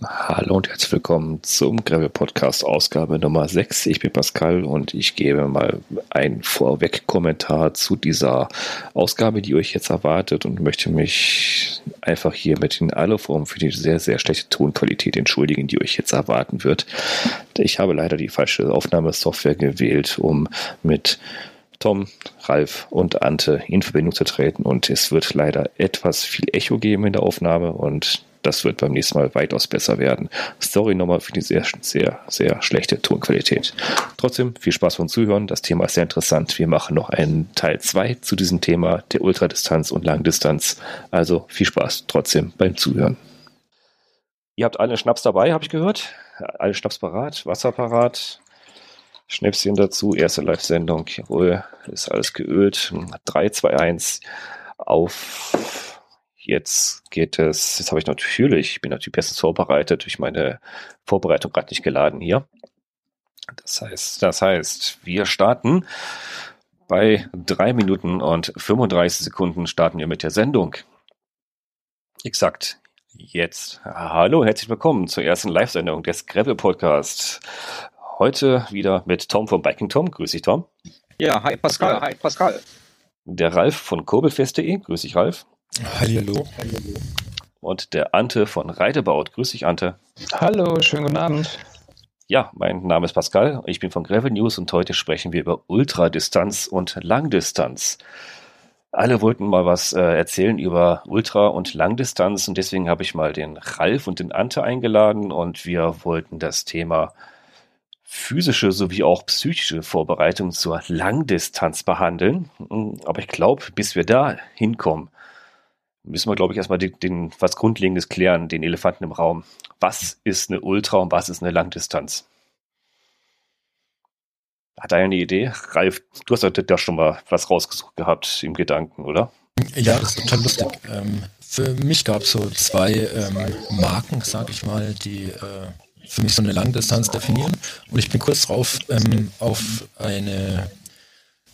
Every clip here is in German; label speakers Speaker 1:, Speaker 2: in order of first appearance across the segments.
Speaker 1: Hallo und herzlich willkommen zum Gravel Podcast Ausgabe Nummer 6. Ich bin Pascal und ich gebe mal einen Vorweg-Kommentar zu dieser Ausgabe, die euch jetzt erwartet und möchte mich einfach hier mit in aller Form für die sehr, sehr schlechte Tonqualität entschuldigen, die euch jetzt erwarten wird. Ich habe leider die falsche Aufnahmesoftware gewählt, um mit Tom, Ralf und Ante in Verbindung zu treten und es wird leider etwas viel Echo geben in der Aufnahme und das wird beim nächsten Mal weitaus besser werden. Story nochmal für die sehr, sehr, sehr schlechte Tonqualität. Trotzdem viel Spaß beim Zuhören. Das Thema ist sehr interessant. Wir machen noch einen Teil 2 zu diesem Thema der Ultradistanz und Langdistanz. Also viel Spaß trotzdem beim Zuhören. Ihr habt alle Schnaps dabei, habe ich gehört. Alle Schnaps parat, Wasser parat, Schnäpschen dazu, erste Live-Sendung. Jawohl, ist alles geölt. 3, 2, 1 auf Jetzt geht es, jetzt habe ich natürlich, ich bin natürlich bestens vorbereitet, durch meine Vorbereitung gerade nicht geladen hier. Das heißt, das heißt, wir starten bei drei Minuten und 35 Sekunden starten wir mit der Sendung. Exakt. Jetzt. Hallo, herzlich willkommen zur ersten Live-Sendung des Gravel Podcast. Heute wieder mit Tom von Biking Tom. Grüß dich, Tom.
Speaker 2: Ja, hi Pascal. Hi Pascal.
Speaker 1: Der Ralf von kurbelfest.de. Grüß dich, Ralf.
Speaker 3: Hallo.
Speaker 1: Und der Ante von Reidebaut. Grüß dich, Ante.
Speaker 4: Hallo, schönen guten Abend.
Speaker 1: Ja, mein Name ist Pascal, ich bin von Gravel News und heute sprechen wir über Ultradistanz und Langdistanz. Alle wollten mal was äh, erzählen über Ultra- und Langdistanz und deswegen habe ich mal den Ralf und den Ante eingeladen und wir wollten das Thema physische sowie auch psychische Vorbereitung zur Langdistanz behandeln. Aber ich glaube, bis wir da hinkommen, müssen wir, glaube ich, erstmal den, den, was Grundlegendes klären, den Elefanten im Raum. Was ist eine Ultra und was ist eine Langdistanz? Hat er eine Idee? Ralf, du hast da schon mal was rausgesucht gehabt im Gedanken, oder?
Speaker 3: Ja, das ist total lustig. Ähm, für mich gab es so zwei ähm, Marken, sage ich mal, die äh, für mich so eine Langdistanz definieren. Und ich bin kurz drauf ähm, auf eine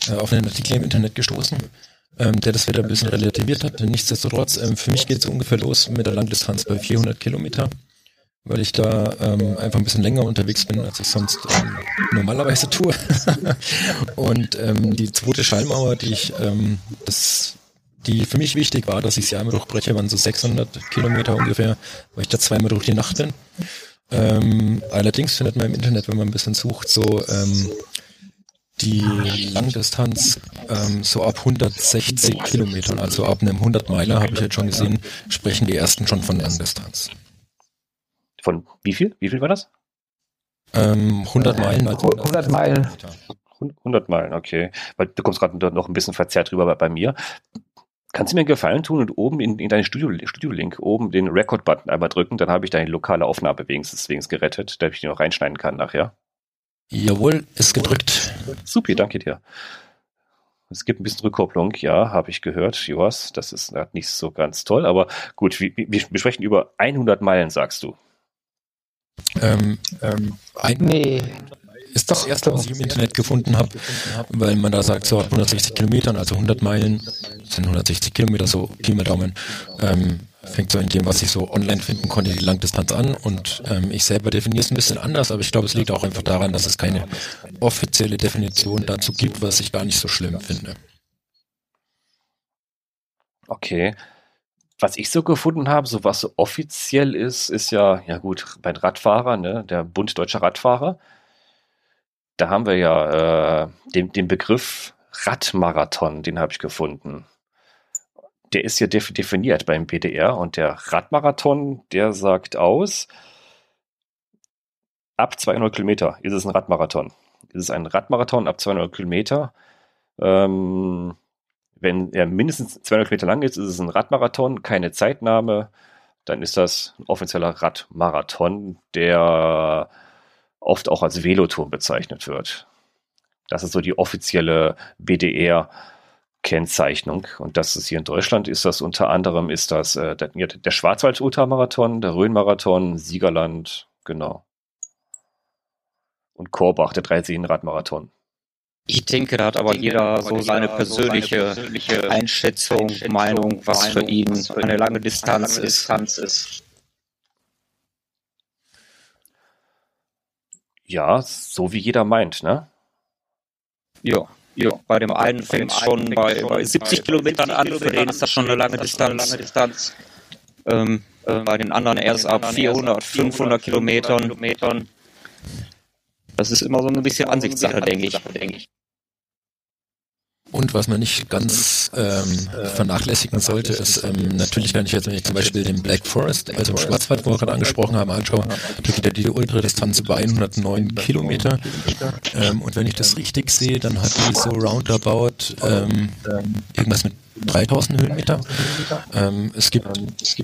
Speaker 3: äh, auf einen Artikel im Internet gestoßen, ähm, der das wieder ein bisschen relativiert hat. Nichtsdestotrotz, ähm, für mich geht es ungefähr los mit der Langdistanz bei 400 Kilometer, weil ich da ähm, einfach ein bisschen länger unterwegs bin, als ich sonst ähm, normalerweise tue. und ähm, die zweite Schallmauer, die ich, ähm, das, die für mich wichtig war, dass ich sie einmal durchbreche, waren so 600 Kilometer ungefähr, weil ich da zweimal durch die Nacht bin. Ähm, allerdings findet man im Internet, wenn man ein bisschen sucht, so ähm, die Langdistanz ähm, so ab 160 Kilometern, also ab einem 100 Meiler, habe ich jetzt schon gesehen, sprechen die ersten schon von Langdistanz.
Speaker 1: Von wie viel? Wie viel war das?
Speaker 3: Ähm, 100 Meilen.
Speaker 4: Also 100 Meilen.
Speaker 1: 100 Meilen, okay. Weil du kommst gerade noch ein bisschen verzerrt rüber bei, bei mir. Kannst du mir einen Gefallen tun und oben in, in deinen Studio-Link Studio oben den Record-Button einmal drücken, dann habe ich deine lokale Aufnahme wenigstens, wenigstens gerettet, damit ich die noch reinschneiden kann nachher.
Speaker 3: Jawohl, ist gedrückt.
Speaker 1: Supi, danke dir. Es gibt ein bisschen Rückkopplung, ja, habe ich gehört, Joas. Das ist nicht so ganz toll, aber gut, wir, wir sprechen über 100 Meilen, sagst du.
Speaker 3: Ähm, ähm, ein, nee. Ist das erste, was ich im Internet gefunden habe, weil man da sagt, so ab 160 Kilometern, also 100 Meilen, sind 160 Kilometer, so Pi mal Daumen. Ähm, fängt so in dem, was ich so online finden konnte, die Langdistanz an. Und ähm, ich selber definiere es ein bisschen anders, aber ich glaube, es liegt auch einfach daran, dass es keine offizielle Definition dazu gibt, was ich gar nicht so schlimm finde.
Speaker 1: Okay. Was ich so gefunden habe, so was so offiziell ist, ist ja, ja gut, bei Radfahrer, ne, der Bund Deutscher Radfahrer, da haben wir ja äh, den, den Begriff Radmarathon, den habe ich gefunden der ist ja definiert beim PDR und der Radmarathon, der sagt aus, ab 200 Kilometer ist es ein Radmarathon. Ist es ein Radmarathon ab 200 Kilometer? Ähm, wenn er mindestens 200 Kilometer lang ist, ist es ein Radmarathon, keine Zeitnahme. Dann ist das ein offizieller Radmarathon, der oft auch als Velotour bezeichnet wird. Das ist so die offizielle BDR Kennzeichnung. Und das ist hier in Deutschland ist das unter anderem ist das äh, der, der Schwarzwald Ultramarathon, der Rhönmarathon, Siegerland, genau. Und Korbach, der Dreiseenradmarathon.
Speaker 2: Ich denke, da hat aber jeder so seine persönliche, Einschätzung, Meinung, was für ihn eine lange Distanz ist.
Speaker 1: Ja, so wie jeder meint, ne?
Speaker 2: Ja, ja. Bei dem einen fängt es schon bei, bei 70 Kilometern an, für den ist das schon eine lange Distanz. Ähm, äh, bei den anderen erst ab 400, 500 Kilometern. Das ist immer so ein bisschen Ansichtssache, denke ich.
Speaker 3: Und was man nicht ganz ähm, vernachlässigen sollte, ist ähm, natürlich, wenn ich jetzt wenn ich zum Beispiel den Black Forest, also im Schwarzwald, wo wir gerade angesprochen haben, anschaue, da geht ja die Ultradistanz über 109 Kilometer. Ähm, und wenn ich das richtig sehe, dann hat die so roundabout ähm, irgendwas mit 3000 Höhenmeter. Ähm, es gibt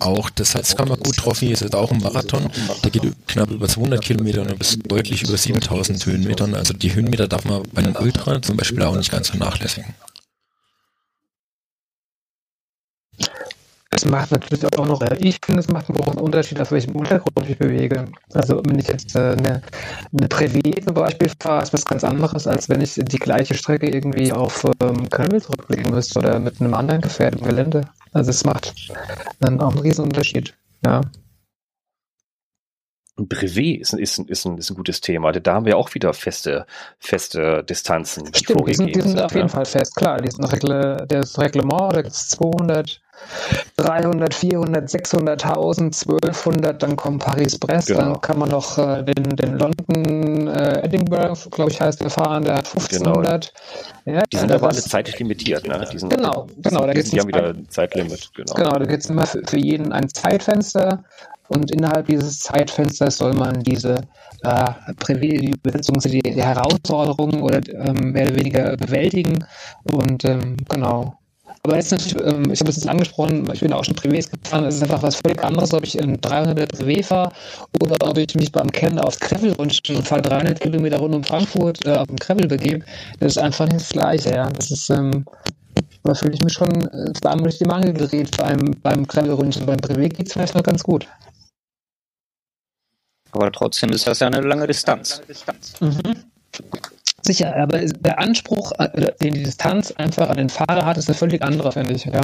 Speaker 3: auch das Salzkammergut Trophy, ist auch ein Marathon, der geht knapp über 200 Kilometer und bis deutlich über 7000 Höhenmetern. Also die Höhenmeter darf man bei einem Ultra zum Beispiel auch nicht ganz vernachlässigen.
Speaker 4: Macht natürlich auch noch, ich finde, es macht einen großen Unterschied, auf welchem Untergrund ich mich bewege. Also wenn ich jetzt äh, eine, eine Brevet zum Beispiel fahre, ist was ganz anderes, als wenn ich die gleiche Strecke irgendwie auf ähm, Köln zurücklegen müsste oder mit einem anderen Gefährt im Gelände. Also es macht dann auch einen riesen Unterschied. Ja.
Speaker 1: Brevet ist, ist, ist, ein, ist ein gutes Thema. Da haben wir auch wieder feste, feste Distanzen.
Speaker 4: Die Stimmt, die sind, die sind auf jeden Fall fest, klar. Die sind Regle, das Reglement, da gibt es 200, 300, 400, 600, 1000, 1200, dann kommt Paris-Brest, genau. dann kann man noch äh, den, den London äh, Edinburgh, glaube ich, heißt der fahren, der hat 1500.
Speaker 1: Genau. Ja, die sind aber alle zeitlich limitiert, ne?
Speaker 4: Die sind, genau, genau. Da
Speaker 1: die haben wieder ein Zeitlimit,
Speaker 4: genau. Genau, da gibt es immer für, für jeden ein Zeitfenster und innerhalb dieses Zeitfensters soll man diese äh, die die, die Herausforderungen oder ähm, mehr oder weniger bewältigen. Und ähm, genau. Aber jetzt natürlich, ähm, ich habe es jetzt angesprochen, ich bin auch schon Privés gefahren, es ist einfach was völlig anderes, ob ich in 300 Privé fahre oder ob ich mich beim Kennen aufs Gravel rutschen und fahre 300 Kilometer rund um Frankfurt äh, auf dem Gravel begebe. Das ist einfach nicht das Gleiche, ja. Das ist, ähm, da fühle ich mich schon äh, zweimal durch die Mangel gerät beim, beim Gravel-Rutschen. Beim Privé geht es vielleicht noch ganz gut.
Speaker 2: Aber trotzdem ist das ja eine lange Distanz.
Speaker 4: Mhm. Sicher, aber der Anspruch, äh, den die Distanz einfach an den Fahrer hat, ist ein völlig anderer, finde ich. Ja.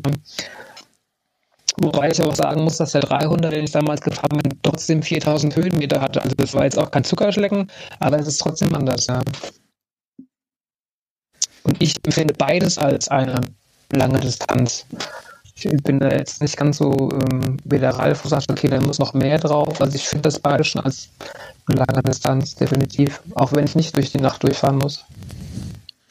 Speaker 4: Wobei ich auch sagen muss, dass der 300, den ich damals gefahren bin, trotzdem 4000 Höhenmeter hatte. Also das war jetzt auch kein Zuckerschlecken, aber es ist trotzdem anders, ja. Und ich empfinde beides als eine lange Distanz ich bin da jetzt nicht ganz so ähm, wie der Ralf, wo sagt, okay, da muss noch mehr drauf. Also ich finde das beide schon als eine lange Distanz, definitiv. Auch wenn ich nicht durch die Nacht durchfahren muss.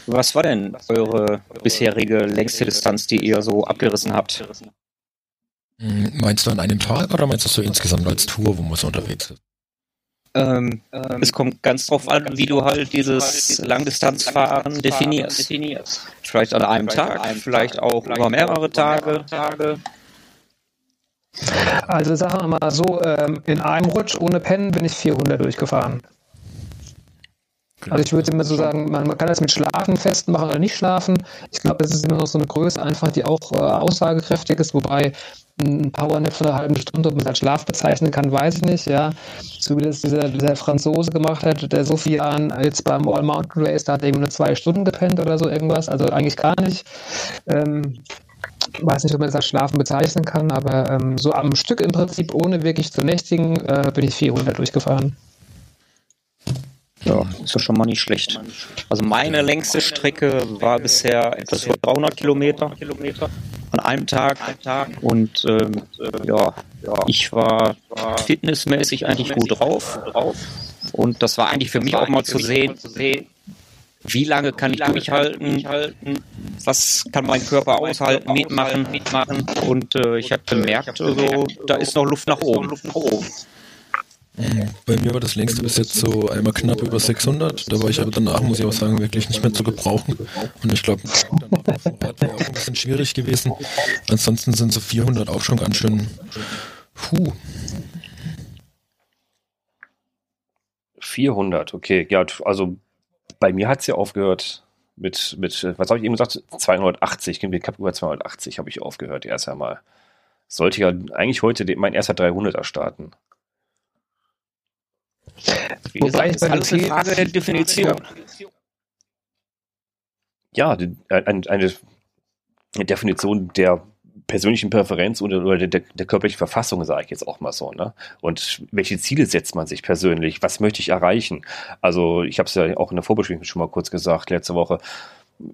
Speaker 2: Was war denn eure bisherige längste Distanz, die ihr so abgerissen habt?
Speaker 3: Hm, meinst du an einem Tag oder meinst du so insgesamt als Tour, wo man so unterwegs ist?
Speaker 2: Ähm, ähm, es kommt ganz drauf an, wie du halt dieses Langdistanzfahren definierst. Vielleicht an einem Tag, vielleicht auch über mehrere Tage.
Speaker 4: Also sagen wir mal so, ähm, in einem Rutsch ohne Pennen bin ich 400 durchgefahren. Also ich würde immer so sagen, man, kann das mit Schlafen festmachen oder nicht schlafen. Ich glaube, das ist immer noch so eine Größe einfach, die auch äh, aussagekräftig ist, wobei ein Powernap von einer halben Stunde, ob man es als Schlaf bezeichnen kann, weiß ich nicht, ja. So wie das dieser, dieser Franzose gemacht hat, der so viel Jahren jetzt beim All Mountain Race, da hat er eben nur zwei Stunden gepennt oder so irgendwas, also eigentlich gar nicht. Ähm, weiß nicht, ob man es als Schlafen bezeichnen kann, aber ähm, so am Stück im Prinzip, ohne wirklich zu nächtigen, äh, bin ich 400 durchgefahren.
Speaker 2: Ja, ist ja schon mal nicht schlecht. Also meine längste Strecke war bisher etwas über 300 Kilometer an einem Tag. Und ähm, ja, ich war fitnessmäßig eigentlich gut drauf. Und das war eigentlich für mich auch mal zu sehen, wie lange kann ich durchhalten, was kann mein Körper aushalten, mitmachen. Und äh, ich habe bemerkt, also, da ist noch Luft nach oben.
Speaker 3: Bei mir war das längste bis jetzt so einmal knapp über 600. Da war ich aber danach, muss ich auch sagen, wirklich nicht mehr zu gebrauchen. Und ich glaube, danach Rad wäre auch ein bisschen schwierig gewesen. Ansonsten sind so 400 auch schon ganz schön. Puh.
Speaker 1: 400, okay. Ja, also bei mir hat es ja aufgehört mit, mit was habe ich eben gesagt? 280, knapp über 280 habe ich aufgehört erst einmal. Sollte ja eigentlich heute mein erster 300er starten.
Speaker 2: Wie Wobei gesagt, ist alles eine Frage der Definition.
Speaker 1: Ja, eine, eine Definition der persönlichen Präferenz oder, der, der körperlichen Verfassung, sage ich jetzt auch mal so. Ne? Und welche Ziele setzt man sich persönlich? Was möchte ich erreichen? Also ich habe es ja auch in der Vorbesprechung schon mal kurz gesagt, letzte Woche.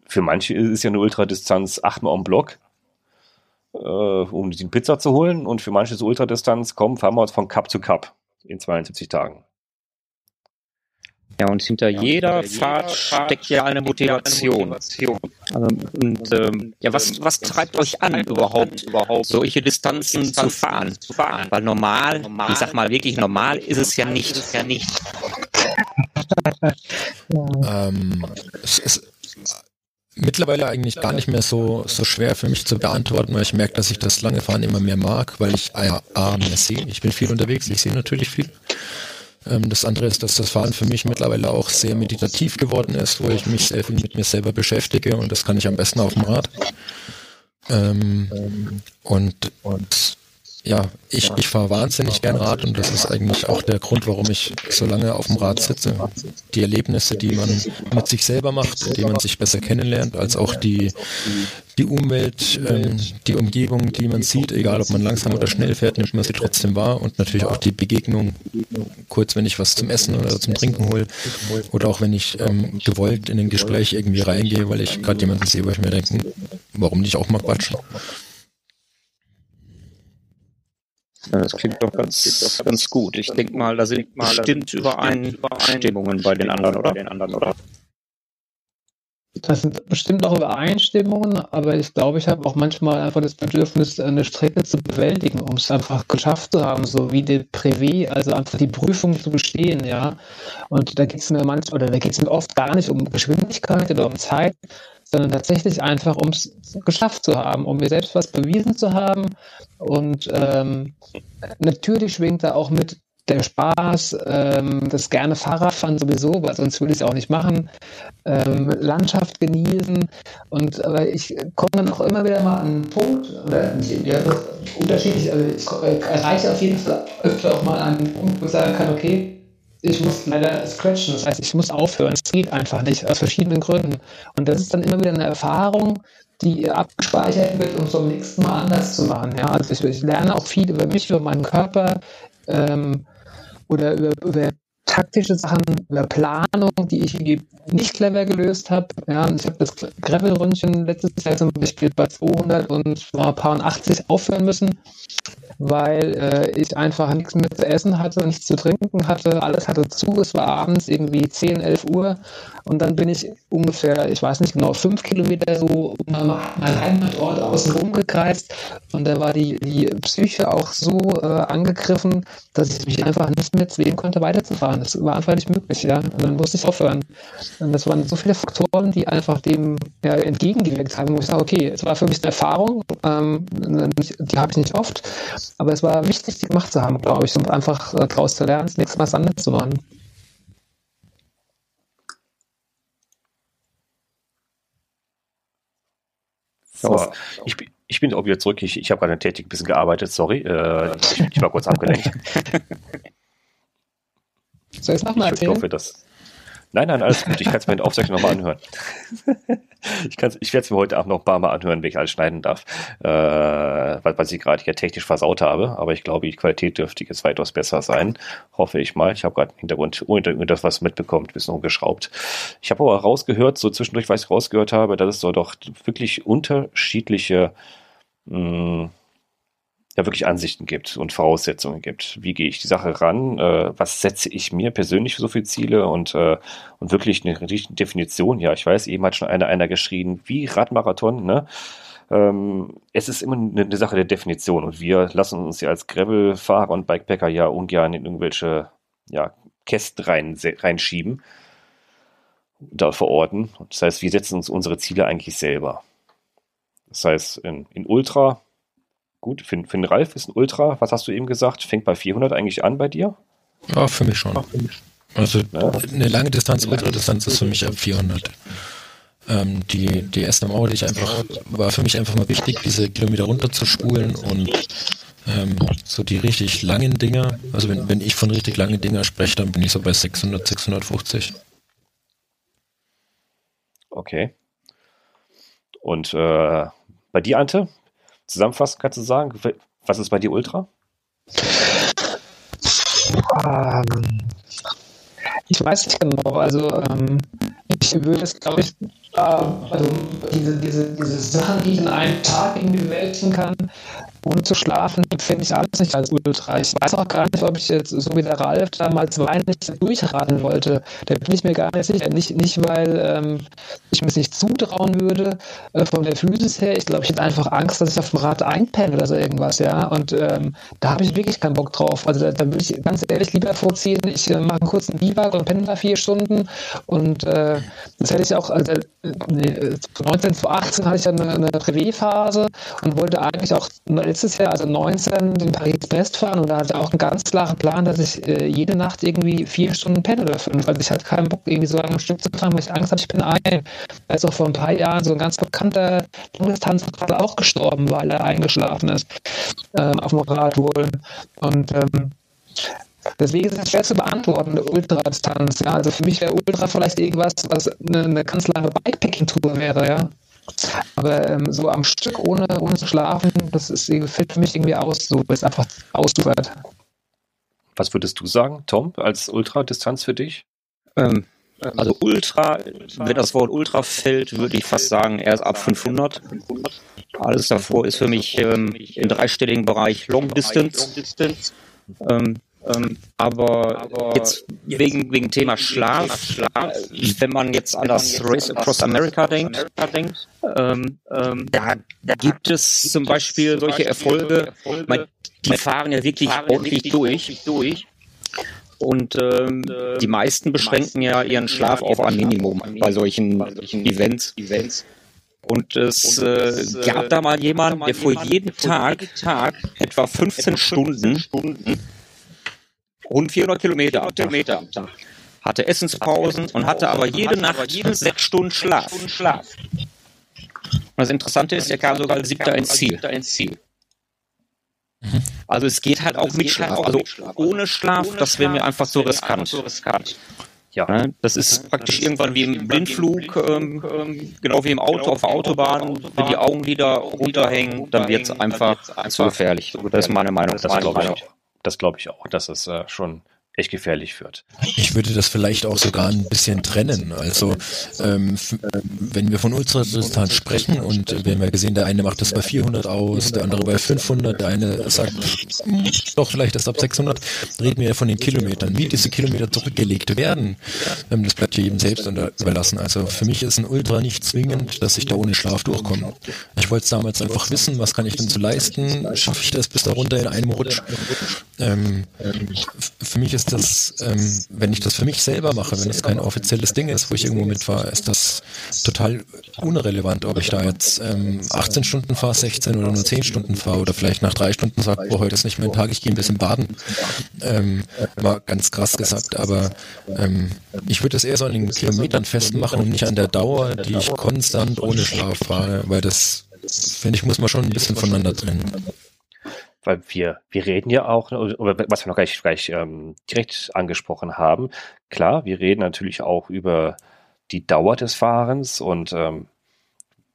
Speaker 1: Für manche ist ja eine Ultradistanz achtmal am Block, äh, um die Pizza zu holen. Und für manche ist Ultradistanz, komm, fahren wir von Cup zu Cup in 72 Tagen.
Speaker 2: Ja, und hinter ja, jeder, jeder Fahrt steckt ja eine Motivation. Motivation. Also, und ähm, ja, was, was treibt euch an, überhaupt, überhaupt solche Distanzen zu fahren? zu fahren? Weil normal, normal, ich sag mal wirklich normal, ist es ja nicht. Ist ja nicht.
Speaker 3: ähm, es ist mittlerweile eigentlich gar nicht mehr so, so schwer für mich zu beantworten, weil ich merke, dass ich das lange Fahren immer mehr mag, weil ich A, A mehr sehe. Ich bin viel unterwegs, ich sehe natürlich viel. Ähm, das andere ist, dass das Fahren für mich mittlerweile auch sehr meditativ geworden ist, wo ich mich sehr viel mit mir selber beschäftige und das kann ich am besten auf dem Rad. Ähm, und, und ja, ich, ich fahre wahnsinnig gern Rad und das ist eigentlich auch der Grund, warum ich so lange auf dem Rad sitze. Die Erlebnisse, die man mit sich selber macht, die man sich besser kennenlernt, als auch die, die Umwelt, ähm, die Umgebung, die man sieht, egal ob man langsam oder schnell fährt, nimmt man sie trotzdem wahr und natürlich auch die Begegnung, kurz wenn ich was zum Essen oder zum Trinken hole oder auch wenn ich ähm, gewollt in ein Gespräch irgendwie reingehe, weil ich gerade jemanden sehe, wo ich mir denke, warum nicht auch mal quatschen.
Speaker 2: Das klingt doch ganz, ganz gut. Ich denke mal, da sind bestimmt Übereinstimmungen bei den anderen, oder? Den anderen, oder?
Speaker 4: Das sind bestimmt auch Übereinstimmungen, aber ich glaube, ich habe auch manchmal einfach das Bedürfnis, eine Strecke zu bewältigen, um es einfach geschafft zu haben, so wie die Privé, also einfach die Prüfung zu bestehen, ja. Und da geht es mir manchmal, oder da geht es mir oft gar nicht um Geschwindigkeit oder um Zeit, sondern tatsächlich einfach, um es geschafft zu haben, um mir selbst was bewiesen zu haben. Und ähm, natürlich schwingt da auch mit der Spaß, ähm, das gerne Fahrradfahren sowieso, weil sonst würde ich es auch nicht machen, ähm, Landschaft genießen und aber ich komme dann auch immer wieder mal an einen Punkt, oder ja, unterschiedlich, also ich erreiche auf jeden Fall öfter auch mal einen Punkt, wo ich sagen kann, okay, ich muss leider scratchen, das heißt, ich muss aufhören, es geht einfach nicht, aus verschiedenen Gründen. Und das ist dann immer wieder eine Erfahrung, die abgespeichert wird, um es beim nächsten Mal anders zu machen. Ja, also ich, ich lerne auch viel über mich, über meinen Körper ähm, oder über, über taktische Sachen, über Planung, die ich nicht clever gelöst habe. Ja, ich habe das Gravel-Ründchen letztes Jahr zum Beispiel bei 200 und ein paar 80 aufhören müssen weil äh, ich einfach nichts mehr zu essen hatte, nichts zu trinken hatte, alles hatte zu, es war abends irgendwie 10, 11 Uhr und dann bin ich ungefähr, ich weiß nicht genau, fünf Kilometer so um meinen Heimatort außen rumgekreist und da war die, die Psyche auch so äh, angegriffen, dass ich mich einfach nicht mehr zwingen konnte, weiterzufahren. Das war einfach nicht möglich, ja. Und dann musste ich aufhören. Und das waren so viele Faktoren, die einfach dem ja, entgegengewirkt haben, wo ich sage, okay, es war für mich eine Erfahrung, ähm, die habe ich nicht oft, aber es war wichtig, die gemacht zu haben, glaube ich, um einfach äh, daraus zu lernen, das nächste Mal was anderes zu machen.
Speaker 1: So, ich, ich bin auch wieder zurück. Ich, ich habe gerade tätig ein bisschen gearbeitet, sorry. Äh, ich, ich, war kurz abgelenkt.
Speaker 4: Soll ich es nochmal erzählen?
Speaker 1: Ich hoffe, dass, Nein, nein, alles gut. Ich kann es mir in Aufzeichnung nochmal anhören. ich ich werde es mir heute auch noch ein paar Mal anhören, wenn ich alles schneiden darf, äh, weil, weil ich gerade hier technisch versaut habe. Aber ich glaube, die Qualität dürfte jetzt weitaus besser sein. Hoffe ich mal. Ich habe gerade im Hintergrund ohne das was mitbekommen, ein bisschen umgeschraubt. Ich habe aber rausgehört, so zwischendurch, was ich rausgehört habe, dass es so doch wirklich unterschiedliche mh, ja wirklich Ansichten gibt und Voraussetzungen gibt. Wie gehe ich die Sache ran? Äh, was setze ich mir persönlich für so viele Ziele und, äh, und wirklich eine richtige Definition? Ja, ich weiß, eben hat schon einer, einer geschrien, wie Radmarathon, ne? Ähm, es ist immer eine, eine, Sache der Definition und wir lassen uns ja als Gravelfahrer und Bikepacker ja ungern in irgendwelche ja, Kästen rein, reinschieben, da verorten. Das heißt, wir setzen uns unsere Ziele eigentlich selber. Das heißt, in, in Ultra Gut, für, für den Ralf ist ein Ultra, was hast du eben gesagt, fängt bei 400 eigentlich an bei dir?
Speaker 3: Ja, für mich schon. Also ja. eine lange Distanz, Ultradistanz ist für mich ab 400. Ähm, die, die erste Mauer, die ich einfach, war für mich einfach mal wichtig, diese Kilometer runterzuspulen und ähm, so die richtig langen Dinger, also wenn, wenn ich von richtig langen Dinger spreche, dann bin ich so bei 600, 650.
Speaker 1: Okay. Und äh, bei dir, Ante, zusammenfassen, kannst du sagen, was ist bei dir Ultra?
Speaker 4: Ähm, ich weiß nicht genau. Also ähm, ich würde es, glaube ich, äh, also diese, diese, diese Sachen, die ich in einem Tag irgendwie bewältigen kann, ohne zu schlafen, finde ich alles nicht als ultra. Ich weiß auch gar nicht, ob ich jetzt, so wie der Ralf damals weinig durchraten wollte. Da bin ich mir gar nicht sicher. Nicht, nicht weil ähm, ich mir es nicht zutrauen würde, äh, von der Physis her. Ich glaube, ich hätte einfach Angst, dass ich auf dem Rad einpenne oder so irgendwas, ja. Und ähm, da habe ich wirklich keinen Bock drauf. Also da, da würde ich ganz ehrlich lieber vorziehen, ich äh, mache einen kurzen Biwak und penne da vier Stunden. Und äh, das hätte ich auch, also nee, 19 zu 18 hatte ich ja eine, eine Privé-Phase und wollte eigentlich auch letztes Jahr, also 19, den Paris-Brest fahren und da hatte auch einen ganz klaren Plan, dass ich äh, jede Nacht irgendwie vier Stunden penne oder fünf. Also ich hatte keinen Bock, irgendwie so lange Stück zu fahren, weil ich Angst hatte, ich bin ein. Da ist auch vor ein paar Jahren so ein ganz bekannter Langdistanzradler auch gestorben, weil er eingeschlafen ist ähm, auf dem Rad wohl. Und ähm, Deswegen ist es schwer zu beantworten, eine Ultradistanz. Ja, also für mich wäre Ultra vielleicht irgendwas, was eine, eine ganz lange Bikepacking-Tour wäre, ja. Aber ähm, so am Stück ohne, ohne zu schlafen, das ist, fällt für mich irgendwie aus, so ist einfach ausufert.
Speaker 1: Was würdest du sagen, Tom, als Ultradistanz für dich?
Speaker 2: Ähm, also Ultra, wenn das Wort Ultra fällt, würde ich fast sagen, erst ab 500. Alles davor ist für mich ähm, im dreistelligen Bereich Long Distance. Ähm, ähm, aber, aber, jetzt wegen, wegen Thema Schlaf, Schlaf, wenn man jetzt an das Race Across America denkt, ähm, ähm, da, da gibt es zum Beispiel solche Erfolge, die fahren ja wirklich ordentlich durch. durch. Und ähm, die meisten beschränken ja ihren Schlaf auf ein Minimum bei solchen, Events. Und es äh, gab da mal jemanden, der vor jedem Tag, Tag etwa 15 Stunden rund 400 Kilometer am Tag. am Tag. Hatte Essenspausen und hatte aber jede Nacht sechs Stunden Schlaf. Und das Interessante ist, er kam sogar als siebter ins Ziel. Also es geht halt auch mit Schlaf. Also ohne Schlaf, das wäre mir einfach so riskant. Ja, das ist praktisch irgendwann wie im Blindflug, ähm, genau wie im Auto auf der Autobahn, wenn die Augenlider runterhängen, dann wird es einfach zu gefährlich. Das ist meine Meinung.
Speaker 1: Das glaube ich auch das glaube ich auch, dass es äh, schon echt gefährlich wird.
Speaker 3: Ich würde das vielleicht auch sogar ein bisschen trennen. Also ähm, wenn wir von Ultradistanz sprechen und wir haben ja gesehen, der eine macht das bei 400 aus, der andere bei 500, der eine sagt, hm, doch vielleicht erst ab 600, reden wir ja von den Kilometern. Wie diese Kilometer zurückgelegt werden, ähm, das bleibt ja jedem selbst überlassen. Also für mich ist ein Ultra nicht zwingend, dass ich da ohne Schlaf durchkomme. Ich wollte damals einfach wissen, was kann ich denn zu leisten? Schaffe ich das bis da runter in einem Rutsch? Ähm, für mich ist das, ähm, wenn ich das für mich selber mache, wenn das kein offizielles Ding ist, wo ich irgendwo mitfahre, ist das total unrelevant, ob ich da jetzt ähm, 18 Stunden fahre, 16 oder nur 10 Stunden fahre oder vielleicht nach drei Stunden sage, boah, heute ist nicht mein Tag, ich gehe ein bisschen baden. Ähm, war ganz krass gesagt, aber ähm, ich würde das eher so an den Kilometern festmachen und nicht an der Dauer, die ich konstant ohne Schlaf fahre, weil das, finde ich, muss man schon ein bisschen voneinander trennen
Speaker 1: weil wir, wir reden ja auch, oder was wir noch gleich, gleich ähm, direkt angesprochen haben, klar, wir reden natürlich auch über die Dauer des Fahrens und ähm,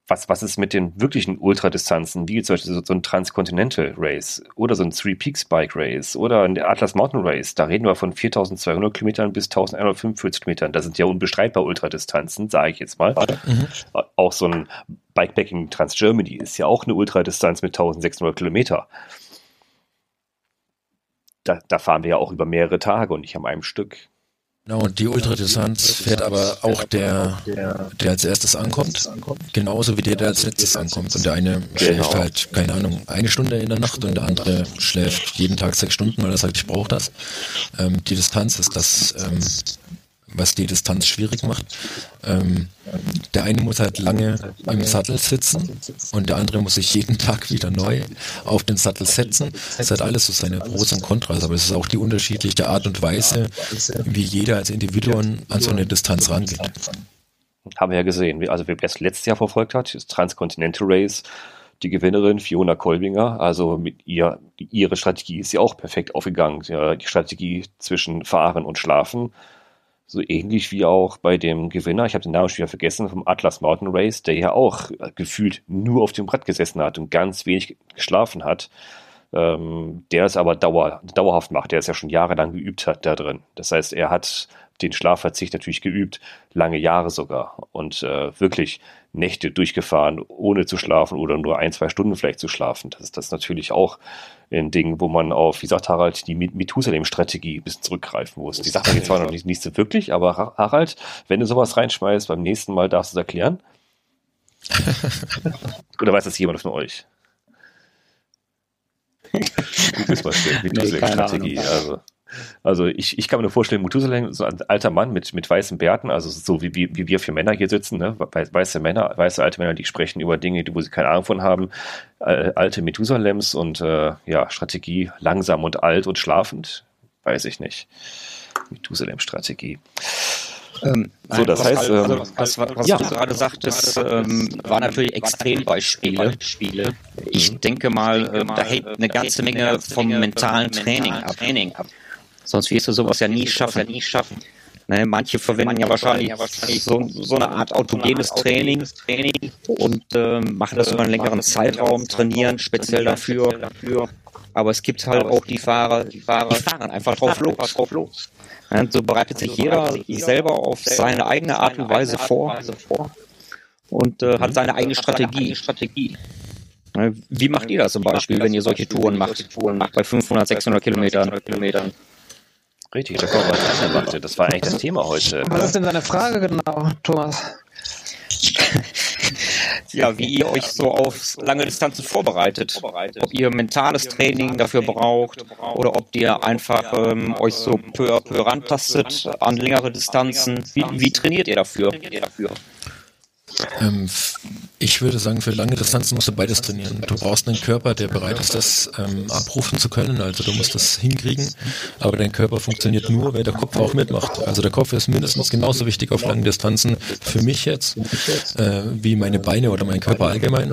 Speaker 1: was, was ist mit den wirklichen Ultradistanzen, wie zum Beispiel so, so ein Transcontinental Race oder so ein Three Peaks Bike Race oder ein Atlas Mountain Race, da reden wir von 4200 Kilometern bis 1145 Kilometern. Das sind ja unbestreitbar Ultradistanzen, sage ich jetzt mal. Mhm. Auch so ein Bikepacking Trans Germany ist ja auch eine Ultradistanz mit 1600 Kilometer da, da fahren wir ja auch über mehrere Tage und nicht an einem Stück.
Speaker 3: Genau, und die Ultradistanz fährt aber auch der, der als erstes ankommt, genauso wie der, der als letztes ankommt. Und der eine schläft genau. halt, keine Ahnung, eine Stunde in der Nacht und der andere schläft jeden Tag sechs Stunden, weil er sagt, ich brauche das. Ähm, die Distanz ist das ähm, was die Distanz schwierig macht. Ähm, der eine muss halt lange im Sattel sitzen und der andere muss sich jeden Tag wieder neu auf den Sattel setzen. Es hat alles so seine Pros und Kontras, aber es ist auch die unterschiedliche Art und Weise, wie jeder als Individuum an so eine Distanz rangeht.
Speaker 1: Haben wir ja gesehen. Also wer es letztes Jahr verfolgt hat, das Transcontinental Race, die Gewinnerin Fiona Kolbinger, also mit ihr, ihre Strategie ist ja auch perfekt aufgegangen. Die Strategie zwischen Fahren und Schlafen So ähnlich wie auch bei dem Gewinner, ich habe den Namen schon wieder vergessen, vom Atlas Mountain Race, der ja auch gefühlt nur auf dem Rad gesessen hat und ganz wenig geschlafen hat. Ähm, der es aber dauer, dauerhaft macht, der es ja schon jahrelang geübt hat da drin. Das heißt, er hat den Schlafverzicht natürlich geübt, lange Jahre sogar und äh, wirklich Nächte durchgefahren, ohne zu schlafen oder nur ein, zwei Stunden vielleicht zu schlafen. Das ist das natürlich auch ein Ding, wo man auf, wie sagt Harald, die Methusalem-Strategie ein bisschen zurückgreifen muss. Die sagt man jetzt zwar noch nicht, nicht so wirklich, aber Harald, wenn du sowas reinschmeißt, beim nächsten Mal darfst du es erklären. oder weiß das jemand von euch? Gut, ist mal still. Methusalem-Strategie, also. Also ich, ich kann mir nur vorstellen, Methusalem, so ein alter Mann mit, mit weißen Bärten, also so wie, wie, wie wir vier Männer hier sitzen, ne? weiße Männer, weiße alte Männer, die sprechen über Dinge, wo sie keine Ahnung von haben, äh, alte Methusalems und äh, ja, Strategie langsam und alt und schlafend, weiß ich nicht. Methusalem-Strategie.
Speaker 2: Ähm, so, das heißt, also, ähm, was, was, was ja. du gerade sagtest, ähm, waren natürlich Extrembeispiele. Ich mhm. denke mal, äh, da hängt eine ganze Menge vom mentalen Training ab. Sonst wirst du sowas ja nie schaffen. Nie schaffen. Ne, manche verwenden ja wahrscheinlich, so, so, eine Art autogenes Training, und äh, machen das über einen längeren Zeitraum, trainieren speziell dafür. Aber es gibt halt auch die Fahrer, die, Fahrer, die fahren einfach drauf los. Drauf los. Ja, so bereitet sich jeder selber auf seine eigene Art und Weise vor und äh, hat seine eigene Strategie. Wie macht ihr das zum Beispiel, wenn ihr solche Touren macht, bei 500, 600 Kilometern?
Speaker 1: Richtig, da kommen wir als Anwendung. Das war eigentlich das Thema heute.
Speaker 4: Was ist denn deine Frage genau, Thomas?
Speaker 2: ja, wie ihr euch so auf lange Distanzen vorbereitet. Ob ihr mentales Training dafür braucht oder ob ihr einfach ähm, euch so peu à peu rantastet an längere Distanzen. Wie, wie trainiert ihr dafür?
Speaker 3: Ähm, ich würde sagen, für lange Distanzen musst du beides trainieren. Du brauchst einen Körper, der bereit ist, das ähm, abrufen zu können. Also du musst das hinkriegen. Aber dein Körper funktioniert nur, wenn der Kopf auch mitmacht. Also der Kopf ist mindestens genauso wichtig auf langen Distanzen für mich jetzt, äh, wie meine Beine oder mein Körper allgemein.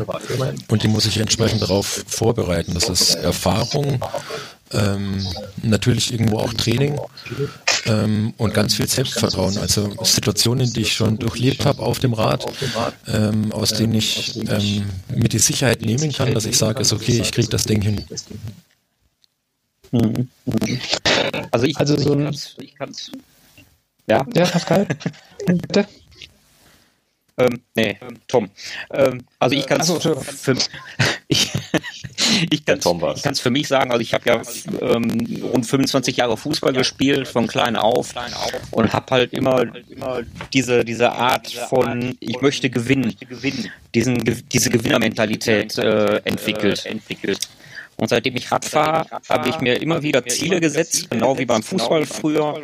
Speaker 3: Und die muss ich entsprechend darauf vorbereiten. Das ist Erfahrung, ähm, natürlich irgendwo auch Training ähm, und ganz viel Selbstvertrauen. Also Situationen, die ich schon durchlebt habe auf dem Rad, ähm, aus denen ich ähm, mit die Sicherheit nehmen kann, dass ich sage, ist okay, ich kriege das Ding hin.
Speaker 2: Mhm. Also ich, also so ein, ja. Ja, Pascal, bitte. Ähm, nee, Tom. Ähm, also ich kann es so, für, ich, ich kann es für mich sagen, also ich habe ja ähm, rund 25 Jahre Fußball gespielt, von klein auf und habe halt immer, immer diese, diese Art von, ich möchte gewinnen, diesen, diese Gewinnermentalität äh, entwickelt. Und seitdem ich Rad fahre, habe ich mir immer wieder Ziele gesetzt, genau wie beim Fußball früher,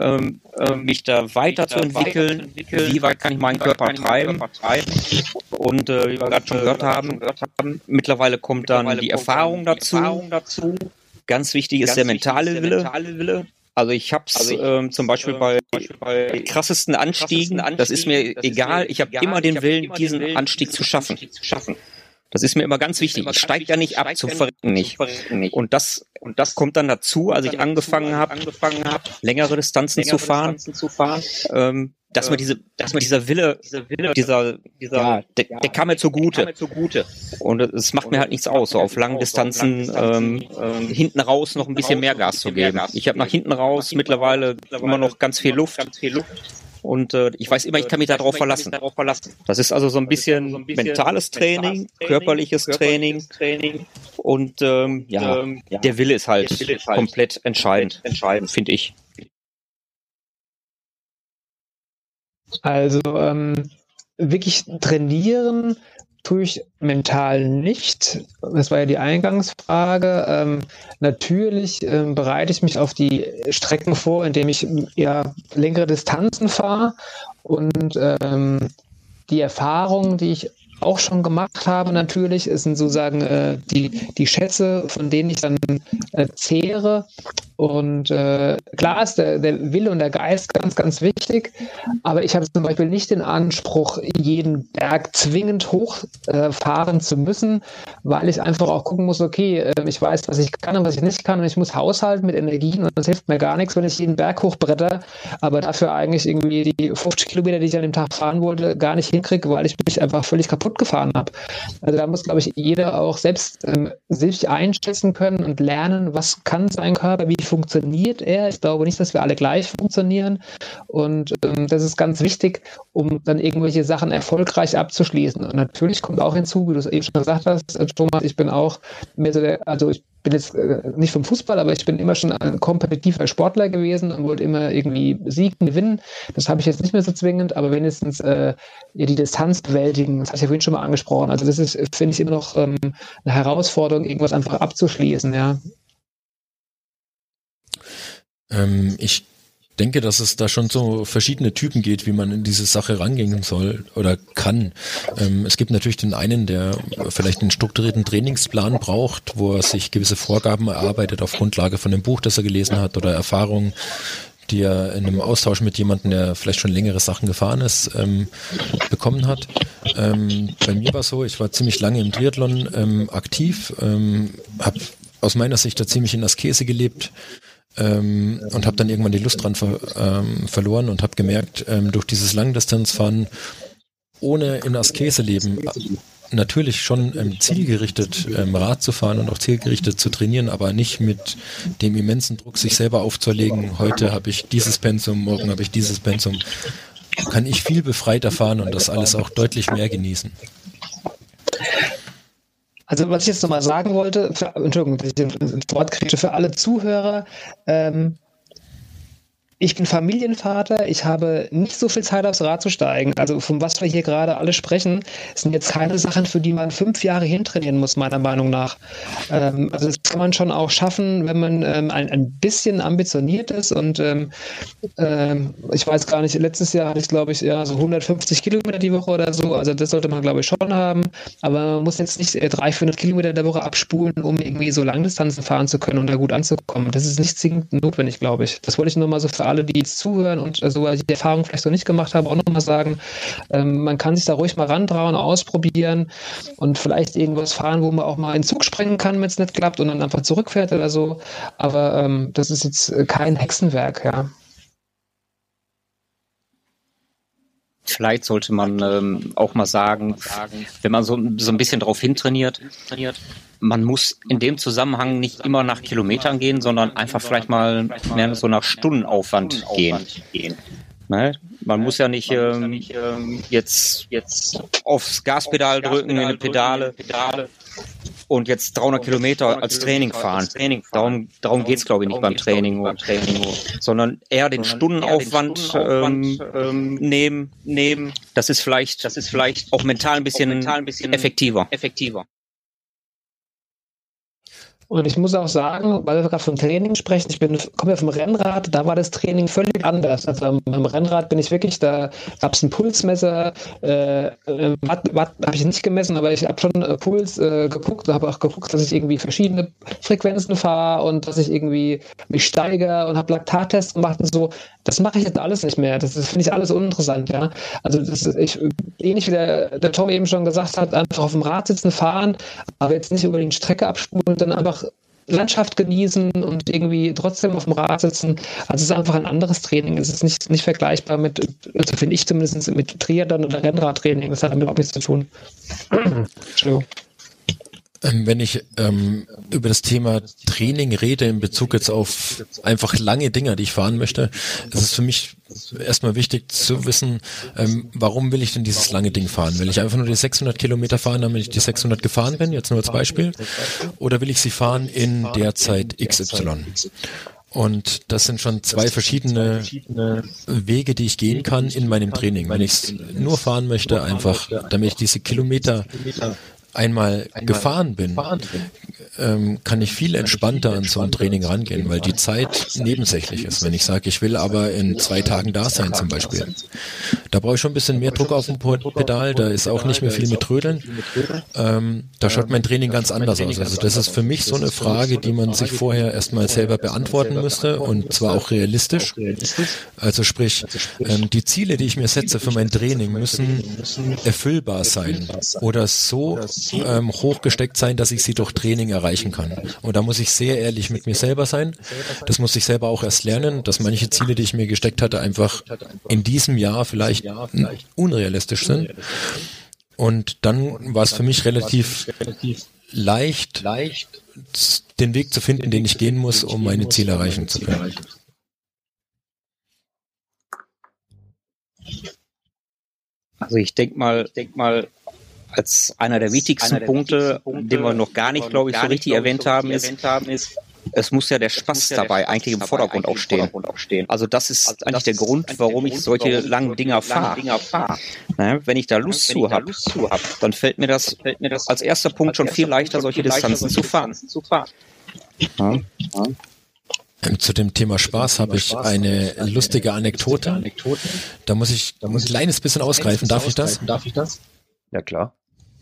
Speaker 2: ähm, äh, mich da weiterzuentwickeln. Wie weit kann ich meinen Körper treiben? Und äh, wie wir gerade schon gehört haben, mittlerweile kommt dann die Erfahrung dazu. Ganz wichtig ist der mentale Wille. Also ich habe es also ähm, zum Beispiel bei, bei krassesten Anstiegen, das ist mir egal, ich habe immer den Willen, diesen Anstieg zu schaffen. Das ist mir immer ganz wichtig. Ich steige ja nicht ab, zum Verrecken nicht. Und das, und das kommt dann dazu, als ich angefangen habe, angefangen habe, längere Distanzen zu fahren, ähm, dass man diese, dass man dieser Wille, dieser, dieser, ja, der, der kam mir zugute. Und es macht mir halt nichts aus, so auf langen Distanzen ähm, ähm, hinten raus noch ein bisschen mehr Gas zu geben. Ich habe nach hinten raus mittlerweile immer noch ganz viel Luft. Und äh, ich weiß immer, ich kann mich darauf verlassen. Das ist also so ein bisschen mentales Training, körperliches Training. Und ähm, ja, der Wille ist halt, halt komplett entscheidend, finde ich.
Speaker 4: Also ähm, wirklich trainieren tue ich mental nicht. Das war ja die Eingangsfrage. Ähm, natürlich ähm, bereite ich mich auf die Strecken vor, indem ich ja längere Distanzen fahre und ähm, die Erfahrungen, die ich auch schon gemacht habe natürlich, es sind sozusagen äh, die, die Schätze, von denen ich dann äh, zehre. Und äh, klar ist der, der Wille und der Geist ganz, ganz wichtig, aber ich habe zum Beispiel nicht den Anspruch, jeden Berg zwingend hochfahren zu müssen, weil ich einfach auch gucken muss, okay, äh, ich weiß, was ich kann und was ich nicht kann und ich muss haushalten mit Energien und das hilft mir gar nichts, wenn ich jeden Berg hochbretter, aber dafür eigentlich irgendwie die 50 Kilometer, die ich an dem Tag fahren wollte, gar nicht hinkriege, weil ich mich einfach völlig kaputt gefahren habe. Also da muss, glaube ich, jeder auch selbst ähm, sich einschätzen können und lernen, was kann sein Körper, wie funktioniert er. Ich glaube nicht, dass wir alle gleich funktionieren und ähm, das ist ganz wichtig, um dann irgendwelche Sachen erfolgreich abzuschließen. Und natürlich kommt auch hinzu, wie du es eben schon gesagt hast, äh, Thomas, ich bin auch mehr so der, also ich bin jetzt äh, nicht vom Fußball, aber ich bin immer schon ein kompetitiver Sportler gewesen und wollte immer irgendwie siegen, gewinnen. Das habe ich jetzt nicht mehr so zwingend, aber wenigstens äh, die Distanz bewältigen, das hatte ich ja vorhin schon mal angesprochen. Also das ist, finde ich, immer noch ähm, eine Herausforderung, irgendwas einfach abzuschließen, ja.
Speaker 3: Ähm, ich denke, dass es da schon so verschiedene Typen geht, wie man in diese Sache rangehen soll oder kann. Ähm, es gibt natürlich den einen, der vielleicht einen strukturierten Trainingsplan braucht, wo er sich gewisse Vorgaben erarbeitet auf Grundlage von dem Buch, das er gelesen hat oder Erfahrungen, die er in einem Austausch mit jemandem, der vielleicht schon längere Sachen gefahren ist, ähm, bekommen hat. Ähm, bei mir war es so, ich war ziemlich lange im Triathlon ähm, aktiv, ähm, habe aus meiner Sicht da ziemlich in Askese gelebt, ähm, und habe dann irgendwann die Lust dran ver, ähm, verloren und habe gemerkt, ähm, durch dieses Langdistanzfahren ohne in Askese leben, natürlich schon ähm, zielgerichtet ähm, Rad zu fahren und auch zielgerichtet zu trainieren, aber nicht mit dem immensen Druck, sich selber aufzuerlegen. Heute habe ich dieses Pensum, morgen habe ich dieses Pensum. Kann ich viel befreiter fahren und das alles auch deutlich mehr genießen.
Speaker 4: Also was ich jetzt nochmal sagen wollte, für, Entschuldigung, dass ich Wort kriege, für alle Zuhörer, ähm, ich bin Familienvater, ich habe nicht so viel Zeit aufs Rad zu steigen. Also von was wir hier gerade alle sprechen, sind jetzt keine Sachen, für die man fünf Jahre hintrainieren muss, meiner Meinung nach. Ähm, also das kann man schon auch schaffen, wenn man ähm, ein, ein bisschen ambitioniert ist. Und ähm, ähm ich weiß gar nicht, letztes Jahr hatte ich, glaube ich, ja, so 150 Kilometer die Woche oder so. Also das sollte man, glaube ich, schon haben. Aber man muss jetzt nicht äh, 300, 400 Kilometer der Woche abspulen, um irgendwie so Langdistanzen fahren zu können und da gut anzukommen. Das ist nicht zwingend notwendig, glaube ich. Das wollte ich nur mal so für alle, die jetzt zuhören und so also die Erfahrung vielleicht noch nicht gemacht haben, auch nochmal sagen, ähm, man kann sich da ruhig mal rantrauen, ausprobieren und vielleicht irgendwas fahren, wo man auch mal in Zug springen kann, wenn es nicht klappt und dann einfach zurückfährt oder so. Aber ähm, das ist jetzt kein Hexenwerk, ja.
Speaker 2: Vielleicht sollte man ähm, auch mal sagen, wenn man so, so ein bisschen darauf hintrainiert, trainiert, man muss in dem Zusammenhang nicht immer nach Kilometern gehen, sondern einfach vielleicht mal mehr so nach Stundenaufwand gehen. Ne? Man muss ja nicht ähm, jetzt, jetzt aufs Gaspedal drücken in eine Pedale, Pedale und jetzt 300 Kilometer als Training fahren. Darum, darum geht's glaube ich nicht beim Training, sondern eher den Stundenaufwand ähm, ähm, nehmen, nehmen. Das ist vielleicht, das ist vielleicht auch mental ein bisschen, mental ein bisschen effektiver. effektiver.
Speaker 4: Und ich muss auch sagen, weil wir gerade vom Training sprechen, ich bin, komme ja vom Rennrad, da war das Training völlig anders. Also am, Rennrad bin ich wirklich, da gab es ein Pulsmesser, äh, äh, Watt, Watt habe ich nicht gemessen, aber ich habe schon äh, Puls äh, geguckt, habe auch geguckt, dass ich irgendwie verschiedene Frequenzen fahre und dass ich irgendwie mich steigere und habe Laktattests gemacht und so. Das mache ich jetzt alles nicht mehr. Das, das finde ich alles uninteressant, ja. Also das ist ich, ähnlich wie der, der Tom eben schon gesagt hat, einfach auf dem Rad sitzen, fahren, aber jetzt nicht unbedingt Strecke abspulen, dann einfach Landschaft genießen und irgendwie trotzdem auf dem Rad sitzen. Also es ist einfach ein anderes Training. Es ist nicht, nicht vergleichbar mit, also finde ich zumindest, mit Triathlon oder Rennradtraining. Das hat damit überhaupt nichts zu tun. Entschuldigung.
Speaker 3: Ähm, wenn ich ähm, über das Thema Training rede in Bezug jetzt auf einfach lange Dinger, die ich fahren möchte, ist es für mich erstmal wichtig zu wissen, ähm, warum will ich denn dieses lange Ding fahren? Will ich einfach nur die 600 Kilometer fahren, damit ich die 600 gefahren bin, jetzt nur als Beispiel? Oder will ich sie fahren in der Zeit XY? Und das sind schon zwei verschiedene Wege, die ich gehen kann in meinem Training. Wenn ich es nur fahren möchte, einfach damit ich diese Kilometer einmal, einmal gefahren bin, gefahren bin ähm, kann ich viel entspannter an so ein Training rangehen, weil die Zeit nebensächlich ist. Wenn ich sage, ich will aber in zwei Tagen da sein zum Beispiel, da brauche ich schon ein bisschen mehr Druck auf dem Pedal, da ist auch nicht mehr viel mit Trödeln. Ähm, da schaut mein Training ganz anders aus. Also das ist für mich so eine Frage, die man sich vorher erstmal selber beantworten müsste und zwar auch realistisch. Also sprich, ähm, die Ziele, die ich mir setze für mein Training, müssen erfüllbar sein oder so ähm, hochgesteckt sein, dass ich sie durch Training erreichen kann. Und da muss ich sehr ehrlich mit mir selber sein. Das muss ich selber auch erst lernen, dass manche Ziele, die ich mir gesteckt hatte, einfach in diesem Jahr vielleicht unrealistisch sind. Und dann war es für mich relativ leicht, den Weg zu finden, den ich gehen muss, um meine Ziele erreichen zu können.
Speaker 2: Also ich denke mal, denk mal, als einer der wichtigsten, einer der Punkte, wichtigsten Punkte, den wir noch gar nicht, glaube ich, so richtig erwähnt, haben, ist, haben, ist, es muss ja der Spaß ja dabei der Spaß eigentlich im Vordergrund, auch stehen. auch stehen. Also das ist also eigentlich der Grund, warum ich solche langen Dinger fahre. Fahr. wenn ich da Lust zu habe, hab, dann fällt mir, das, fällt mir das als erster Punkt schon viel leichter, solche Distanzen zu fahren. Ja.
Speaker 3: Ähm, zu dem Thema Spaß habe ich eine lustige Anekdote. Da muss ich ein kleines bisschen ausgreifen. Darf ich das?
Speaker 1: Darf ich das? Ja, klar.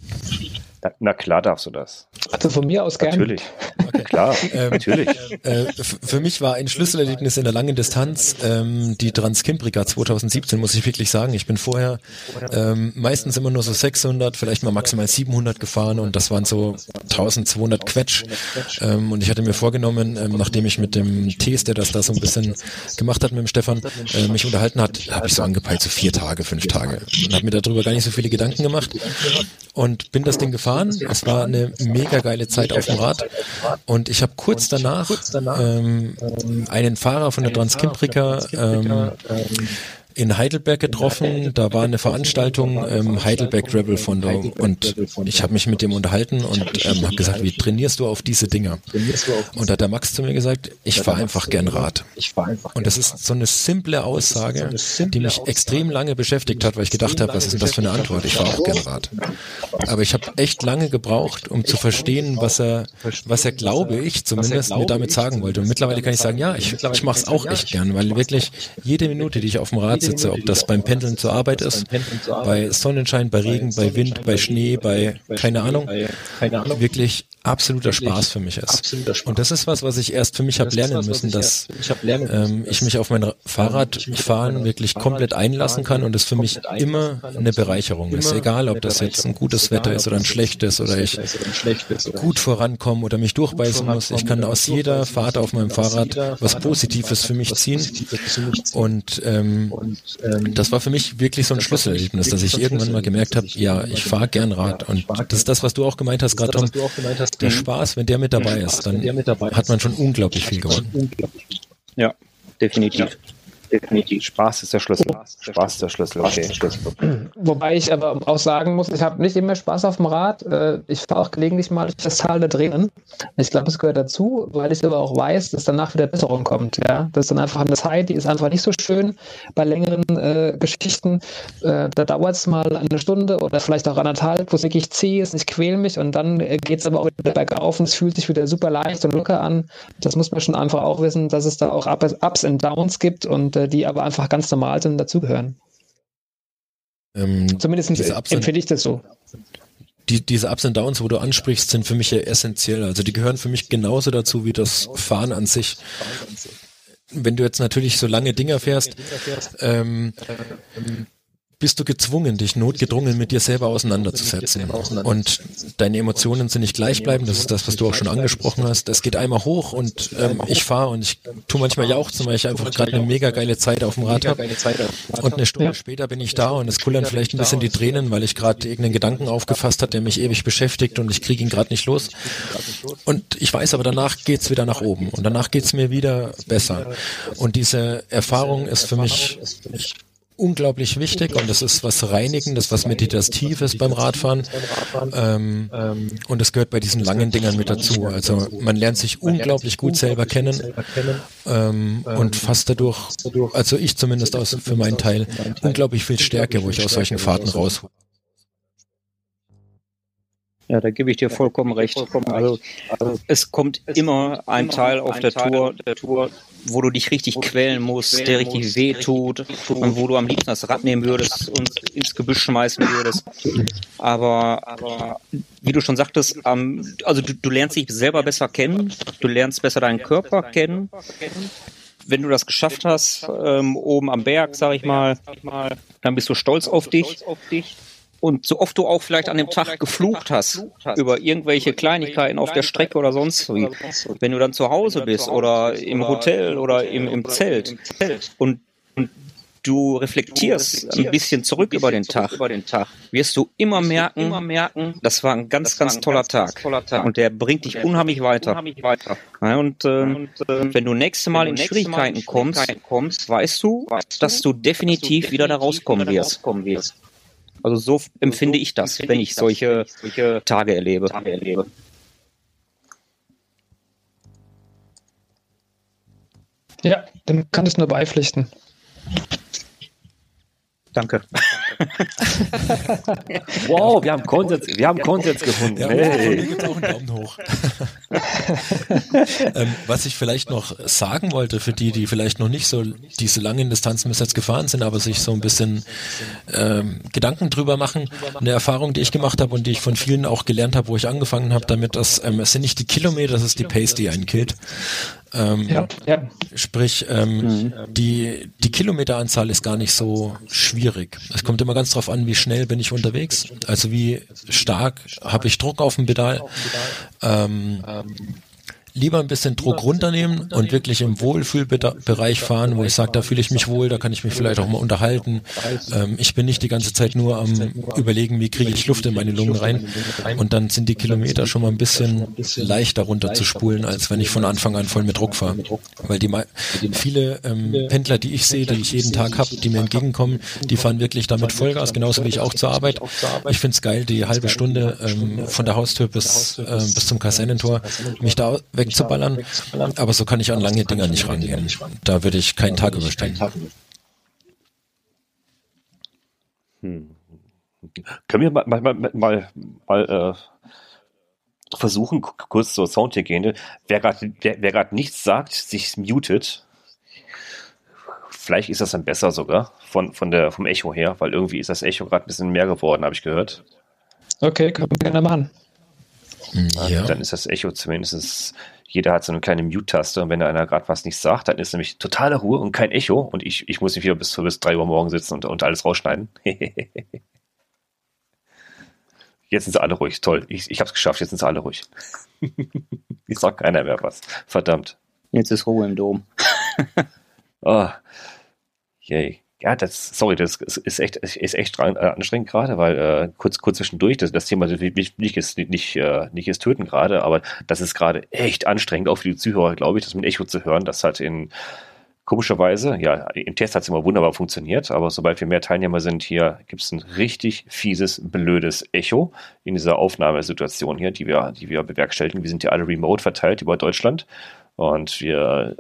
Speaker 1: Yeah. Na, na, klar darfst du das.
Speaker 4: Also von mir aus gerne.
Speaker 1: Natürlich. Okay. Klar, ähm, natürlich.
Speaker 3: Äh, für mich war ein Schlüsselerlebnis in der langen Distanz ähm, die Transkimbrika 2017, muss ich wirklich sagen. Ich bin vorher ähm, meistens immer nur so 600, vielleicht mal maximal 700 gefahren und das waren so 1200 Quetsch. Ähm, und ich hatte mir vorgenommen, ähm, nachdem ich mit dem Tees, der das da so ein bisschen gemacht hat mit dem Stefan, äh, mich unterhalten hat, habe ich so angepeilt, so vier Tage, fünf Tage. Und habe mir darüber gar nicht so viele Gedanken gemacht und bin das Ding gefahren gefahren. Es war eine mega geile Zeit auf dem Rad. Und ich habe kurz danach ähm, einen Fahrer von der Transkimbrika ähm, in Heidelberg getroffen. Da war eine Veranstaltung ähm, Heidelberg Rebel Fondo und ich habe mich mit dem unterhalten und ähm, habe gesagt, wie trainierst du auf diese Dinger? Und da hat der Max zu mir gesagt, ich fahre einfach gern Rad. Und das ist so eine simple Aussage, die mich extrem lange beschäftigt hat, weil ich gedacht habe, was ist denn das für eine Antwort? Ich fahre auch gern Rad. Aber ich habe echt lange gebraucht, um zu verstehen, was er, was er glaube ich zumindest mir damit sagen wollte. Und mittlerweile kann ich sagen, ja, ich, ich mache es auch echt gern, weil wirklich jede Minute, die ich auf dem Rad sitze, ob das beim Pendeln zur Arbeit ist, bei Sonnenschein, bei Regen, bei Wind, bei Schnee, bei keine Ahnung, wirklich absoluter Spaß für mich ist. Und das ist was, was ich erst für mich habe lernen müssen, dass ähm, ich mich auf mein Fahrradfahren wirklich komplett einlassen kann und es für mich immer eine Bereicherung ist. Egal, ob das jetzt ein gutes Wetter ist oder ein schlechtes oder ich gut vorankomme oder mich durchbeißen muss. Ich kann aus jeder Fahrt auf meinem Fahrrad was Positives für mich ziehen. Und ähm, das war für mich wirklich so ein Schlüsselerlebnis, dass ich irgendwann mal gemerkt habe, ja, ich fahre gern Rad. Und das ist das, was du auch gemeint hast, gerade Tom der Spaß, wenn der mit dabei ist, dann hat man schon unglaublich viel gewonnen.
Speaker 2: Ja, definitiv
Speaker 1: definitiv. Spaß ist der Schlüssel. Spaß ist der Schlüssel, okay.
Speaker 4: Wobei ich aber auch sagen muss, ich habe nicht immer Spaß auf dem Rad. Äh, ich fahre auch gelegentlich mal das Tal der Tränen. Ich glaube, es gehört dazu, weil ich aber auch weiß, dass danach wieder Besserung kommt. Ja? Das ist dann einfach eine Zeit, die ist einfach nicht so schön bei längeren äh, Geschichten. Äh, da dauert es mal eine Stunde oder vielleicht auch anderthalb, wo es wirklich zäh ist, ich quäle mich und dann äh, geht es aber auch wieder bergauf und es fühlt sich wieder super leicht und locker an. Das muss man schon einfach auch wissen, dass es da auch Ups und Downs gibt und äh, die aber einfach ganz normal sind und dazugehören. Ähm, Zumindest empfinde ich das so.
Speaker 3: Die, diese Ups und Downs, wo du ansprichst, sind für mich ja essentiell. Also die gehören für mich genauso dazu wie das Fahren an sich. Wenn du jetzt natürlich so lange Dinger fährst, ähm, bist du gezwungen, dich notgedrungen mit dir selber auseinanderzusetzen. Und deine Emotionen sind nicht gleichbleibend, das ist das, was du auch schon angesprochen hast. Es geht einmal hoch und ähm, ich fahre und ich tue manchmal jauchzen, weil ich einfach gerade eine mega geile Zeit auf dem Rad habe. Und eine Stunde später bin ich da und es kullern vielleicht ein bisschen die Tränen, weil ich gerade irgendeinen Gedanken aufgefasst hat, der mich ewig beschäftigt und ich kriege ihn gerade nicht los. Und ich weiß aber, danach geht's wieder nach oben und danach geht's mir wieder besser. Und diese Erfahrung ist für mich unglaublich wichtig und das ist was Reinigendes, was Meditatives beim Radfahren. Ähm, und das gehört bei diesen langen Dingern mit dazu. Also man lernt sich unglaublich gut selber kennen ähm, und fast dadurch, also ich zumindest aus für meinen Teil, unglaublich viel Stärke, wo ich aus solchen Fahrten raushole.
Speaker 2: Ja, da gebe ich dir vollkommen recht. Also, also es kommt immer ein Teil auf der Tour, der Tour, wo du dich richtig quälen musst, der richtig weh tut und wo du am liebsten das Rad nehmen würdest und ins Gebüsch schmeißen würdest. Aber, aber wie du schon sagtest, also du, du lernst dich selber besser kennen, du lernst besser deinen Körper kennen wenn du das geschafft hast, ähm, oben am Berg, sag ich mal, dann bist du stolz auf dich. Und so oft du auch vielleicht an dem Tag geflucht hast über irgendwelche Kleinigkeiten auf der Strecke oder sonst wie, wenn du dann zu Hause bist oder im Hotel oder im, im Zelt. und, und du reflektierst ein bisschen zurück über den Tag, wirst du immer merken, das war ein ganz, ganz toller Tag. Und der bringt dich unheimlich weiter. Und, äh, wenn du nächste Mal in Schwierigkeiten kommst, weißt du, dass du definitiv wieder da rauskommen wirst. Also so empfinde ich das, wenn ich solche, solche Tage erlebe.
Speaker 4: Ja, dann kann ich nur beipflichten.
Speaker 2: Danke.
Speaker 1: Wow, wir haben Konsens, wir haben Konsens gefunden. Ja, hey.
Speaker 3: gibt auch einen Daumen hoch. ähm, was ich vielleicht noch sagen wollte für die, die vielleicht noch nicht so diese langen Distanzen bis jetzt gefahren sind, aber sich so ein bisschen ähm, Gedanken drüber machen. Eine Erfahrung, die ich gemacht habe und die ich von vielen auch gelernt habe, wo ich angefangen habe, damit, dass ähm, es sind nicht die Kilometer, das ist die Pace, die einen killt. Ähm, ja, ja. Sprich, ähm, mhm. die, die Kilometeranzahl ist gar nicht so schwierig. Es kommt immer ganz drauf an, wie schnell bin ich unterwegs, also wie stark habe ich Druck auf dem Pedal. Ähm, lieber ein bisschen Druck runternehmen und wirklich im Wohlfühlbereich fahren, wo ich sage, da fühle ich mich wohl, da kann ich mich vielleicht auch mal unterhalten. Ähm, ich bin nicht die ganze Zeit nur am überlegen, wie kriege ich Luft in meine Lungen rein. Und dann sind die Kilometer schon mal ein bisschen leichter runter zu spulen, als wenn ich von Anfang an voll mit Druck fahre. Weil die viele ähm, Pendler, die ich sehe, die ich jeden Tag habe, die mir entgegenkommen, die fahren wirklich damit Vollgas, genauso wie ich auch zur Arbeit. Ich finde es geil, die halbe Stunde ähm, von der Haustür bis, äh, bis zum Kasernentor, mich da wegzuballern. Aber so kann ich an lange Dinger nicht rangehen. Da würde ich keinen Tag überstehen.
Speaker 1: Hm. Können wir mal, mal, mal, mal äh, versuchen, kurz zur Soundhygiene. Wer gerade wer, wer nichts sagt, sich mutet. Vielleicht ist das dann besser sogar von, von der, vom Echo her, weil irgendwie ist das Echo gerade ein bisschen mehr geworden, habe ich gehört.
Speaker 4: Okay, können wir gerne machen.
Speaker 1: Ja. Dann ist das Echo zumindest, jeder hat so eine kleine Mute-Taste und wenn einer gerade was nicht sagt, dann ist nämlich totale Ruhe und kein Echo und ich, ich muss nicht wieder bis, bis 3 Uhr morgen sitzen und, und alles rausschneiden. jetzt sind sie alle ruhig, toll. Ich, ich habe es geschafft, jetzt sind sie alle ruhig. ich sag keiner mehr was. Verdammt.
Speaker 2: Jetzt ist Ruhe im Dom.
Speaker 1: oh. Yay ja, das, sorry, das ist echt, ist echt äh, anstrengend gerade, weil äh, kurz, kurz zwischendurch, das, das Thema nicht, nicht, ist, nicht, äh, nicht ist töten gerade, aber das ist gerade echt anstrengend, auch für die Zuhörer, glaube ich, das mit Echo zu hören. Das hat in komischerweise, ja, im Test hat es immer wunderbar funktioniert, aber sobald wir mehr Teilnehmer sind, hier gibt es ein richtig fieses, blödes Echo in dieser Aufnahmesituation hier, die wir, die wir bewerkstelligen. Wir sind ja alle remote verteilt über Deutschland und wir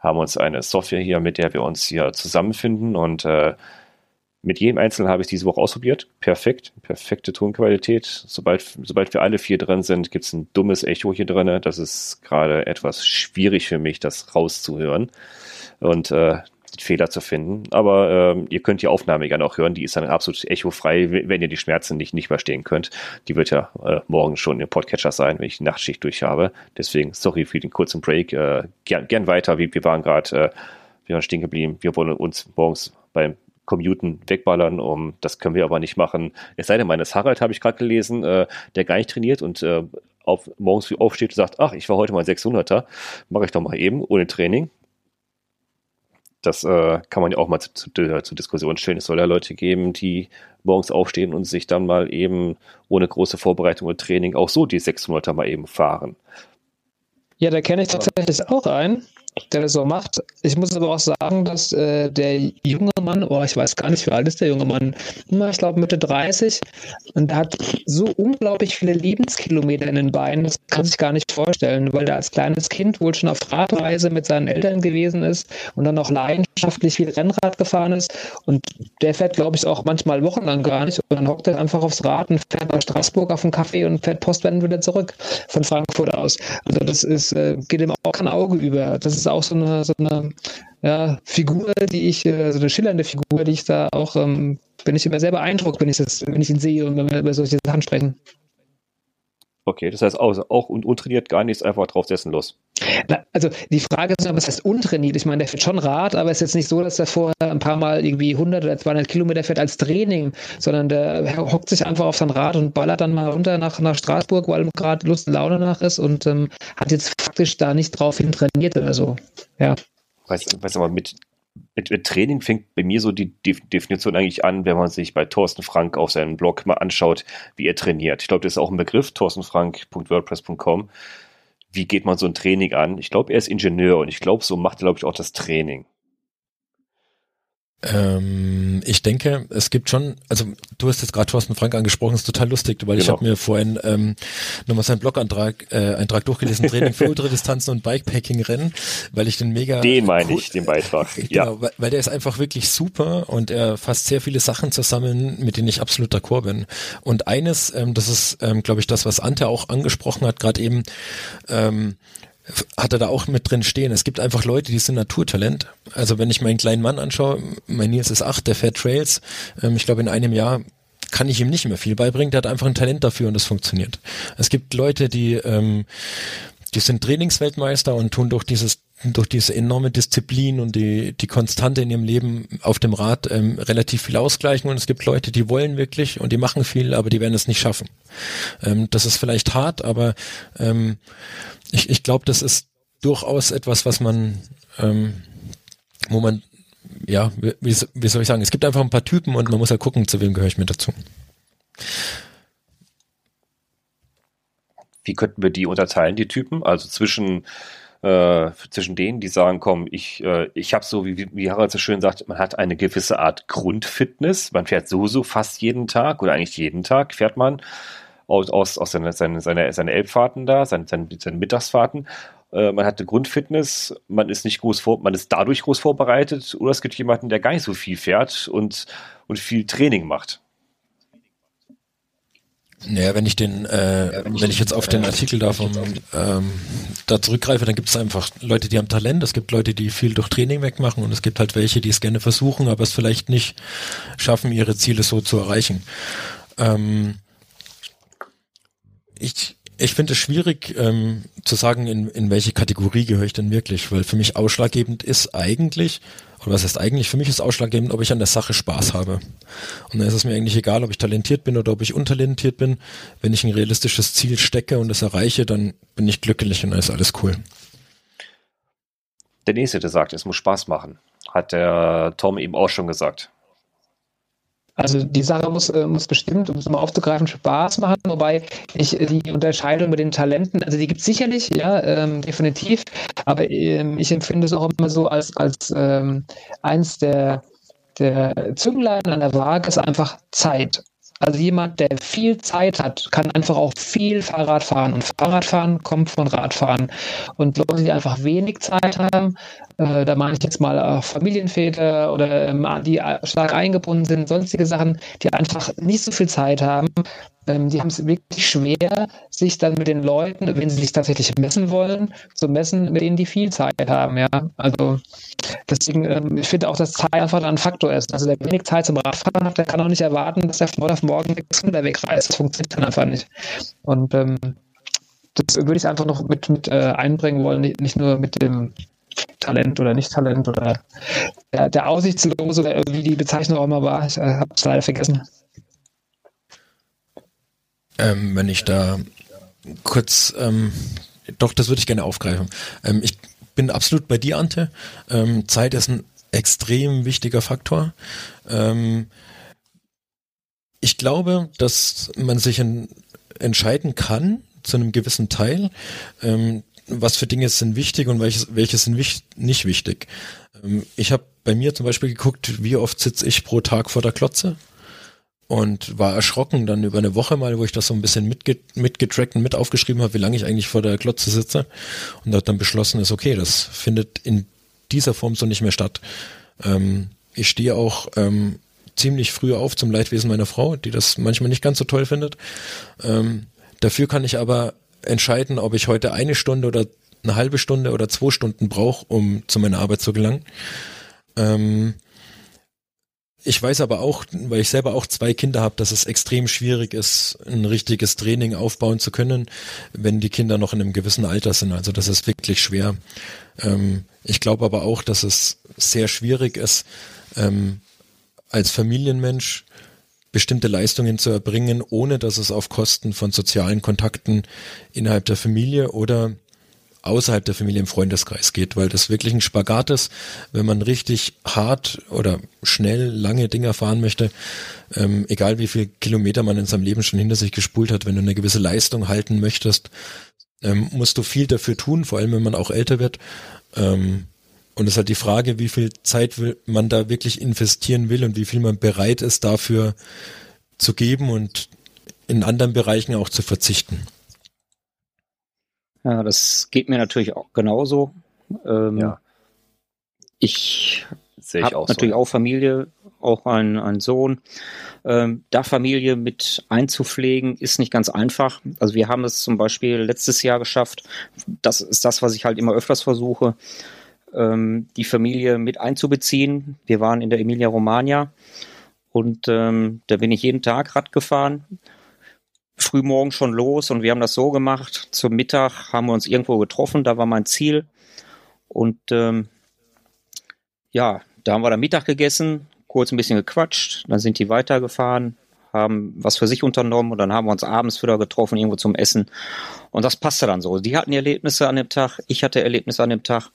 Speaker 1: haben uns eine Software hier, mit der wir uns hier zusammenfinden und äh, mit jedem Einzelnen habe ich diese Woche ausprobiert. Perfekt, perfekte Tonqualität. Sobald, sobald wir alle vier drin sind, gibt es ein dummes Echo hier drin. Das ist gerade etwas schwierig für mich, das rauszuhören. Und äh, Fehler zu finden. Aber ähm, ihr könnt die Aufnahme gerne auch hören. Die ist dann absolut echofrei, wenn ihr die Schmerzen nicht, nicht verstehen könnt. Die wird ja äh, morgen schon im Podcatcher sein, wenn ich die Nachtschicht durch habe. Deswegen, sorry für den kurzen Break. Äh, gern, gern weiter. Wir, wir waren gerade, äh, stehen geblieben. Wir wollen uns morgens beim Commuten wegballern. Um, das können wir aber nicht machen. Es sei denn, meines Harald habe ich gerade gelesen, äh, der gar nicht trainiert und äh, auf, morgens aufsteht und sagt, ach, ich war heute mal 600er, mache ich doch mal eben ohne Training. Das äh, kann man ja auch mal zu, zu, zur Diskussion stellen. Es soll ja Leute geben, die morgens aufstehen und sich dann mal eben ohne große Vorbereitung und Training auch so die 600er mal eben fahren.
Speaker 4: Ja, da kenne ich tatsächlich auch einen der das so macht. Ich muss aber auch sagen, dass äh, der junge Mann, oh, ich weiß gar nicht, wie alt ist der junge Mann, ich glaube Mitte 30 und hat so unglaublich viele Lebenskilometer in den Beinen, das kann sich gar nicht vorstellen, weil er als kleines Kind wohl schon auf Radreise mit seinen Eltern gewesen ist und dann noch leidenschaftlich viel Rennrad gefahren ist und der fährt, glaube ich, auch manchmal wochenlang gar nicht und dann hockt er einfach aufs Rad und fährt nach Straßburg auf den Kaffee und fährt postwendend wieder zurück von Frankfurt aus. Also das ist, äh, geht ihm auch kein Auge über. Das ist auch so eine, so eine ja, Figur, die ich, äh, so eine schillernde Figur, die ich da auch, ähm, bin ich immer sehr beeindruckt, wenn ich das, wenn ich ihn sehe und wenn wir über solche Sachen sprechen.
Speaker 1: Okay, das heißt auch, auch untrainiert gar nichts, einfach drauf setzen los.
Speaker 4: Na, also die Frage ist, was heißt untrainiert? Ich meine, der fährt schon Rad, aber es ist jetzt nicht so, dass er vorher ein paar Mal irgendwie 100 oder 200 Kilometer fährt als Training, sondern der hockt sich einfach auf sein Rad und ballert dann mal runter nach, nach Straßburg, weil ihm gerade Lust und Laune nach ist und ähm, hat jetzt faktisch da nicht drauf hin trainiert oder so. Ja.
Speaker 1: Weiß, weiß aber mit mit, mit, Training fängt bei mir so die Definition eigentlich an, wenn man sich bei Thorsten Frank auf seinem Blog mal anschaut, wie er trainiert. Ich glaube, das ist auch ein Begriff, thorstenfrank.wordpress.com. Wie geht man so ein Training an? Ich glaube, er ist Ingenieur und ich glaube, so macht er, glaube ich, auch das Training.
Speaker 3: Ähm, ich denke, es gibt schon, also du hast jetzt gerade Thorsten Frank angesprochen, ist total lustig, weil genau. ich habe mir vorhin ähm, nochmal seinen Blogantrag äh, Eintrag durchgelesen, Training für Ultradistanzen und Bikepacking-Rennen, weil ich den mega
Speaker 1: Den meine cool, ich, den Beitrag.
Speaker 3: Genau, ja. weil, weil der ist einfach wirklich super und er fasst sehr viele Sachen zusammen, mit denen ich absolut d'accord bin. Und eines, ähm, das ist, ähm, glaube ich, das, was Ante auch angesprochen hat, gerade eben, ähm, hat er da auch mit drin stehen. Es gibt einfach Leute, die sind Naturtalent. Also wenn ich meinen kleinen Mann anschaue, mein Nils ist acht, der fährt Trails. Ähm, ich glaube, in einem Jahr kann ich ihm nicht mehr viel beibringen. Der hat einfach ein Talent dafür und das funktioniert. Es gibt Leute, die, ähm, die sind Trainingsweltmeister und tun durch dieses durch diese enorme Disziplin und die, die Konstante in ihrem Leben auf dem Rad ähm, relativ viel ausgleichen und es gibt Leute, die wollen wirklich und die machen viel, aber die werden es nicht schaffen. Ähm, das ist vielleicht hart, aber ähm, ich, ich glaube, das ist durchaus etwas, was man, ähm, wo man, ja, wie, wie soll ich sagen, es gibt einfach ein paar Typen und man muss ja halt gucken, zu wem gehöre ich mit dazu.
Speaker 1: Wie könnten wir die unterteilen, die Typen? Also zwischen äh, zwischen denen, die sagen, komm, ich, äh, ich habe so, wie, wie Harald so schön sagt, man hat eine gewisse Art Grundfitness. Man fährt sowieso fast jeden Tag oder eigentlich jeden Tag fährt man aus, aus, aus seine, seine, seine, seine Elbfahrten da, seine, seine, seine Mittagsfahrten. Äh, man hat eine Grundfitness, man ist nicht groß vor, man ist dadurch groß vorbereitet, oder es gibt jemanden, der gar nicht so viel fährt und, und viel Training macht.
Speaker 3: Naja, wenn ich den, äh, ja, wenn, ich, wenn ich jetzt auf den Artikel da vom, ähm, da zurückgreife, dann gibt es einfach Leute, die haben Talent, es gibt Leute, die viel durch Training wegmachen und es gibt halt welche, die es gerne versuchen, aber es vielleicht nicht schaffen, ihre Ziele so zu erreichen. Ähm, ich, ich finde es schwierig ähm, zu sagen, in, in welche Kategorie gehöre ich denn wirklich, weil für mich ausschlaggebend ist eigentlich, oder was heißt eigentlich, für mich ist ausschlaggebend, ob ich an der Sache Spaß habe. Und dann ist es mir eigentlich egal, ob ich talentiert bin oder ob ich untalentiert bin. Wenn ich ein realistisches Ziel stecke und es erreiche, dann bin ich glücklich und dann ist alles cool.
Speaker 1: Der nächste, der sagt, es muss Spaß machen, hat der Tom eben auch schon gesagt.
Speaker 4: Also die Sache muss, äh, muss bestimmt, um es mal aufzugreifen, Spaß machen, wobei ich die Unterscheidung mit den Talenten, also die gibt es sicherlich, ja, ähm, definitiv, aber ähm, ich empfinde es auch immer so als, als ähm, eins der, der Zünglein an der Waage ist einfach Zeit. Also jemand, der viel Zeit hat, kann einfach auch viel Fahrrad fahren. Und Fahrradfahren kommt von Radfahren. Und Leute, die einfach wenig Zeit haben, äh, da meine ich jetzt mal auch Familienväter oder ähm, die stark eingebunden sind, sonstige Sachen, die einfach nicht so viel Zeit haben, ähm, die haben es wirklich schwer, sich dann mit den Leuten, wenn sie sich tatsächlich messen wollen, zu messen, mit denen die viel Zeit haben. Ja, also deswegen, ähm, ich finde auch, dass Zeit einfach ein Faktor ist. Also, wer wenig Zeit zum Radfahren hat, der kann auch nicht erwarten, dass er von heute auf morgen 600 wegreist. Das funktioniert dann einfach nicht. Und ähm, das würde ich einfach noch mit, mit äh, einbringen wollen, nicht, nicht nur mit dem Talent oder nicht Talent oder der, der Aussichtslose oder wie die Bezeichnung auch immer war. Ich äh, habe es leider vergessen.
Speaker 3: Ähm, wenn ich da kurz, ähm, doch, das würde ich gerne aufgreifen. Ähm, ich bin absolut bei dir, Ante. Ähm, Zeit ist ein extrem wichtiger Faktor. Ähm, ich glaube, dass man sich in, entscheiden kann, zu einem gewissen Teil, ähm, was für Dinge sind wichtig und welche, welche sind wich nicht wichtig. ich habe bei mir zum Beispiel geguckt, wie oft sitze ich pro Tag vor der Klotze und war erschrocken dann über eine Woche mal, wo ich das so ein bisschen mitge mitgetrackt und mit aufgeschrieben habe, wie lange ich eigentlich vor der Klotze sitze und hat dann beschlossen ist, okay, das findet in dieser Form so nicht mehr statt. Ähm, ich stehe auch ähm, ziemlich früh auf zum Leidwesen meiner Frau, die das manchmal nicht ganz so toll findet. Ähm, dafür kann ich aber entscheiden, ob ich heute eine Stunde oder eine halbe Stunde oder zwei Stunden brauche, um zu meiner Arbeit zu gelangen. Ähm, ich weiß aber auch, weil ich selber auch zwei Kinder habe, dass es extrem schwierig ist, ein richtiges Training aufbauen zu können, wenn die Kinder noch in einem gewissen Alter sind. Also das ist wirklich schwer. Ähm, ich glaube aber auch, dass es sehr schwierig ist, ähm, als Familienmensch bestimmte Leistungen zu erbringen, ohne dass es auf Kosten von sozialen Kontakten innerhalb der Familie oder außerhalb der Familie im Freundeskreis geht, weil das wirklich ein Spagat ist, wenn man richtig hart oder schnell lange Dinge fahren möchte, ähm, egal wie viel Kilometer man in seinem Leben schon hinter sich gespult hat, wenn du eine gewisse Leistung halten möchtest, ähm, musst du viel dafür tun, vor allem wenn man auch älter wird. Ähm, und es ist halt die Frage, wie viel Zeit will man da wirklich investieren will und wie viel man bereit ist dafür zu geben und in anderen Bereichen auch zu verzichten.
Speaker 2: Ja, das geht mir natürlich auch genauso. Ähm, ja. Ich habe auch natürlich so. auch Familie, auch einen, einen Sohn. Ähm, da Familie mit einzupflegen, ist nicht ganz einfach. Also wir haben es zum Beispiel letztes Jahr geschafft. Das ist das, was ich halt immer öfters versuche, ähm, die Familie mit einzubeziehen. Wir waren in der Emilia Romagna und ähm, da bin ich jeden Tag Rad gefahren frühmorgen schon los und wir haben das so gemacht. Zum Mittag haben wir uns irgendwo getroffen, da war mein Ziel. Und ähm, ja, da haben wir dann Mittag gegessen, kurz ein bisschen gequatscht, dann sind die weitergefahren, haben was für sich unternommen und dann haben wir uns abends wieder getroffen, irgendwo zum Essen. Und das passte dann so. Die hatten Erlebnisse an dem Tag, ich hatte Erlebnisse an dem Tag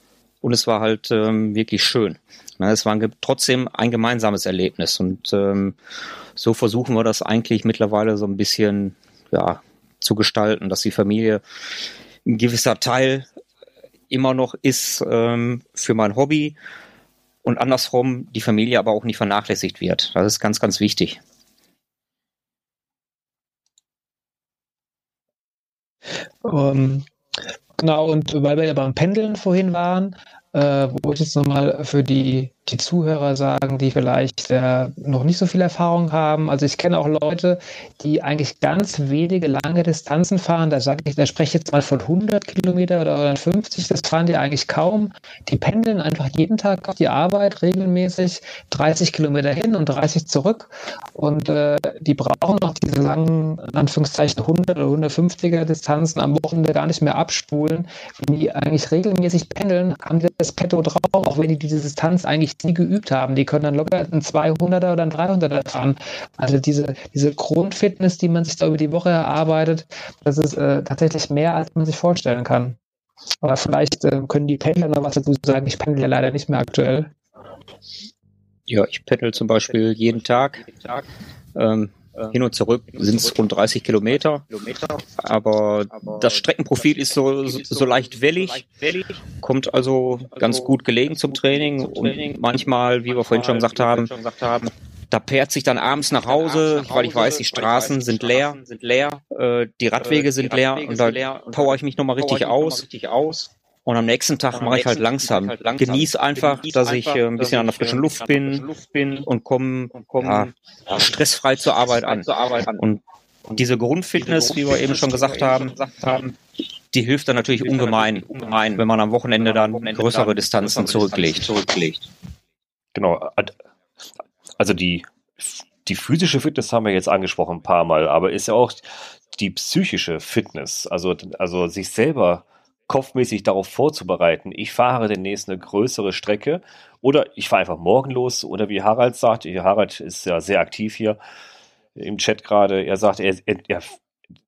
Speaker 2: und es war halt ähm, wirklich schön. es war trotzdem ein gemeinsames Erlebnis und ähm, so versuchen wir das eigentlich mittlerweile so ein bisschen ja, zu gestalten, dass die Familie ein gewisser Teil immer noch ist ähm, für mein Hobby und andersrum die Familie aber auch nicht vernachlässigt wird. Das ist ganz, ganz wichtig.
Speaker 4: Um, ähm, genau, und weil wir ja beim Pendeln vorhin waren, äh, wo ich jetzt nochmal für die, die Zuhörer sagen, die vielleicht äh, noch nicht so viel Erfahrung haben. Also ich kenne auch Leute, die eigentlich ganz wenige lange Distanzen fahren. Da ich, da spreche ich jetzt mal von 100 Kilometer oder 150. Das fahren die eigentlich kaum. Die pendeln einfach jeden Tag auf die Arbeit regelmäßig 30 Kilometer hin und 30 zurück. Und äh, die brauchen auch diese langen, in Anführungszeichen 100 oder 150er Distanzen am Wochenende gar nicht mehr abspulen. Wenn die eigentlich regelmäßig pendeln, haben sie das Petto drauf, auch wenn die diese Distanz eigentlich nie geübt haben. Die können dann locker einen 200er oder einen 300er fahren. Also diese, diese Grundfitness, die man sich da über die Woche erarbeitet, das ist äh, tatsächlich mehr, als man sich vorstellen kann. Aber vielleicht äh, können die Pendler noch was dazu sagen. Ich pendle ja leider nicht mehr aktuell.
Speaker 2: Ja, ich pendel zum Beispiel jeden Tag. Ähm, hin und zurück sind es rund 30 Kilometer. Aber das Streckenprofil ist so, so, leicht wellig, kommt also ganz gut gelegen zum Training. Und manchmal, wie wir vorhin schon gesagt haben, da pairt sich dann abends nach Hause, weil ich weiß, die Straßen sind leer, äh, die Radwege sind leer und da power ich mich nochmal richtig aus. Und am nächsten Tag mache ich halt langsam. Halt langsam. Genieße einfach, dass ich äh, ein bisschen an der frischen Luft bin, und komme komm, ja, stressfrei zur Arbeit an. Und diese Grundfitness, wie wir eben schon gesagt haben, die hilft dann natürlich ungemein, wenn man am Wochenende dann größere Distanzen zurücklegt.
Speaker 1: Genau. Also die, die physische Fitness haben wir jetzt angesprochen ein paar Mal, aber ist ja auch die psychische Fitness, also, also sich selber kopfmäßig darauf vorzubereiten. Ich fahre demnächst eine größere Strecke oder ich fahre einfach morgen los oder wie Harald sagt, Harald ist ja sehr aktiv hier im Chat gerade, er sagt, er, er, er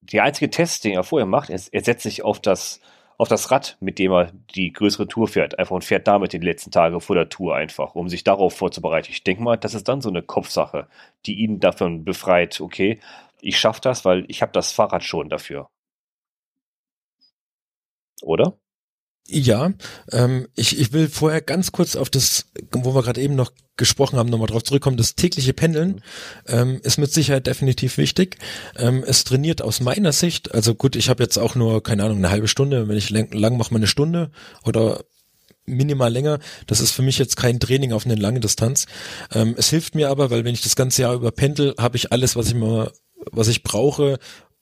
Speaker 1: der einzige Test, den er vorher macht, ist, er setzt sich auf das, auf das Rad, mit dem er die größere Tour fährt, einfach und fährt damit die letzten Tage vor der Tour einfach, um sich darauf vorzubereiten. Ich denke mal, das ist dann so eine Kopfsache, die ihn davon befreit, okay, ich schaffe das, weil ich habe das Fahrrad schon dafür oder?
Speaker 3: Ja, ähm, ich, ich will vorher ganz kurz auf das, wo wir gerade eben noch gesprochen haben, nochmal drauf zurückkommen. Das tägliche Pendeln ähm, ist mit Sicherheit definitiv wichtig. Ähm, es trainiert aus meiner Sicht, also gut, ich habe jetzt auch nur, keine Ahnung, eine halbe Stunde, wenn ich lang, lang mache, mal eine Stunde oder minimal länger. Das ist für mich jetzt kein Training auf eine lange Distanz. Ähm, es hilft mir aber, weil wenn ich das ganze Jahr über pendel, habe ich alles, was ich mir, was ich brauche,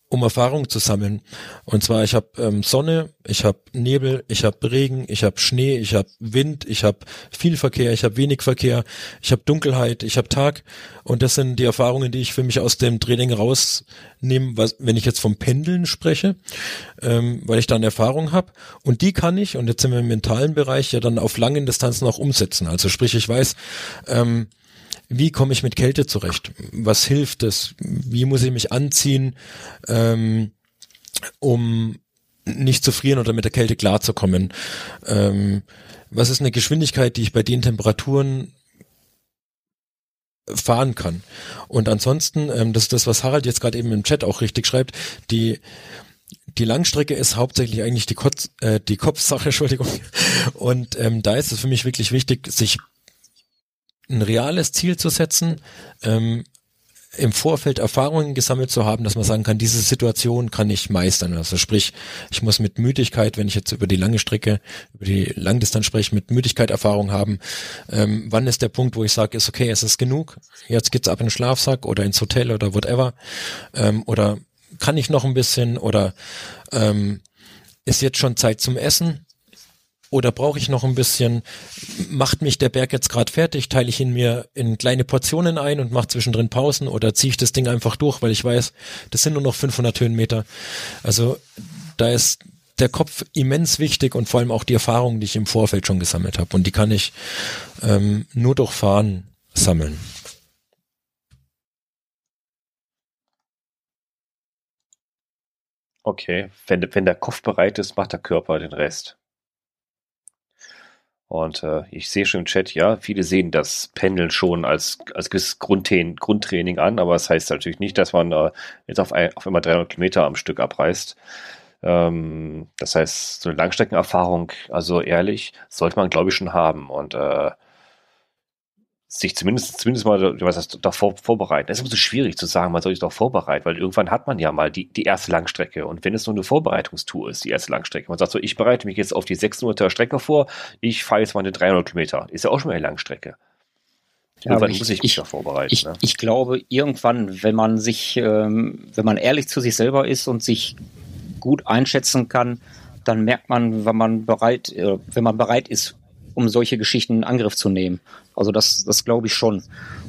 Speaker 3: um Erfahrung zu sammeln. Und zwar, ich habe ähm, Sonne, ich habe Nebel, ich habe Regen, ich habe Schnee, ich habe Wind, ich habe viel Verkehr, ich habe wenig Verkehr, ich habe Dunkelheit, ich habe Tag. Und das sind die Erfahrungen, die ich für mich aus dem Training rausnehme, was, wenn ich jetzt vom Pendeln spreche, ähm, weil ich da eine Erfahrung habe. Und die kann ich, und jetzt sind wir im mentalen Bereich, ja dann auf langen Distanzen auch umsetzen. Also sprich, ich weiß, ähm, wie komme ich mit Kälte zurecht? Was hilft es? Wie muss ich mich anziehen, ähm, um nicht zu frieren oder mit der Kälte klarzukommen? Ähm, was ist eine Geschwindigkeit, die ich bei den Temperaturen fahren kann? Und ansonsten, ähm, das ist das, was Harald jetzt gerade eben im Chat auch richtig schreibt, die die Langstrecke ist hauptsächlich eigentlich die, Kotz, äh, die Kopfsache, Entschuldigung. Und ähm, da ist es für mich wirklich wichtig, sich ein reales Ziel zu setzen, ähm, im Vorfeld Erfahrungen gesammelt zu haben, dass man sagen kann, diese Situation kann ich meistern. Also sprich, ich muss mit Müdigkeit, wenn ich jetzt über die lange Strecke, über die Langdistanz spreche, mit Müdigkeit Erfahrung haben. Ähm, wann ist der Punkt, wo ich sage, ist okay, es ist genug, jetzt geht's ab in den Schlafsack oder ins Hotel oder whatever. Ähm, oder kann ich noch ein bisschen oder ähm, ist jetzt schon Zeit zum Essen? Oder brauche ich noch ein bisschen, macht mich der Berg jetzt gerade fertig, teile ich ihn mir in kleine Portionen ein und mache zwischendrin Pausen oder ziehe ich das Ding einfach durch, weil ich weiß, das sind nur noch 500 Höhenmeter. Also da ist der Kopf immens wichtig und vor allem auch die Erfahrungen, die ich im Vorfeld schon gesammelt habe. Und die kann ich ähm, nur durch Fahren sammeln.
Speaker 1: Okay, wenn, wenn der Kopf bereit ist, macht der Körper den Rest. Und äh, ich sehe schon im Chat, ja, viele sehen das Pendeln schon als, als Grundtraining, Grundtraining an, aber das heißt natürlich nicht, dass man äh, jetzt auf, ein, auf immer 300 Kilometer am Stück abreißt. Ähm, das heißt, so eine Langstreckenerfahrung, also ehrlich, sollte man, glaube ich, schon haben. Und äh, sich zumindest, zumindest mal was heißt, davor vorbereiten. Es ist immer so schwierig zu sagen, man soll sich doch vorbereiten, weil irgendwann hat man ja mal die, die erste Langstrecke. Und wenn es nur eine Vorbereitungstour ist, die erste Langstrecke, man sagt so, ich bereite mich jetzt auf die 600er Strecke vor, ich fahre jetzt mal eine 300 Kilometer. Ist ja auch schon mal eine Langstrecke.
Speaker 2: Ja, irgendwann ich, muss ich mich ich, ja vorbereiten. Ich, ne? ich glaube, irgendwann, wenn man sich, ähm, wenn man ehrlich zu sich selber ist und sich gut einschätzen kann, dann merkt man, wenn man bereit, äh, wenn man bereit ist, um solche Geschichten in Angriff zu nehmen. Also das, das glaube ich schon.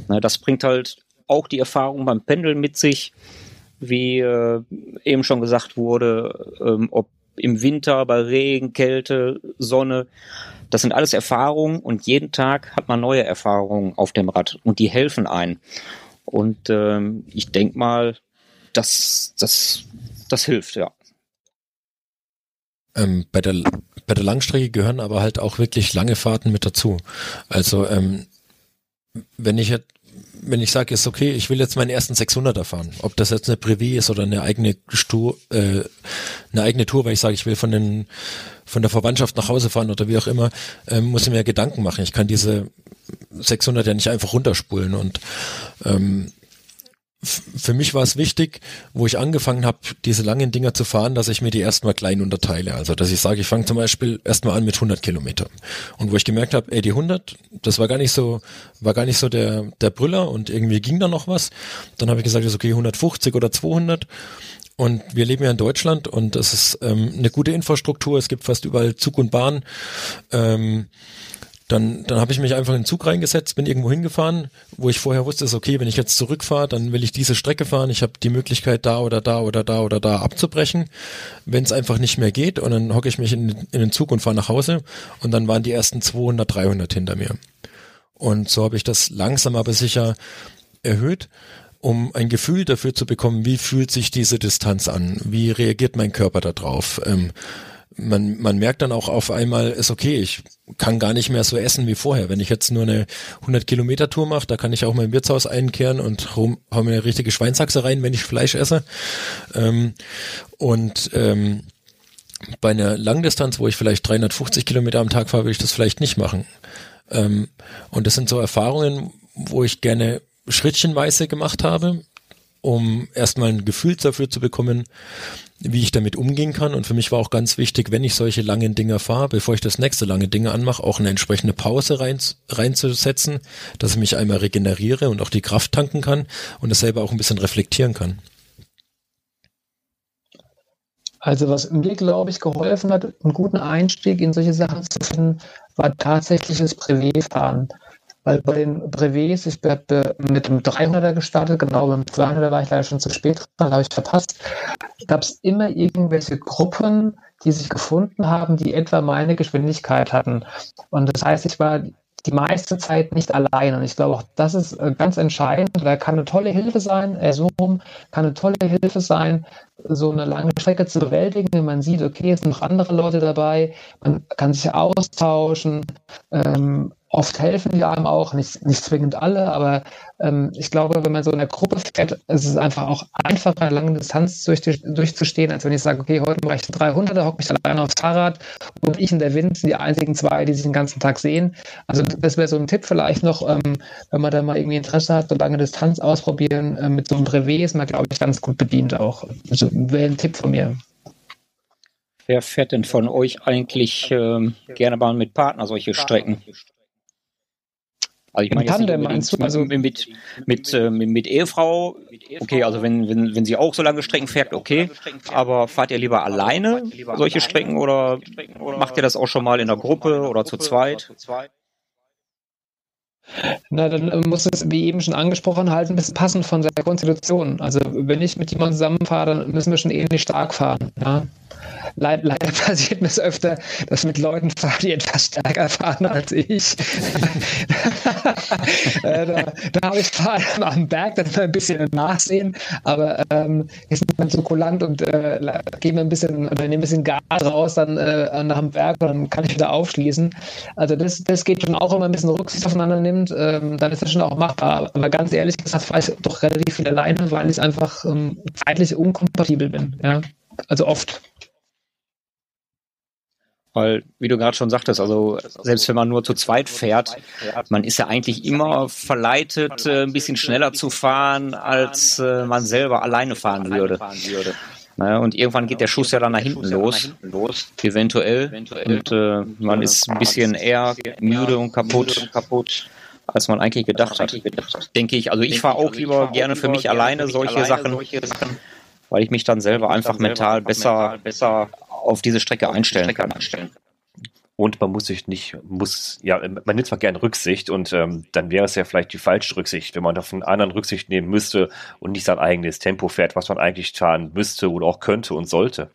Speaker 2: Ne, das bringt halt auch die Erfahrung beim Pendeln mit sich, wie äh, eben schon gesagt wurde, ähm, ob im Winter, bei Regen, Kälte, Sonne. Das sind alles Erfahrungen und jeden Tag hat man neue Erfahrungen auf dem Rad und die helfen ein. Und ähm, ich denke mal, das, das, das hilft, ja.
Speaker 3: Ähm, bei, der, bei der Langstrecke gehören aber halt auch wirklich lange Fahrten mit dazu. Also ähm, wenn ich jetzt wenn ich sage, ist okay, ich will jetzt meinen ersten 600er fahren, ob das jetzt eine Privé ist oder eine eigene Tour, äh, eine eigene Tour, weil ich sage, ich will von den von der Verwandtschaft nach Hause fahren oder wie auch immer, äh, muss ich mir Gedanken machen. Ich kann diese 600 ja nicht einfach runterspulen und ähm, für mich war es wichtig, wo ich angefangen habe, diese langen Dinger zu fahren, dass ich mir die erstmal klein unterteile. Also, dass ich sage, ich fange zum Beispiel erstmal an mit 100 Kilometern. Und wo ich gemerkt habe, ey, die 100, das war gar nicht so, war gar nicht so der, der Brüller und irgendwie ging da noch was. Dann habe ich gesagt, okay, 150 oder 200. Und wir leben ja in Deutschland und das ist ähm, eine gute Infrastruktur. Es gibt fast überall Zug und Bahn. Ähm, dann, dann habe ich mich einfach in den Zug reingesetzt, bin irgendwo hingefahren, wo ich vorher wusste, ist okay, wenn ich jetzt zurückfahre, dann will ich diese Strecke fahren. Ich habe die Möglichkeit, da oder da oder da oder da abzubrechen, wenn es einfach nicht mehr geht. Und dann hocke ich mich in, in den Zug und fahre nach Hause. Und dann waren die ersten 200, 300 hinter mir. Und so habe ich das langsam aber sicher erhöht, um ein Gefühl dafür zu bekommen, wie fühlt sich diese Distanz an, wie reagiert mein Körper darauf. Ähm, man, man merkt dann auch auf einmal, ist okay, ich kann gar nicht mehr so essen wie vorher. Wenn ich jetzt nur eine 100 Kilometer Tour mache, da kann ich auch mein Wirtshaus einkehren und hau, hau mir eine richtige Schweinshaxe rein, wenn ich Fleisch esse. Ähm, und ähm, bei einer Langdistanz, wo ich vielleicht 350 Kilometer am Tag fahre, will ich das vielleicht nicht machen. Ähm, und das sind so Erfahrungen, wo ich gerne schrittchenweise gemacht habe um erstmal ein Gefühl dafür zu bekommen, wie ich damit umgehen kann. Und für mich war auch ganz wichtig, wenn ich solche langen Dinge fahre, bevor ich das nächste lange Dinge anmache, auch eine entsprechende Pause rein, reinzusetzen, dass ich mich einmal regeneriere und auch die Kraft tanken kann und das selber auch ein bisschen reflektieren kann.
Speaker 4: Also was mir, glaube ich, geholfen hat, einen guten Einstieg in solche Sachen zu finden, war tatsächlich das Privé-Fahren. Weil bei den Brevets, ich bin mit dem 300er gestartet, genau beim 200er war ich leider schon zu spät dran, habe ich verpasst, gab es immer irgendwelche Gruppen, die sich gefunden haben, die etwa meine Geschwindigkeit hatten. Und das heißt, ich war die meiste Zeit nicht allein. Und ich glaube auch, das ist äh, ganz entscheidend. Da kann eine tolle Hilfe sein, äh, so rum kann eine tolle Hilfe sein, so eine lange Strecke zu bewältigen, wenn man sieht, okay, es sind noch andere Leute dabei, man kann sich austauschen. Ähm, oft helfen die einem auch, nicht, nicht zwingend alle, aber ähm, ich glaube, wenn man so in der Gruppe fährt, ist es einfach auch einfacher, lange Distanz durch, durchzustehen, als wenn ich sage, okay, heute mache ich 300, da hocke ich alleine aufs Fahrrad und ich und der Wind sind die einzigen zwei, die sich den ganzen Tag sehen. Also das wäre so ein Tipp vielleicht noch, ähm, wenn man da mal irgendwie Interesse hat, so lange Distanz ausprobieren, äh, mit so einem Brevet ist man, glaube ich, ganz gut bedient auch. Also wäre ein Tipp von mir.
Speaker 2: Wer fährt denn von euch eigentlich ähm, gerne mal mit Partner solche Strecken? Also ich meine Tandem meinst du? Also mit, mit, mit, äh, mit, Ehefrau, okay, also wenn, wenn, wenn sie auch so lange Strecken fährt, okay. Aber fahrt ihr lieber alleine solche Strecken oder macht ihr das auch schon mal in der Gruppe oder zu zweit?
Speaker 4: Na, dann muss es, wie eben schon angesprochen, halt ein bisschen passend von der Konstitution. Also wenn ich mit jemandem zusammenfahre, dann müssen wir schon ähnlich stark fahren. Ja? Leider, leider passiert mir es öfter, dass mit Leuten fahre, die etwas stärker fahren als ich. Äh, da, da habe ich vor allem am Berg dann ein bisschen Nachsehen, aber ähm, ist man so kulant und äh, geben ein bisschen oder nehmen ein bisschen Gas raus dann äh, nach dem Berg und dann kann ich wieder aufschließen. Also das, das geht schon auch, wenn man ein bisschen Rücksicht aufeinander nimmt, ähm, dann ist das schon auch machbar. Aber ganz ehrlich gesagt fahre ich doch relativ viel alleine, weil ich einfach ähm, zeitlich unkompatibel bin. Ja? Also oft.
Speaker 2: Weil, wie du gerade schon sagtest, also selbst wenn man nur zu zweit fährt, man ist ja eigentlich immer verleitet, äh, ein bisschen schneller zu fahren, als äh, man selber alleine fahren würde. Naja, und irgendwann geht der Schuss ja dann nach hinten los, eventuell. Und äh, man ist ein bisschen eher müde und kaputt, als man eigentlich gedacht hat. Denke ich. Also ich fahre auch lieber gerne für mich alleine solche Sachen, weil ich mich dann selber einfach mental besser, besser auf diese Strecke einstellen kann.
Speaker 1: Und man muss sich nicht, muss, ja, man nimmt zwar gerne Rücksicht und ähm, dann wäre es ja vielleicht die falsche Rücksicht, wenn man auf einen anderen Rücksicht nehmen müsste und nicht sein eigenes Tempo fährt, was man eigentlich fahren müsste oder auch könnte und sollte.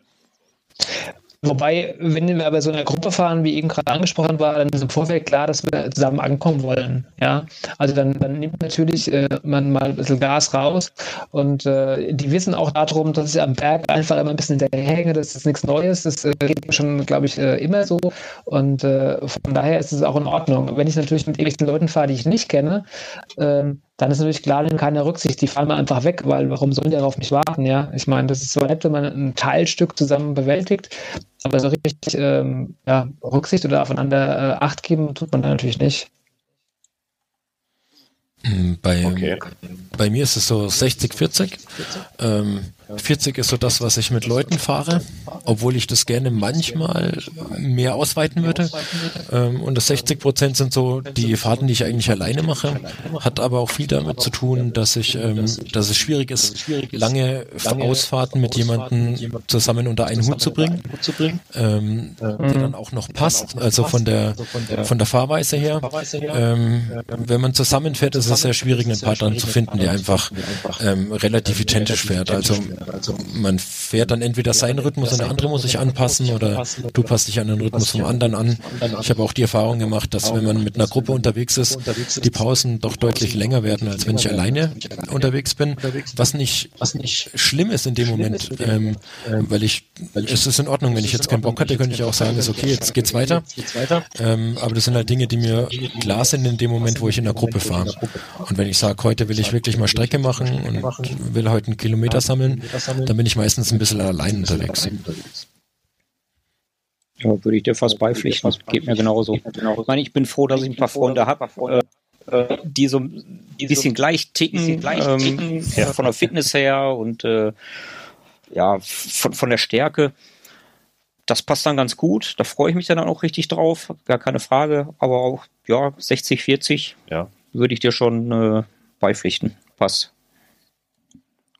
Speaker 4: Wobei, wenn wir aber so in einer Gruppe fahren, wie eben gerade angesprochen war, dann ist im Vorfeld klar, dass wir zusammen ankommen wollen. Ja, also dann, dann nimmt natürlich äh, man mal ein bisschen Gas raus und äh, die wissen auch darum, dass ich am Berg einfach immer ein bisschen hinterherhänge. Das ist nichts Neues. Das äh, geht schon, glaube ich, äh, immer so. Und äh, von daher ist es auch in Ordnung. Wenn ich natürlich mit irgendwelchen Leuten fahre, die ich nicht kenne, ähm, dann ist natürlich klar, in keiner Rücksicht, die fallen mir einfach weg, weil warum sollen die auf mich warten, ja? Ich meine, das ist so nett, wenn man ein Teilstück zusammen bewältigt, aber so richtig ähm, ja, Rücksicht oder aufeinander äh, Acht geben tut man da natürlich nicht.
Speaker 3: Hm, bei, okay. bei mir ist es so 60-40. Ähm, 40 ist so das, was ich mit Leuten fahre, obwohl ich das gerne manchmal mehr ausweiten würde. Ähm, und das 60 Prozent sind so die Fahrten, die ich eigentlich alleine mache. Hat aber auch viel damit zu tun, dass ich, ähm, dass es schwierig ist, lange Ausfahrten mit jemandem zusammen unter einen Hut zu bringen, ähm, der dann auch noch passt. Also von der, von der Fahrweise her. Ähm, wenn man zusammenfährt, ist es sehr schwierig, einen Partner zu finden, der einfach ähm, relativ identisch fährt. Also also man fährt dann entweder seinen Rhythmus und der andere muss sich anpassen oder du passt dich an den Rhythmus vom anderen an. Ich habe auch die Erfahrung gemacht, dass wenn man mit einer Gruppe unterwegs ist, die Pausen doch deutlich länger werden, als wenn ich alleine unterwegs bin, was nicht, schlimm ist in dem Moment, ähm, weil ich, es ist in Ordnung, wenn ich jetzt keinen Bock hatte, könnte ich auch sagen, ist okay, jetzt geht's weiter. Ähm, aber das sind halt Dinge, die mir klar sind in dem Moment, wo ich in der Gruppe fahre. Und wenn ich sage, heute will ich wirklich mal Strecke machen und will heute einen Kilometer sammeln, dann bin ich meistens ein bisschen allein unterwegs.
Speaker 2: Ja, würde ich dir fast beipflichten. Geht mir genauso. Ich meine, ich bin froh, dass ich ein paar Freunde habe, äh, die so, ein bisschen gleich ticken, bisschen gleich ähm, ticken ja, von der Fitness her und äh, ja, von, von der Stärke. Das passt dann ganz gut. Da freue ich mich dann auch richtig drauf. Gar keine Frage. Aber auch, ja, 60, 40 ja. würde ich dir schon äh, beipflichten. Passt.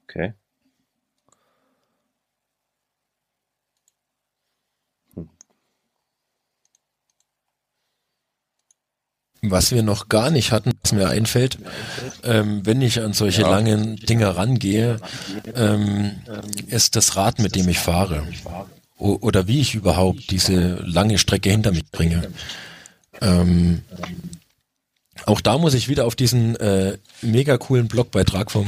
Speaker 1: Okay.
Speaker 3: Was wir noch gar nicht hatten, was mir einfällt, ähm, wenn ich an solche langen Dinge rangehe, ähm, ist das Rad, mit dem ich fahre. O oder wie ich überhaupt diese lange Strecke hinter mich bringe. Ähm, auch da muss ich wieder auf diesen äh, mega coolen Blogbeitrag vom,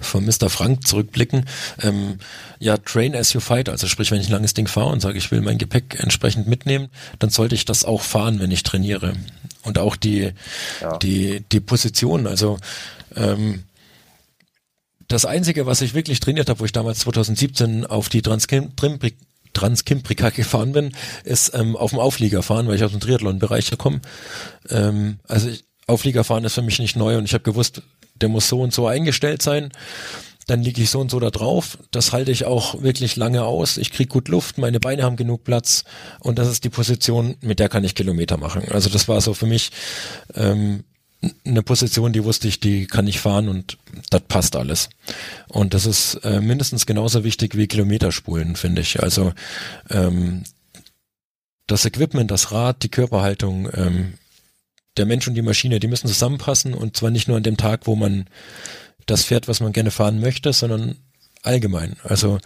Speaker 3: vom Mr. Frank zurückblicken. Ähm, ja, train as you fight, also sprich, wenn ich ein langes Ding fahre und sage, ich will mein Gepäck entsprechend mitnehmen, dann sollte ich das auch fahren, wenn ich trainiere. Und auch die, ja. die, die Position, also ähm, das Einzige, was ich wirklich trainiert habe, wo ich damals 2017 auf die Transkimbrick Transkimbrika gefahren bin, ist ähm, auf dem Auflieger fahren, weil ich aus dem Triathlon-Bereich komme. Ähm, also ich, Aufliegerfahren ist für mich nicht neu und ich habe gewusst, der muss so und so eingestellt sein. Dann liege ich so und so da drauf. Das halte ich auch wirklich lange aus. Ich kriege gut Luft, meine Beine haben genug Platz und das ist die Position, mit der kann ich Kilometer machen. Also das war so für mich ähm, eine Position, die wusste ich, die kann ich fahren und das passt alles. Und das ist äh, mindestens genauso wichtig wie Kilometerspulen, finde ich. Also ähm, das Equipment, das Rad, die Körperhaltung, ähm, der Mensch und die Maschine, die müssen zusammenpassen und zwar nicht nur an dem Tag, wo man das fährt, was man gerne fahren möchte, sondern allgemein. Also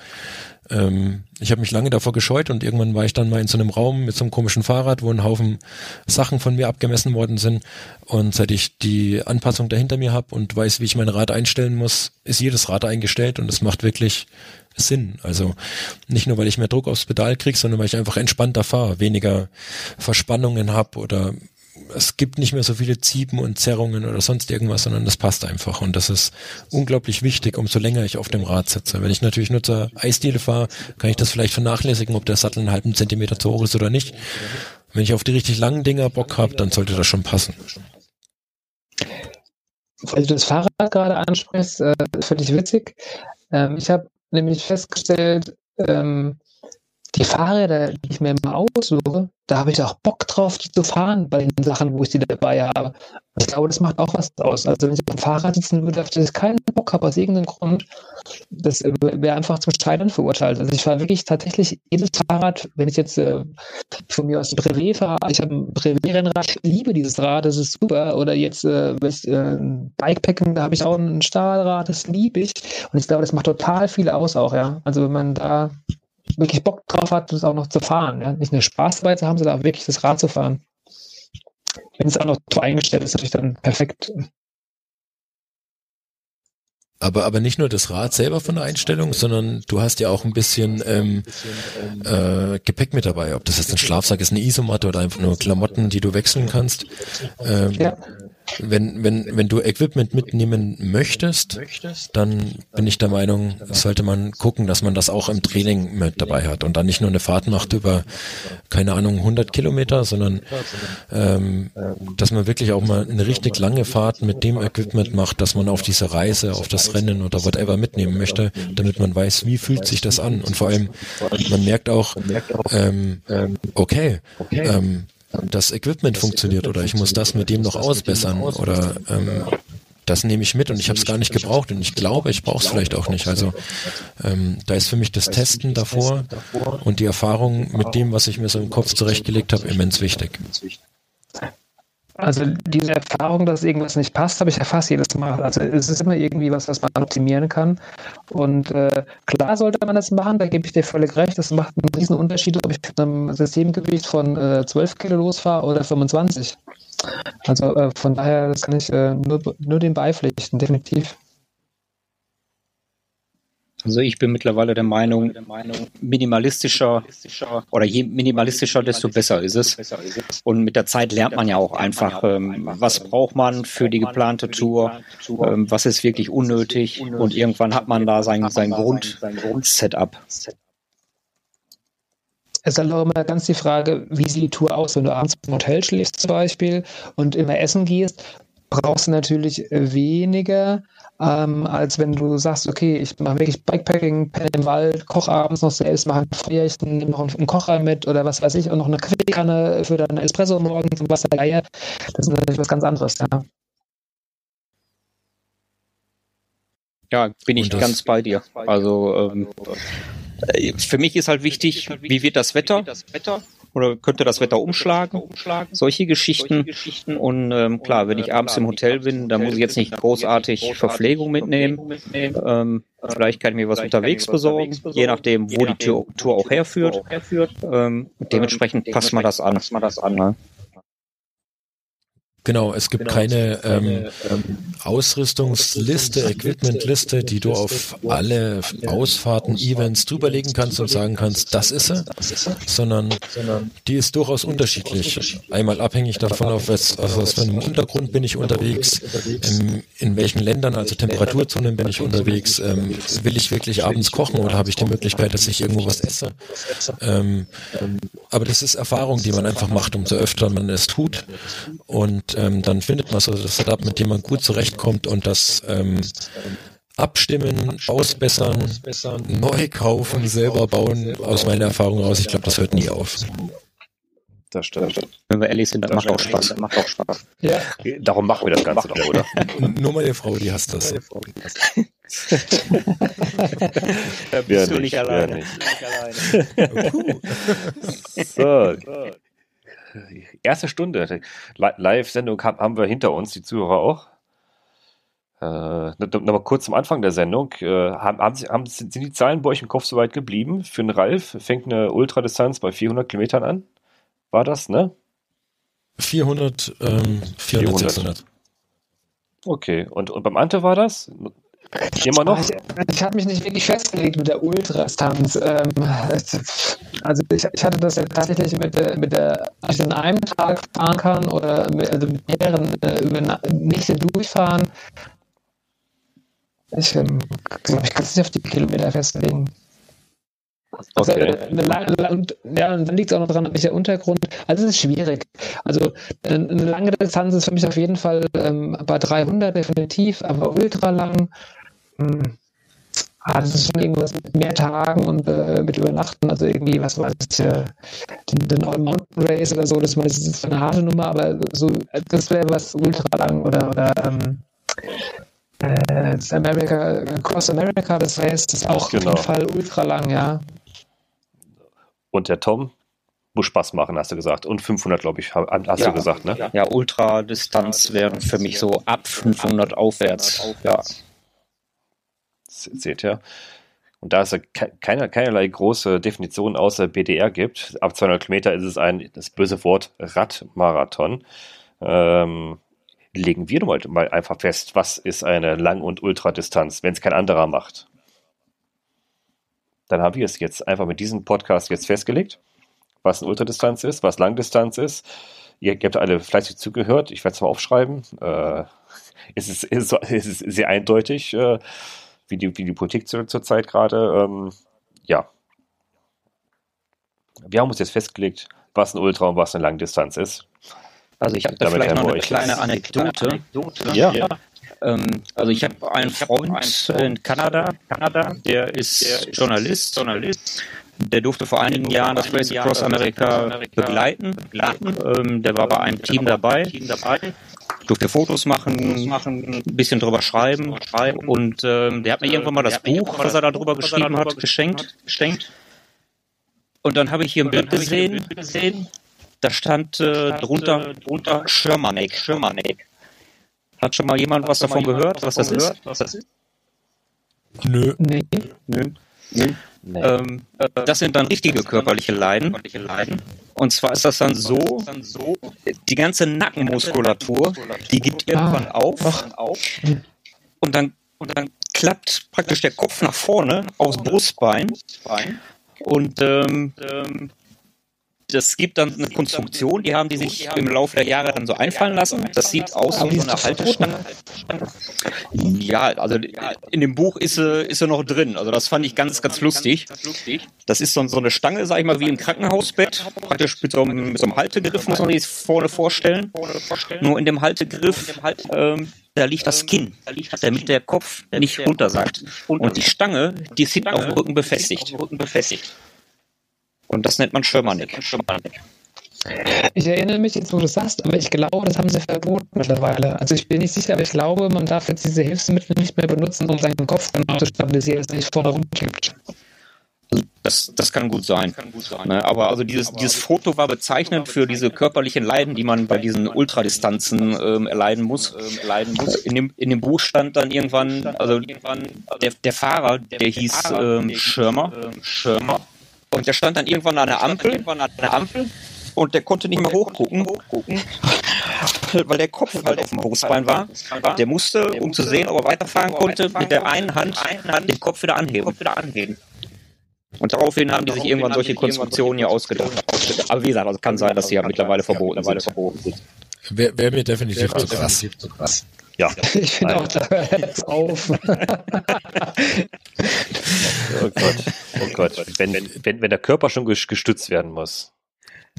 Speaker 3: ähm, ich habe mich lange davor gescheut und irgendwann war ich dann mal in so einem Raum mit so einem komischen Fahrrad, wo ein Haufen Sachen von mir abgemessen worden sind. Und seit ich die Anpassung dahinter mir habe und weiß, wie ich mein Rad einstellen muss, ist jedes Rad eingestellt und es macht wirklich Sinn. Also nicht nur, weil ich mehr Druck aufs Pedal kriege, sondern weil ich einfach entspannter fahre, weniger Verspannungen habe oder es gibt nicht mehr so viele Ziepen und Zerrungen oder sonst irgendwas, sondern das passt einfach. Und das ist unglaublich wichtig, umso länger ich auf dem Rad sitze. Wenn ich natürlich nur zur Eisdiele fahre, kann ich das vielleicht vernachlässigen, ob der Sattel einen halben Zentimeter zu hoch ist oder nicht. Wenn ich auf die richtig langen Dinger Bock habe, dann sollte das schon passen.
Speaker 4: Weil du das Fahrrad gerade ansprichst, äh, völlig witzig. Ähm, ich habe nämlich festgestellt, ähm, die Fahrräder, die ich mir immer aussuche, da habe ich auch Bock drauf, die zu fahren bei den Sachen, wo ich die dabei habe. Ich glaube, das macht auch was aus. Also wenn ich auf dem Fahrrad sitzen würde, auf das ich keinen Bock habe aus irgendeinem Grund, das wäre einfach zum Scheitern verurteilt. Also ich fahre wirklich tatsächlich jedes Fahrrad, wenn ich jetzt äh, von mir aus ein Brevet fahre, ich habe ein Brevet-Rennrad, ich liebe dieses Rad, das ist super. Oder jetzt äh, äh, Bikepacken, da habe ich auch ein Stahlrad, das liebe ich. Und ich glaube, das macht total viel aus auch, ja. Also wenn man da wirklich Bock drauf hat, das auch noch zu fahren. Ja? Nicht eine Spaß dabei zu haben, sondern auch wirklich das Rad zu fahren. Wenn es auch noch so eingestellt ist, natürlich dann perfekt.
Speaker 3: Aber, aber nicht nur das Rad selber von der Einstellung, sondern du hast ja auch ein bisschen ähm, äh, Gepäck mit dabei. Ob das jetzt ein Schlafsack ist, eine Isomatte oder einfach nur Klamotten, die du wechseln kannst. Ähm, ja wenn, wenn, wenn du Equipment mitnehmen möchtest, dann bin ich der Meinung, sollte man gucken, dass man das auch im Training mit dabei hat und dann nicht nur eine Fahrt macht über, keine Ahnung, 100 Kilometer, sondern ähm, dass man wirklich auch mal eine richtig lange Fahrt mit dem Equipment macht, dass man auf diese Reise, auf das Rennen oder whatever mitnehmen möchte, damit man weiß, wie fühlt sich das an. Und vor allem, man merkt auch, ähm, okay, ähm, das Equipment funktioniert oder ich muss das mit dem noch ausbessern oder ähm, das nehme ich mit und ich habe es gar nicht gebraucht und ich glaube, ich brauche es vielleicht auch nicht. Also ähm, da ist für mich das Testen davor und die Erfahrung mit dem, was ich mir so im Kopf zurechtgelegt habe, immens wichtig.
Speaker 4: Also diese Erfahrung, dass irgendwas nicht passt, habe ich ja fast jedes Mal. Also es ist immer irgendwie was, was man optimieren kann. Und äh, klar sollte man das machen, da gebe ich dir völlig recht. Das macht einen riesen Unterschied, ob ich mit einem Systemgewicht von äh, 12 Kilo losfahre oder 25. Also äh, von daher, das kann ich äh, nur, nur dem beipflichten, definitiv.
Speaker 2: Also ich bin mittlerweile der Meinung, minimalistischer oder je minimalistischer, desto besser ist es. Und mit der Zeit lernt man ja auch einfach, ähm, was braucht man für die geplante Tour, ähm, was ist wirklich unnötig und irgendwann hat man da sein, sein Grund-Setup.
Speaker 4: Es ist halt auch immer ganz die Frage, wie sieht die Tour aus, wenn du abends im Hotel schläfst zum Beispiel und immer essen gehst brauchst du natürlich weniger, ähm, als wenn du sagst, okay, ich mache wirklich Bikepacking, penne im Wald, koche abends noch selbst, mache ein Feuer, ich nehme noch einen Kocher mit oder was weiß ich und noch eine Kaffeekanne für deine Espresso morgens und was da Das ist natürlich was ganz anderes, ja.
Speaker 2: Ja, bin ich ganz bei dir. Also ähm, äh, für mich ist halt wichtig, wie wird das Wetter? Oder könnte das Wetter umschlagen? Solche Geschichten. Und ähm, klar, wenn ich abends im Hotel bin, dann muss ich jetzt nicht großartig Verpflegung mitnehmen. Ähm, vielleicht kann ich mir was unterwegs besorgen, je nachdem, wo die Tour, auch herführt. Ähm, dementsprechend passt man das an.
Speaker 3: Genau, es gibt keine ähm, Ausrüstungsliste, Equipmentliste, die du auf alle Ausfahrten, Events drüberlegen kannst und sagen kannst, das ist sie, sondern die ist durchaus unterschiedlich. Einmal abhängig davon, auf was, also für einem Untergrund bin ich unterwegs, in, in welchen Ländern, also Temperaturzonen bin ich unterwegs, ähm, will ich wirklich abends kochen oder habe ich die Möglichkeit, dass ich irgendwo was esse. Ähm, aber das ist Erfahrung, die man einfach macht, umso öfter man es tut. Und ähm, dann findet man so das Setup, mit dem man gut zurechtkommt und das ähm, abstimmen, ausbessern, neu kaufen, selber bauen, aus meiner Erfahrung raus, ich glaube, das hört nie auf.
Speaker 2: Das stimmt. Wenn wir ehrlich sind, das macht auch Spaß. Das macht auch Spaß.
Speaker 1: Ja. Darum machen wir das Ganze doch, oder?
Speaker 3: Nur meine Frau, die hasst das.
Speaker 2: da bist du nicht, alleine. Nicht.
Speaker 1: so. Erste Stunde. Live-Sendung haben wir hinter uns, die Zuhörer auch. Äh, Nochmal kurz zum Anfang der Sendung. Äh, haben, haben, sind die Zahlen bei euch im Kopf soweit geblieben? Für einen Ralf fängt eine Ultradistanz bei 400 Kilometern an. War das, ne?
Speaker 3: 400, ähm, 400, 400. 600.
Speaker 1: Okay, und, und beim Ante war das? Immer noch?
Speaker 4: Ich, ich habe mich nicht wirklich festgelegt mit der Ultrastanz. Ähm, also ich, ich, hatte das ja tatsächlich mit der, mit der, ob ich an einem Tag fahren kann oder mit, also mit mehreren äh, über Nächte durchfahren. Ich ähm, glaube, ich kann es nicht auf die Kilometer festlegen. Also, okay. Äh, ja, und dann liegt es auch noch daran, welcher Untergrund. Also es ist schwierig. Also eine lange Distanz ist für mich auf jeden Fall ähm, bei 300 definitiv, aber ultra lang. Ah, das ist schon irgendwas mit mehr Tagen und äh, mit Übernachten, also irgendwie, was weiß ich, äh, den, den All Mountain Race oder so, das, das ist eine harte Nummer, aber so, das wäre was ultra lang oder, oder ähm, äh, das America, Cross America, das Race, das ist auch genau. auf jeden Fall ultra lang, ja.
Speaker 1: Und der Tom, muss Spaß machen, hast du gesagt. Und 500, glaube ich, hast ja, du gesagt, ne?
Speaker 2: Ja, Ultradistanz wäre für mich so ab 500 aufwärts. Ja
Speaker 1: seht ihr. Und da es keine, keinerlei große Definition außer BDR gibt, ab 200 Kilometer ist es ein, das böse Wort Radmarathon, ähm, legen wir mal, mal einfach fest, was ist eine Lang- und Ultradistanz, wenn es kein anderer macht. Dann haben wir es jetzt einfach mit diesem Podcast jetzt festgelegt, was eine Ultradistanz ist, was Langdistanz ist. Ihr, habt alle fleißig zugehört, ich werde es mal aufschreiben. Äh, es, ist, es, ist, ist sehr eindeutig. Äh, wie die, wie die Politik zur, zur Zeit gerade. Ähm, ja. Wir haben uns jetzt festgelegt, was ein Ultra und was eine Langdistanz ist.
Speaker 2: Also ich habe da vielleicht noch eine kleine Anekdote. Anekdote.
Speaker 1: Ja. ja.
Speaker 2: Ähm, also ich habe einen Freund in Kanada, Kanada, der ist Journalist, Journalist. Der durfte vor einigen Jahren das Race Across America begleiten. Ähm, der war bei einem Team dabei durfte Fotos machen, machen, ein bisschen drüber schreiben. Und ähm, der hat mir irgendwann mal das Buch, was er da drüber geschrieben hat, geschenkt. geschenkt. Und dann habe ich hier ein Bild gesehen. Da stand äh, drunter, drunter Shermanek. Shermanek. Hat schon mal jemand was davon gehört, was das ist? Was das ist?
Speaker 3: Nö.
Speaker 2: Nee. Nö. Nö. Nee. Ähm, das sind dann richtige körperliche Leiden. Und zwar ist das dann so, die ganze Nackenmuskulatur, die gibt irgendwann auf. Und dann, und dann klappt praktisch der Kopf nach vorne aus Brustbein. Und ähm, das gibt dann eine Konstruktion, die haben die sich im Laufe der Jahre dann so einfallen lassen. Das sieht aus wie so eine Haltestange. Ja, also in dem Buch ist sie, ist sie noch drin. Also das fand ich ganz, ganz lustig. Das ist so, eine Stange, sag ich mal, wie im Krankenhausbett. Praktisch mit so, einem, mit so einem Haltegriff, muss man sich vorne vorstellen. Nur in dem Haltegriff, ähm, da liegt das Kinn, damit der Kopf nicht runtersackt. Und die Stange, die ist hinten auf dem Rücken befestigt. Und das nennt man Schirmernick.
Speaker 4: Ich erinnere mich jetzt, wo du sagst, aber ich glaube, das haben sie verboten mittlerweile. Also ich bin nicht sicher, aber ich glaube, man darf jetzt diese Hilfsmittel nicht mehr benutzen, um seinen Kopf genau zu stabilisieren, dass er nicht vorne rumkippt.
Speaker 2: Das, das kann gut sein. Kann gut sein. Ne? Aber also dieses, dieses Foto war bezeichnend für diese körperlichen Leiden, die man bei diesen Ultradistanzen ähm, erleiden muss. Ähm, erleiden muss. In, dem, in dem Buch stand dann irgendwann, also der, der Fahrer, der hieß ähm, Schirmer. Schirmer. Und der stand dann irgendwann an der Ampel, an der Ampel und der konnte nicht mehr hochgucken, weil der Kopf halt auf dem Brustbein war. Der musste, um zu sehen, ob er weiterfahren konnte, mit der einen Hand den Kopf wieder anheben. Und daraufhin haben die sich irgendwann solche Konstruktionen hier ausgedacht. Aber wie gesagt, also kann sein, dass sie ja mittlerweile verboten sind.
Speaker 3: Wäre wär mir definitiv zu krass.
Speaker 2: Ja.
Speaker 4: Ich finde auch, da hört jetzt auf.
Speaker 1: Oh Gott, oh Gott. Wenn, wenn, wenn der Körper schon gestützt werden muss.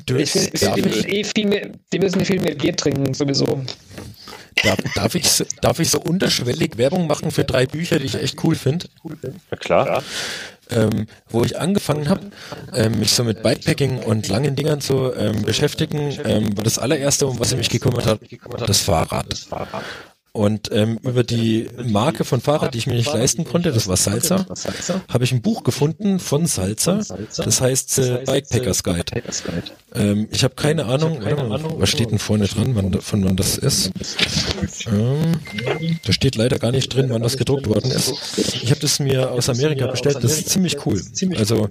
Speaker 4: Ich finde, die, müssen eh viel mehr, die müssen viel mehr Bier trinken, sowieso.
Speaker 3: Darf, darf, ich, darf ich so unterschwellig Werbung machen für drei Bücher, die ich echt cool finde?
Speaker 1: Na klar.
Speaker 3: Ähm, wo ich angefangen habe, ähm, mich so mit Bikepacking und langen Dingern zu ähm, beschäftigen, ähm, war das allererste, um was ich mich gekümmert habe, das Fahrrad. Und ähm, über die Marke von Fahrrad, die ich mir nicht leisten konnte, das war Salzer, habe ich ein Buch gefunden von Salzer, das heißt äh, Bikepackers Guide. Ähm, ich habe keine Ahnung, was steht denn vorne dran, wann, von wann das ist. Ähm, da steht leider gar nicht drin, wann das gedruckt worden ist. Ich habe das mir aus Amerika bestellt, das ist ziemlich cool. Also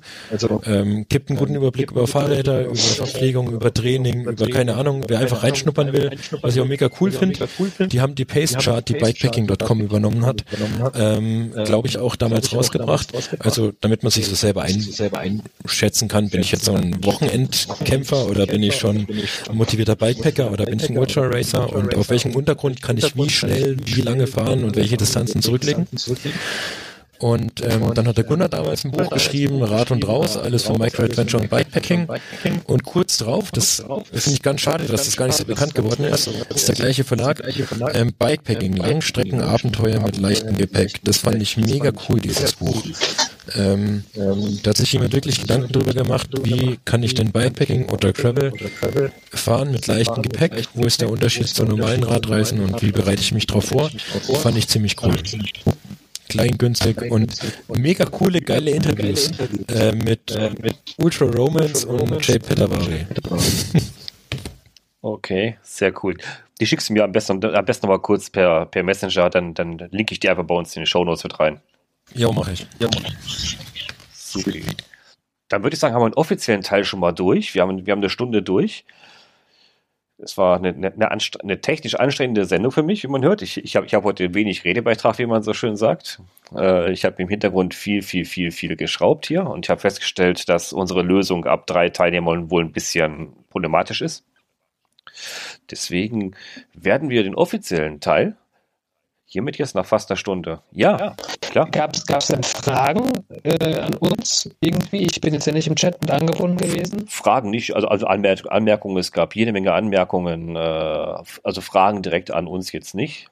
Speaker 3: ähm, gibt einen guten Überblick über Fahrräder, über Verpflegung, über Training, über keine Ahnung, wer einfach reinschnuppern will, was ich auch mega cool finde. Die haben die Pace Chart, die Bikepacking.com übernommen hat, ähm, glaube ich auch damals rausgebracht. Also damit man sich so selber einschätzen kann, bin ich jetzt so ein Wochenendkämpfer oder bin ich schon ein motivierter Bikepacker oder bin ich ein Ultra Racer und auf welchem Untergrund kann ich wie schnell, wie lange fahren und welche Distanzen zurücklegen. Und ähm, dann hat der Gunnar damals ein Buch geschrieben, Rad und Raus, alles von Micro Adventure und Bikepacking. Und kurz drauf, das finde ich ganz schade, dass das gar nicht so bekannt geworden ist, ist der gleiche Verlag, ähm, Bikepacking, Langstreckenabenteuer mit leichtem Gepäck. Das fand ich mega cool, dieses Buch. Ähm, da hat sich jemand wirklich Gedanken darüber gemacht, wie kann ich denn Bikepacking oder Travel fahren mit leichtem Gepäck? Wo ist der Unterschied zu normalen Radreisen und wie bereite ich mich darauf vor? Fand ich ziemlich cool kleingünstig und mega coole, geile Interviews äh, mit, äh, mit Ultra Romans und Jay Petavari.
Speaker 1: Okay, sehr cool. Die schickst du mir am besten, am besten mal kurz per, per Messenger, dann, dann linke ich die einfach bei uns in die Show Notes mit rein.
Speaker 3: Ja, mache ich. Ja, mach
Speaker 1: ich. Super. Dann würde ich sagen, haben wir einen offiziellen Teil schon mal durch. Wir haben, wir haben eine Stunde durch. Es war eine, eine, eine, technisch anstrengende Sendung für mich, wie man hört. Ich, ich habe ich hab heute wenig Redebeitrag, wie man so schön sagt. Äh, ich habe im Hintergrund viel, viel, viel, viel geschraubt hier und ich habe festgestellt, dass unsere Lösung ab drei Teilnehmern wohl ein bisschen problematisch ist. Deswegen werden wir den offiziellen Teil Hiermit jetzt nach fast einer Stunde. Ja, ja. Klar.
Speaker 4: Gab es denn Fragen äh, an uns irgendwie? Ich bin jetzt ja nicht im Chat mit angebunden gewesen.
Speaker 1: Fragen nicht, also, also Anmer Anmerkungen, es gab jede Menge Anmerkungen, äh, also Fragen direkt an uns jetzt nicht.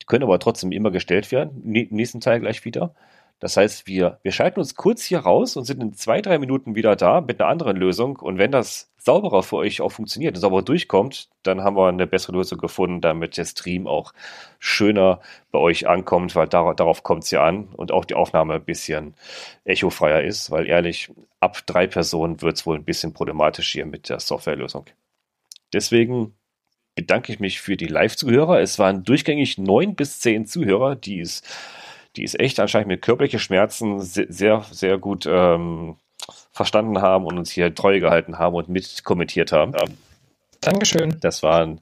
Speaker 1: Die können aber trotzdem immer gestellt werden. Im nächsten Teil gleich wieder. Das heißt, wir, wir schalten uns kurz hier raus und sind in zwei, drei Minuten wieder da mit einer anderen Lösung. Und wenn das sauberer für euch auch funktioniert und sauberer durchkommt, dann haben wir eine bessere Lösung gefunden, damit der Stream auch schöner bei euch ankommt, weil dar darauf kommt es ja an und auch die Aufnahme ein bisschen echofreier ist, weil ehrlich, ab drei Personen wird es wohl ein bisschen problematisch hier mit der Softwarelösung. Deswegen bedanke ich mich für die Live-Zuhörer. Es waren durchgängig neun bis zehn Zuhörer, die ist, die ist echt anscheinend mit körperlichen Schmerzen sehr, sehr gut ähm, verstanden haben und uns hier treu gehalten haben und mitkommentiert haben.
Speaker 4: Dankeschön.
Speaker 1: Das waren,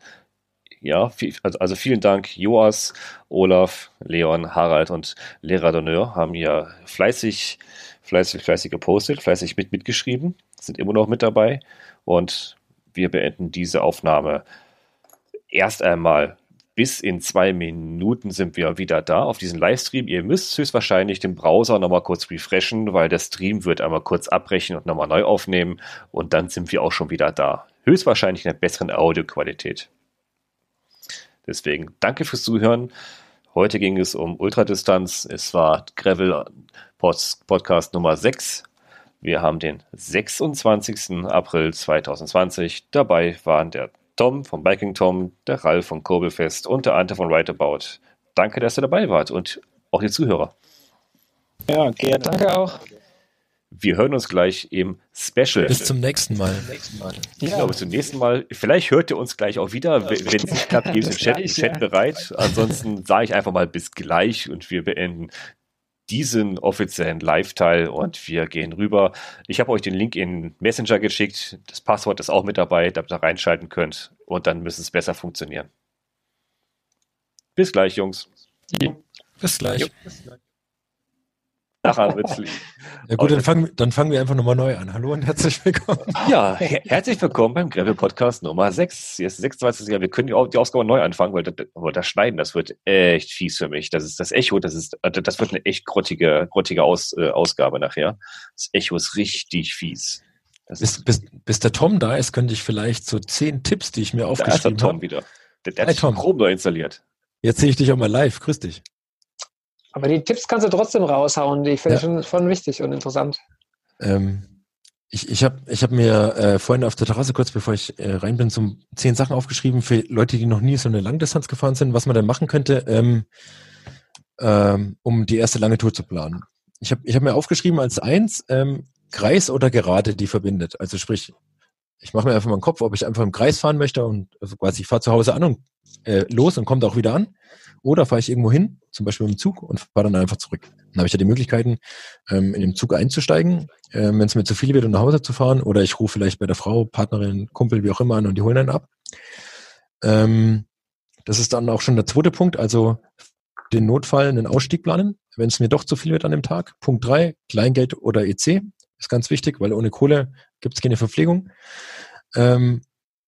Speaker 1: ja, viel, also, also, vielen Dank, Joas, Olaf, Leon, Harald und Lehrer d'Honneur haben hier fleißig, fleißig, fleißig gepostet, fleißig mit mitgeschrieben. sind immer noch mit dabei und wir beenden diese Aufnahme erst einmal bis in zwei Minuten sind wir wieder da auf diesem Livestream. Ihr müsst höchstwahrscheinlich den Browser nochmal kurz refreshen, weil der Stream wird einmal kurz abbrechen und nochmal neu aufnehmen und dann sind wir auch schon wieder da. Höchstwahrscheinlich in einer besseren Audioqualität. Deswegen danke fürs Zuhören. Heute ging es um Ultradistanz. Es war Gravel Podcast Nummer 6. Wir haben den 26. April 2020. Dabei waren der Tom vom Biking Tom, der Ralf von Kurbelfest und der Ante von Rightabout. Danke, dass ihr dabei wart und auch die Zuhörer.
Speaker 4: Ja, gerne. Danke auch.
Speaker 1: Wir hören uns gleich im Special.
Speaker 3: Bis zum nächsten Mal.
Speaker 1: Ich ja. glaube, bis zum nächsten Mal. Vielleicht hört ihr uns gleich auch wieder. Wenn es nicht klappt, gebt im Chat, im Chat bereit. Ansonsten sage ich einfach mal bis gleich und wir beenden diesen offiziellen Live-Teil und wir gehen rüber. Ich habe euch den Link in Messenger geschickt. Das Passwort ist auch mit dabei, damit ihr reinschalten könnt und dann müsste es besser funktionieren. Bis gleich, Jungs.
Speaker 3: Ja. Bis gleich. Jo. Bis gleich.
Speaker 1: Nachher wird's lieb.
Speaker 3: Ja gut, dann fangen, dann fangen wir einfach nochmal neu an. Hallo und herzlich willkommen.
Speaker 1: Ja, her herzlich willkommen beim Gravel Podcast Nummer 6. Jetzt 26. Jahr. Wir können die, die Ausgabe neu anfangen, weil das, das Schneiden, das wird echt fies für mich. Das ist das Echo, das ist, also das wird eine echt grottige, grottige Aus, äh, Ausgabe nachher. Das Echo ist richtig fies.
Speaker 3: Bis, bis, bis, der Tom da ist, könnte ich vielleicht so zehn Tipps, die ich mir aufgeschrieben habe. Da ist der Tom
Speaker 1: hab. wieder. Der, der hat Tom. Chrome neu installiert.
Speaker 3: Jetzt sehe ich dich auch mal live. Grüß dich.
Speaker 4: Aber die Tipps kannst du trotzdem raushauen, die finde ich ja. schon, schon wichtig und interessant.
Speaker 3: Ähm, ich ich habe ich hab mir äh, vorhin auf der Terrasse, kurz bevor ich äh, rein bin, so zehn Sachen aufgeschrieben für Leute, die noch nie so eine Langdistanz gefahren sind, was man dann machen könnte, ähm, ähm, um die erste lange Tour zu planen. Ich habe ich hab mir aufgeschrieben als eins, ähm, Kreis oder Gerade, die verbindet. Also sprich, ich mache mir einfach mal einen Kopf, ob ich einfach im Kreis fahren möchte und also quasi ich fahre zu Hause an und äh, los und kommt auch wieder an. Oder fahre ich irgendwo hin, zum Beispiel mit dem Zug und fahre dann einfach zurück. Dann habe ich ja die Möglichkeiten, ähm, in den Zug einzusteigen, äh, wenn es mir zu viel wird, um nach Hause zu fahren. Oder ich rufe vielleicht bei der Frau, Partnerin, Kumpel, wie auch immer an und die holen einen ab. Ähm, das ist dann auch schon der zweite Punkt, also den Notfall, einen Ausstieg planen, wenn es mir doch zu viel wird an dem Tag. Punkt drei, Kleingeld oder EC ist ganz wichtig, weil ohne Kohle gibt es keine Verpflegung. Ähm,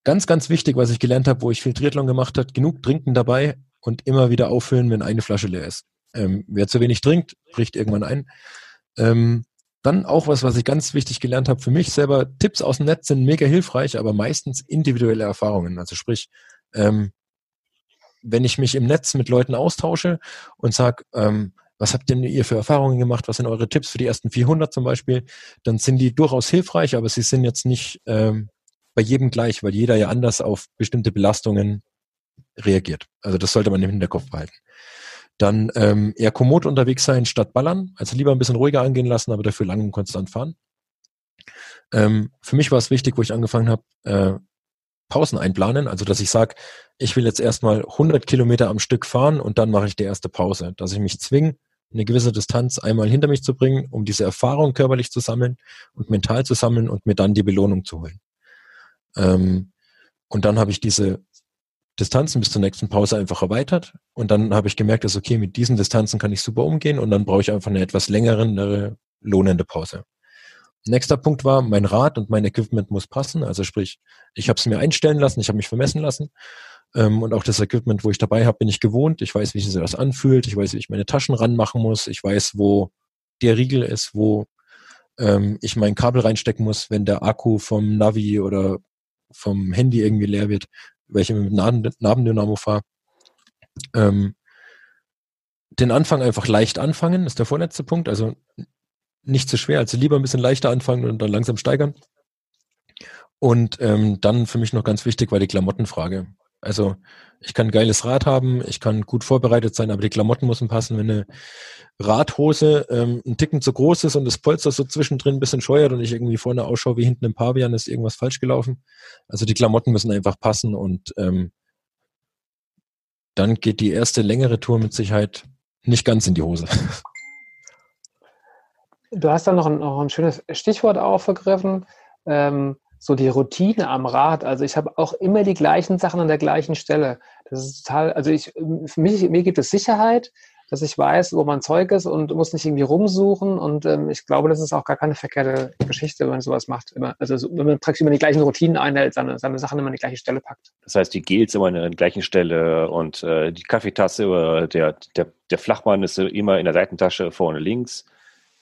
Speaker 3: ganz, ganz wichtig, was ich gelernt habe, wo ich viel Triathlon gemacht habe, genug trinken dabei, und immer wieder auffüllen, wenn eine Flasche leer ist. Ähm, wer zu wenig trinkt, bricht irgendwann ein. Ähm, dann auch was, was ich ganz wichtig gelernt habe für mich selber. Tipps aus dem Netz sind mega hilfreich, aber meistens individuelle Erfahrungen. Also sprich, ähm, wenn ich mich im Netz mit Leuten austausche und sage, ähm, was habt denn ihr für Erfahrungen gemacht? Was sind eure Tipps für die ersten 400 zum Beispiel? Dann sind die durchaus hilfreich, aber sie sind jetzt nicht ähm, bei jedem gleich, weil jeder ja anders auf bestimmte Belastungen reagiert. Also das sollte man im Hinterkopf behalten. Dann ähm, eher kommod unterwegs sein statt ballern. Also lieber ein bisschen ruhiger angehen lassen, aber dafür lang und konstant fahren. Ähm, für mich war es wichtig, wo ich angefangen habe, äh, Pausen einplanen. Also dass ich sage, ich will jetzt erstmal 100 Kilometer am Stück fahren und dann mache ich die erste Pause. Dass ich mich zwinge, eine gewisse Distanz einmal hinter mich zu bringen, um diese Erfahrung körperlich zu sammeln und mental zu sammeln und mir dann die Belohnung zu holen. Ähm, und dann habe ich diese Distanzen bis zur nächsten Pause einfach erweitert. Und dann habe ich gemerkt, dass okay, mit diesen Distanzen kann ich super umgehen und dann brauche ich einfach eine etwas längere, lohnende Pause. Nächster Punkt war, mein Rad und mein Equipment muss passen. Also sprich, ich habe es mir einstellen lassen, ich habe mich vermessen lassen. Ähm, und auch das Equipment, wo ich dabei habe, bin ich gewohnt. Ich weiß, wie sich das anfühlt. Ich weiß, wie ich meine Taschen ranmachen muss. Ich weiß, wo der Riegel ist, wo ähm, ich mein Kabel reinstecken muss, wenn der Akku vom Navi oder vom Handy irgendwie leer wird welche mit Nabendynamo fahre. Ähm, den Anfang einfach leicht anfangen, ist der vorletzte Punkt. Also nicht zu schwer, also lieber ein bisschen leichter anfangen und dann langsam steigern. Und ähm, dann für mich noch ganz wichtig war die Klamottenfrage. Also ich kann ein geiles Rad haben, ich kann gut vorbereitet sein, aber die Klamotten müssen passen. Wenn eine Radhose ähm, ein Ticken zu groß ist und das Polster so zwischendrin ein bisschen scheuert und ich irgendwie vorne ausschaue wie hinten im Pavian, ist irgendwas falsch gelaufen. Also die Klamotten müssen einfach passen und ähm, dann geht die erste längere Tour mit Sicherheit nicht ganz in die Hose.
Speaker 4: Du hast da noch ein, noch ein schönes Stichwort aufgegriffen. Ähm, so die Routine am Rad. Also ich habe auch immer die gleichen Sachen an der gleichen Stelle. Das ist total, also ich, für mich, mir gibt es Sicherheit, dass ich weiß, wo mein Zeug ist und muss nicht irgendwie rumsuchen. Und ähm, ich glaube, das ist auch gar keine verkehrte Geschichte, wenn man sowas macht. Immer, also so, wenn man praktisch immer die gleichen Routinen einhält, seine, seine Sachen immer an die gleiche Stelle packt.
Speaker 1: Das heißt, die Gels immer an der gleichen Stelle und äh, die Kaffeetasse oder der, der, der Flachmann ist immer in der Seitentasche vorne links.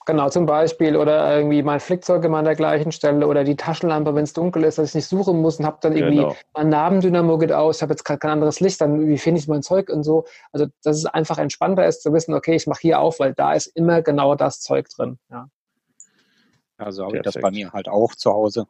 Speaker 4: Genau, zum Beispiel. Oder irgendwie mein Flickzeug immer an der gleichen Stelle oder die Taschenlampe, wenn es dunkel ist, dass ich nicht suchen muss und habe dann irgendwie
Speaker 1: Genau.
Speaker 4: mein Nabendynamo geht aus, ich habe jetzt kein, kein anderes Licht, dann wie finde ich mein Zeug und so. Also dass es einfach entspannter ist zu wissen, okay, ich mache hier auf, weil da ist immer genau das Zeug drin. Ja.
Speaker 2: Also habe ich das bei mir halt auch zu Hause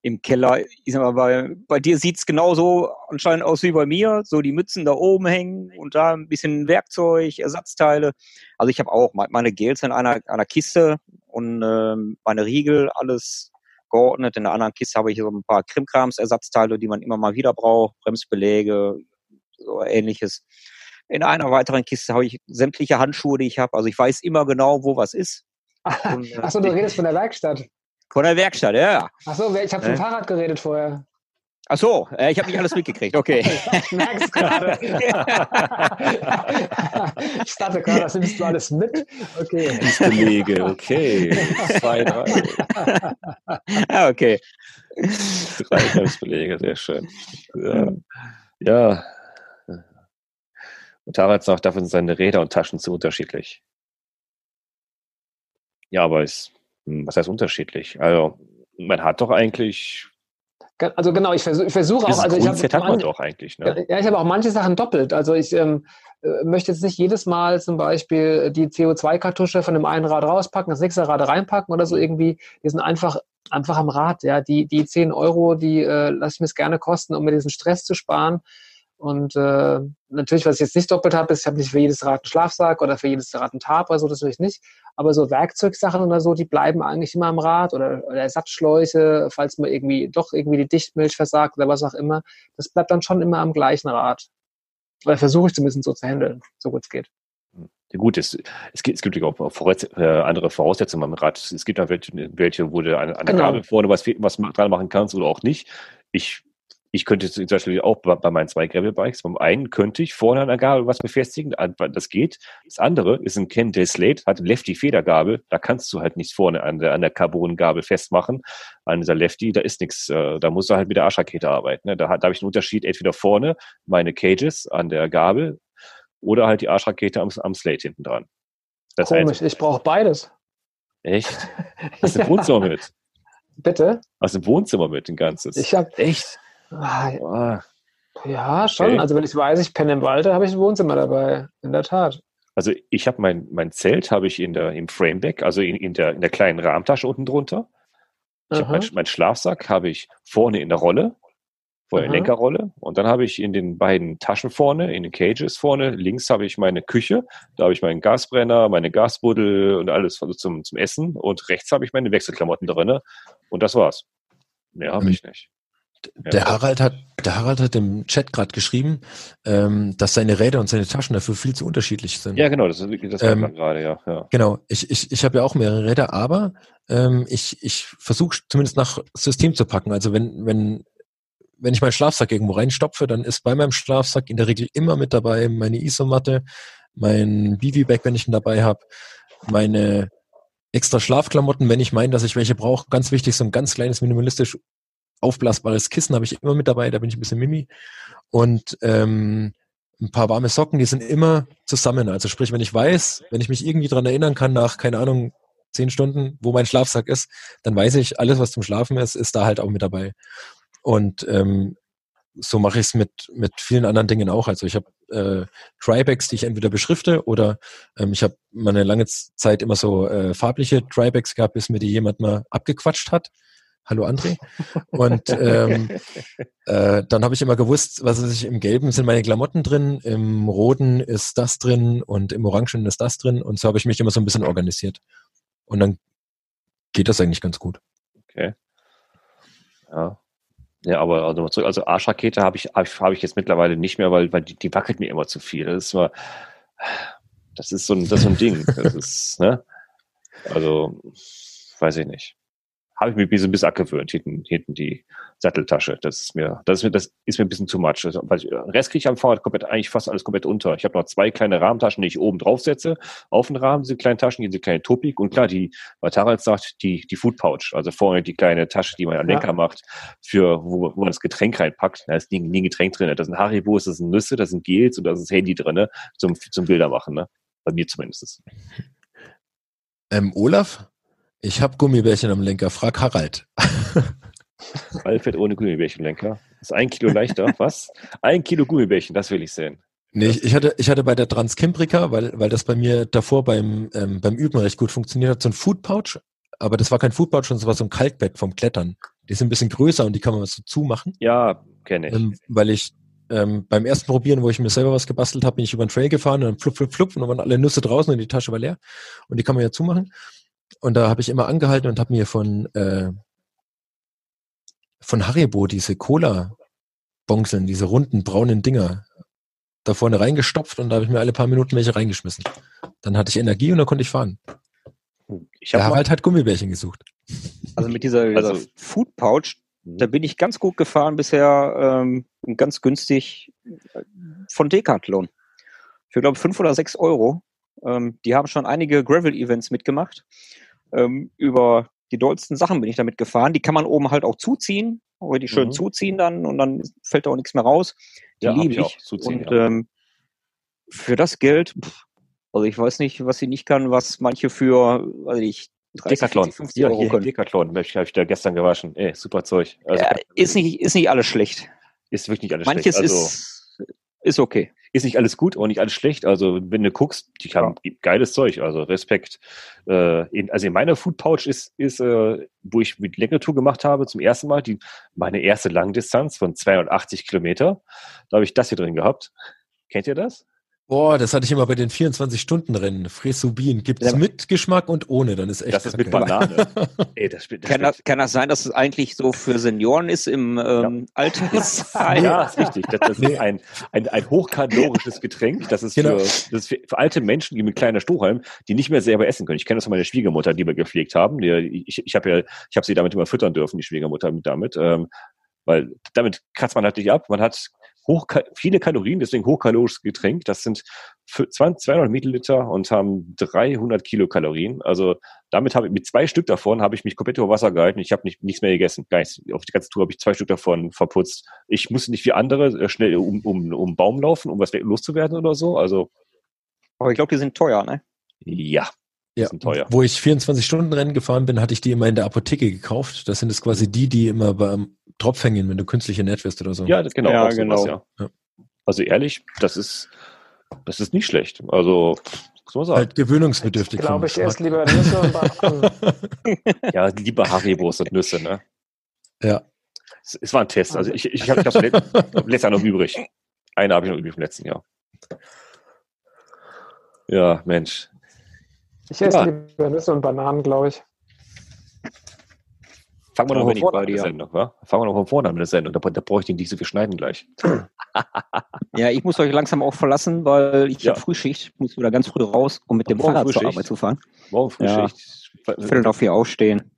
Speaker 2: im Keller. Ich sag mal, bei, bei dir sieht's genauso anscheinend aus wie bei mir. So die Mützen da oben hängen und da ein bisschen Werkzeug, Ersatzteile. Also ich habe auch me- meine Gels in einer, einer Kiste und ähm, meine Riegel, alles geordnet. In der anderen Kiste habe ich so ein paar Krimkrams, Ersatzteile, die man immer mal wieder braucht, Bremsbeläge, so ähnliches. In einer weiteren Kiste habe ich sämtliche Handschuhe, die ich habe. Also ich weiß immer genau, wo was ist. Äh,
Speaker 4: Achso, du redest von der Werkstatt.
Speaker 2: Von der Werkstatt, ja.
Speaker 4: Achso, ich habe vom
Speaker 2: Äh?
Speaker 4: Fahrrad geredet vorher.
Speaker 2: Ach so, äh, ich habe nicht alles mitgekriegt. Okay.
Speaker 4: Ich merk's gerade. ich dachte gerade, das nimmst du alles mit. Okay.
Speaker 1: Belege, okay. Zwei, drei.
Speaker 2: ja, okay.
Speaker 1: Drei Bremsbeläge, sehr schön. Ja. ja. Und Tarek sagt, dafür sind seine Räder und Taschen zu unterschiedlich. Ja, aber es, hm, was heißt unterschiedlich? Also, man hat doch eigentlich,
Speaker 4: Also genau, ich versuche ich versuche auch, also ich
Speaker 1: Grundset hat man doch eigentlich, ne?
Speaker 4: Ja, ich habe auch manche Sachen doppelt. Also ich ähm, äh, möchte jetzt nicht jedes Mal zum Beispiel die CO2-Kartusche von dem einen Rad rauspacken, das nächste Rad reinpacken oder so irgendwie. Die sind einfach, einfach am Rad. Ja, die, die 10 Euro, die äh, lasse ich mir es gerne kosten, um mir diesen Stress zu sparen. Und äh, natürlich, was ich jetzt nicht doppelt habe, ist, ich habe nicht für jedes Rad einen Schlafsack oder für jedes Rad einen Tarp oder so, das will ich nicht. Aber so Werkzeugsachen oder so, die bleiben eigentlich immer am Rad oder, oder Ersatzschläuche, falls man irgendwie doch irgendwie die Dichtmilch versagt oder was auch immer. Das bleibt dann schon immer am gleichen Rad. Oder versuche ich zumindest so zu handeln, so gut es geht.
Speaker 1: Ja, gut, es, es gibt, es gibt auch Voraus äh, andere Voraussetzungen beim Rad. Es gibt auch welche, welche wo du an, an der
Speaker 4: Genau.
Speaker 1: Gabel vorne was, was dran machen kannst oder auch nicht. Ich, ich könnte zum Beispiel auch bei, meinen zwei Gravel-Bikes, beim einen könnte ich vorne an der Gabel was befestigen, das geht. Das andere ist ein Ken Day Slate, hat eine Lefty-Federgabel, da kannst du halt nichts vorne an der, an der Carbon-Gabel festmachen. An dieser Lefty, da ist nichts, äh, da musst du halt mit der Arschrakete arbeiten. Ne? Da, da habe ich einen Unterschied, entweder vorne meine Cages an der Gabel oder halt die Arschrakete am, am Slate hinten dran. Das heißt,
Speaker 4: Komisch, ich brauche beides.
Speaker 1: echt? Hast du ein Wohnzimmer mit?
Speaker 4: Bitte?
Speaker 1: Hast du ein Wohnzimmer mit, ein ganzes?
Speaker 4: Ich habe,
Speaker 1: echt?
Speaker 4: Ah, ja, schon.
Speaker 1: Okay.
Speaker 4: Also wenn ich weiß, ich penne im Wald, da habe ich ein Wohnzimmer dabei. In der Tat.
Speaker 1: Also ich habe mein, mein Zelt habe ich in der, im Frameback, also in, in, der, in der kleinen Rahmentasche unten drunter. Ich hab mein, mein Schlafsack habe ich vorne in der Rolle, vorne in der. Lenkerrolle. Und dann habe ich in den beiden Taschen vorne, in den Cages vorne, links habe ich meine Küche, da habe ich meinen Gasbrenner, meine Gasbuddel und alles also zum, zum Essen. Und rechts habe ich meine Wechselklamotten drin. Und das war's. Mehr habe
Speaker 3: Mhm.
Speaker 1: ich nicht.
Speaker 3: Der Harald hat, der Harald hat im Chat gerade geschrieben, ähm, dass seine Räder und seine Taschen dafür viel zu unterschiedlich sind.
Speaker 1: Ja, genau, das, ist- das war
Speaker 3: Ähm,
Speaker 1: gerade, ja. ja.
Speaker 3: Genau, ich, ich, ich habe ja auch mehrere Räder, aber ähm, ich, ich versuche zumindest nach System zu packen. Also wenn, wenn, wenn ich meinen Schlafsack irgendwo reinstopfe, dann ist bei meinem Schlafsack in der Regel immer mit dabei meine Isomatte, mein Bivi-Bag, wenn ich ihn dabei habe, meine extra Schlafklamotten, wenn ich meine, dass ich welche brauche. Ganz wichtig, so ein ganz kleines, minimalistisch aufblasbares Kissen habe ich immer mit dabei, da bin ich ein bisschen Mimi. Und ähm, ein paar warme Socken, die sind immer zusammen. Also sprich, wenn ich weiß, wenn ich mich irgendwie dran erinnern kann, nach, keine Ahnung, zehn Stunden, wo mein Schlafsack ist, dann weiß ich, alles, was zum Schlafen ist, ist da halt auch mit dabei. Und ähm, so mache ich es mit, mit vielen anderen Dingen auch. Also ich habe äh, Trybags, die ich entweder beschrifte oder ähm, ich habe mal eine lange Zeit immer so äh, farbliche Trybags gehabt, bis mir die jemand mal abgequatscht hat. Hallo André. Und ähm, äh, dann habe ich immer gewusst, was weiß ich, im Gelben sind meine Klamotten drin, im Roten ist das drin und im Orangen ist das drin. Und so habe ich mich immer so ein bisschen organisiert. Und dann geht das eigentlich ganz gut.
Speaker 1: Okay. Ja. Ja, aber also, zurück- also Arschrakete habe ich, habe ich, habe ich jetzt mittlerweile nicht mehr, weil, weil die, die wackelt mir immer zu viel. Das ist immer, das ist so ein, das ist so ein Ding. Das ist, ne? Also, weiß ich nicht. Habe ich mich ein bisschen abgewöhnt, hinten, hinten die Satteltasche. Das ist mir, das ist mir, das ist mir ein bisschen zu much. Also, weil ich, den Rest kriege ich am Fahrrad komplett, eigentlich fast alles komplett unter. Ich habe noch zwei kleine Rahmentaschen, die ich oben draufsetze, auf den Rahmen, diese kleinen Taschen, diese kleine Topik und klar, die, was Harald sagt, die, die Food Pouch, also vorne die kleine Tasche, die man an Lenker ja. macht, für, wo, wo man das Getränk reinpackt. Da ist nie, nie ein Getränk drin. Da sind Haribo, das sind Nüsse, da sind Gels und da ist das Handy drin, ne? zum, zum Bilder machen, ne? Bei mir zumindest.
Speaker 3: Ähm, Olaf, ich habe Gummibärchen am Lenker. Frag Harald.
Speaker 1: Alfred ohne Gummibärchenlenker. Ist ein Kilo leichter. Was? Ein Kilo Gummibärchen, das will ich sehen.
Speaker 3: Nee, ich, hatte, ich hatte bei der Transkimbrika, weil, weil das bei mir davor beim, ähm, beim Üben recht gut funktioniert hat, so ein Food Pouch. Aber das war kein Food Pouch, sondern das war so ein Kalkbett vom Klettern. Die sind ein bisschen größer und die kann man so zumachen.
Speaker 1: Ja, kenne ich.
Speaker 3: Ähm, weil ich ähm, beim ersten Probieren, wo ich mir selber was gebastelt habe, bin ich über den Trail gefahren und dann flupp, flupp, flupp und dann waren alle Nüsse draußen und die Tasche war leer. Und die kann man ja zumachen. Und da habe ich immer angehalten und habe mir von, äh, von Haribo diese Cola-Bongseln, diese runden braunen Dinger, da vorne reingestopft und da habe ich mir alle paar Minuten welche reingeschmissen. Dann hatte ich Energie und dann konnte ich fahren. Ich Der Harald hat Gummibärchen gesucht.
Speaker 2: Also mit dieser, dieser also, Food Pouch, mhm. da bin ich ganz gut gefahren bisher, ähm, ganz günstig äh, von Decathlon. Für, glaube fünf oder sechs Euro. Ähm, die haben schon einige Gravel-Events mitgemacht. Ähm, über die dollsten Sachen bin ich damit gefahren. Die kann man oben halt auch zuziehen, oder die schön mhm. zuziehen dann und dann fällt da auch nichts mehr raus. Die ja, liebe ich. ich. Zuziehen, und ja. ähm, für das Geld, pff, also ich weiß nicht, was sie nicht kann, was manche für, also ich,
Speaker 1: 30, Decathlon. 40, 50 ja, Euro hier, können. Decathlon, habe ich, hab ich da gestern gewaschen. Ey, super Zeug.
Speaker 2: Also, ja, ist, nicht, ist nicht alles schlecht.
Speaker 1: Ist wirklich nicht alles
Speaker 2: Manches
Speaker 1: schlecht.
Speaker 2: Manches also, ist, ist okay
Speaker 1: ist nicht alles gut, auch nicht alles schlecht. Also wenn du guckst, die haben ja. geiles Zeug, also Respekt. Äh, in, also in meiner Food Pouch ist, ist äh, wo ich mit Längertour gemacht habe, zum ersten Mal, die, meine erste Langdistanz von 280 Kilometer. Da habe ich das hier drin gehabt. Kennt ihr das?
Speaker 3: Boah, das hatte ich immer bei den 24-Stunden-Rennen. Fresubin gibt es ja. mit Geschmack und ohne, dann ist echt.
Speaker 1: Das ist mit Banane.
Speaker 2: Ey, das, das kann, das, kann, das, sein, dass es eigentlich so für Senioren ist im ähm, ja. Altersheim?
Speaker 1: Ja, ist richtig. Das, das ist ein, ein, ein hochkalorisches Getränk. Das ist, genau. für, das ist für, für, alte Menschen, die mit kleiner Strohhalm, die nicht mehr selber essen können. Ich kenne das von meiner Schwiegermutter, die wir gepflegt haben. Die, ich ich habe ja, ich habe sie damit immer füttern dürfen, die Schwiegermutter mit damit. Ähm, weil damit kratzt man halt nicht ab. Man hat hoch, viele Kalorien, deswegen hochkalorisches Getränk. Das sind 20, 200 Milliliter und haben 300 Kilokalorien. Also damit habe ich mit zwei Stück davon habe ich mich komplett über Wasser gehalten. Ich habe nicht, nichts mehr gegessen. Gar nichts. Auf die ganze Tour habe ich zwei Stück davon verputzt. Ich musste nicht wie andere äh, schnell um, um, um Baum laufen, um was loszuwerden oder so. Also.
Speaker 2: Aber ich glaube, die sind teuer, ne?
Speaker 1: Ja,
Speaker 3: ja, sind teuer. Wo ich 24 Stunden Rennen gefahren bin, hatte ich die immer in der Apotheke gekauft. Das sind es quasi die, die immer beim Tropf hängen, wenn du künstlich ernährt wirst oder so.
Speaker 1: Ja, genau. Ja, genau. Sowas, ja. Also ehrlich, das ist, das ist nicht schlecht. Also,
Speaker 3: muss man sagen. Halt gewöhnungsbedürftig.
Speaker 4: Ich glaube, ich esse lieber Nüsse und Bananen.
Speaker 1: ja, lieber Haribos und Nüsse, ne?
Speaker 3: Ja.
Speaker 1: Es, es war ein Test. Also ich, ich habe das letztes Jahr noch übrig. Eine habe ich noch übrig vom letzten Jahr. Ja, Mensch.
Speaker 4: Ich esse ja. lieber Nüsse und Bananen, glaube ich.
Speaker 1: Fangen wir noch von vorne an mit der Sendung, wa? Fangen wir noch von vorne an mit der Sendung. Da, da bräuchte ich nicht so viel schneiden gleich.
Speaker 2: ja, ich muss euch langsam auch verlassen, weil ich ja. habe Frühschicht, muss wieder ganz früh raus, um mit dem Morgen Fahrrad Frühschicht. zur Arbeit zu fahren.
Speaker 1: Morgen Frühschicht.
Speaker 2: Ja, Viertel auf vier aufstehen.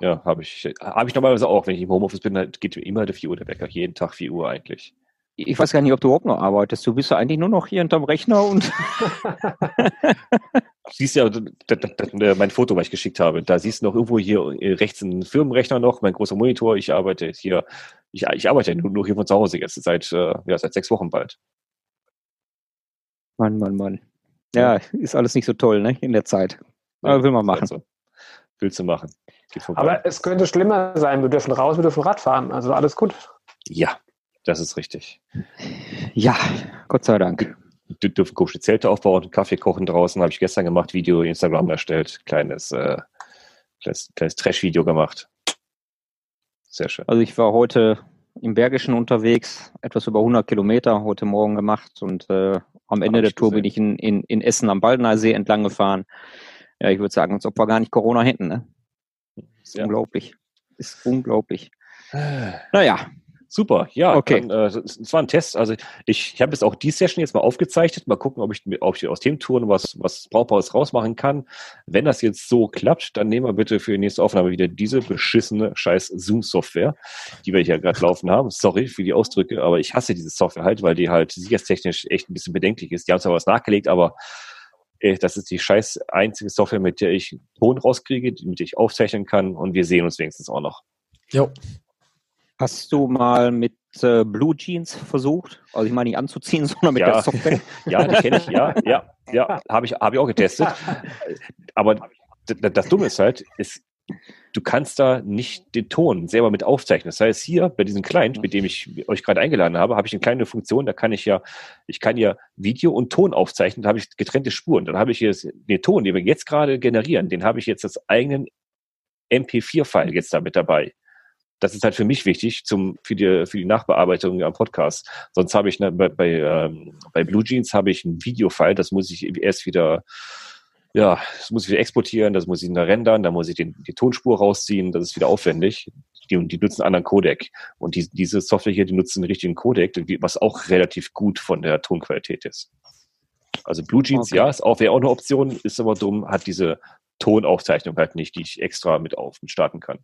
Speaker 1: Ja, habe ich, hab ich normalerweise auch. Wenn ich im Homeoffice bin, dann geht immer der 4 Uhr der Wecker. Jeden Tag 4 Uhr eigentlich.
Speaker 2: Ich weiß gar nicht, ob du überhaupt noch arbeitest. Du bist ja eigentlich nur noch hier hinterm Rechner und.
Speaker 1: siehst ja mein Foto, was ich geschickt habe. Da siehst du noch irgendwo hier rechts einen Firmenrechner noch, mein großer Monitor. Ich arbeite hier, ich, ich arbeite nur, nur hier von zu Hause jetzt seit, äh, ja, seit sechs Wochen bald.
Speaker 2: Mann, Mann, Mann. Ja, ist alles nicht so toll, ne, in der Zeit. Aber will man machen. Also,
Speaker 1: willst du machen.
Speaker 4: Aber es könnte schlimmer sein. Wir dürfen raus, wir dürfen Rad fahren. Also alles gut.
Speaker 1: Ja, das ist richtig.
Speaker 2: Ja, Gott sei Dank.
Speaker 1: Dürfen komische Zelte aufbauen, Kaffee kochen draußen, habe ich gestern gemacht, Video Instagram erstellt, kleines, äh, kleines, kleines Trash-Video gemacht. Sehr schön.
Speaker 2: Also ich war heute im Bergischen unterwegs, etwas über 100 Kilometer heute Morgen gemacht und äh, am Ende der Tour gesehen. bin ich in, in, in Essen am Baldener See entlang gefahren. Ja, ich würde sagen, als ob wir gar nicht Corona hätten. Ne? Ist ja. unglaublich. Ist unglaublich. Naja,
Speaker 1: Super, ja.
Speaker 2: Okay.
Speaker 1: Dann, äh, es es war ein Test. Also ich, ich habe jetzt auch die Session jetzt mal aufgezeichnet. Mal gucken, ob ich, ob ich aus dem Touren was, was Brauchbares rausmachen kann. Wenn das jetzt so klappt, dann nehmen wir bitte für die nächste Aufnahme wieder diese beschissene scheiß Zoom-Software, die wir hier gerade laufen haben. Sorry für die Ausdrücke, aber ich hasse diese Software halt, weil die halt sicherheitstechnisch echt ein bisschen bedenklich ist. Die haben zwar was nachgelegt, aber äh, das ist die scheiß einzige Software, mit der ich Ton rauskriege, mit der ich aufzeichnen kann und wir sehen uns wenigstens auch noch.
Speaker 3: Jo.
Speaker 2: Hast du mal mit äh, Blue Jeans versucht? Also ich meine nicht anzuziehen, sondern mit
Speaker 1: Ja.
Speaker 2: der Software.
Speaker 1: Ja, die kenne ich, ja, ja, ja, habe ich, hab ich auch getestet. Aber das Dumme ist halt, ist, du kannst da nicht den Ton selber mit aufzeichnen. Das heißt, hier bei diesem Client, mit dem ich euch gerade eingeladen habe, habe ich eine kleine Funktion, da kann ich ja, ich kann ja Video und Ton aufzeichnen, da habe ich getrennte Spuren. Dann habe ich jetzt den Ton, den wir jetzt gerade generieren, den habe ich jetzt als eigenen MP4-File jetzt da mit dabei. Das ist halt für mich wichtig zum, für, die, für die Nachbearbeitung am Podcast. Sonst habe ich ne, bei, bei, ähm, bei Blue Jeans habe ich ein Videofile, das muss ich erst wieder, ja, das muss ich wieder exportieren, das muss ich wieder rendern, da muss ich den, die Tonspur rausziehen, das ist wieder aufwendig. Die, die nutzen einen anderen Codec. Und die, diese Software hier, die nutzen einen richtigen Codec, was auch relativ gut von der Tonqualität ist. Also Blue Jeans,
Speaker 2: Okay.
Speaker 1: ja, ist auch, wäre auch eine Option, ist aber dumm, hat diese Tonaufzeichnung halt nicht, die ich extra mit auf mit starten kann.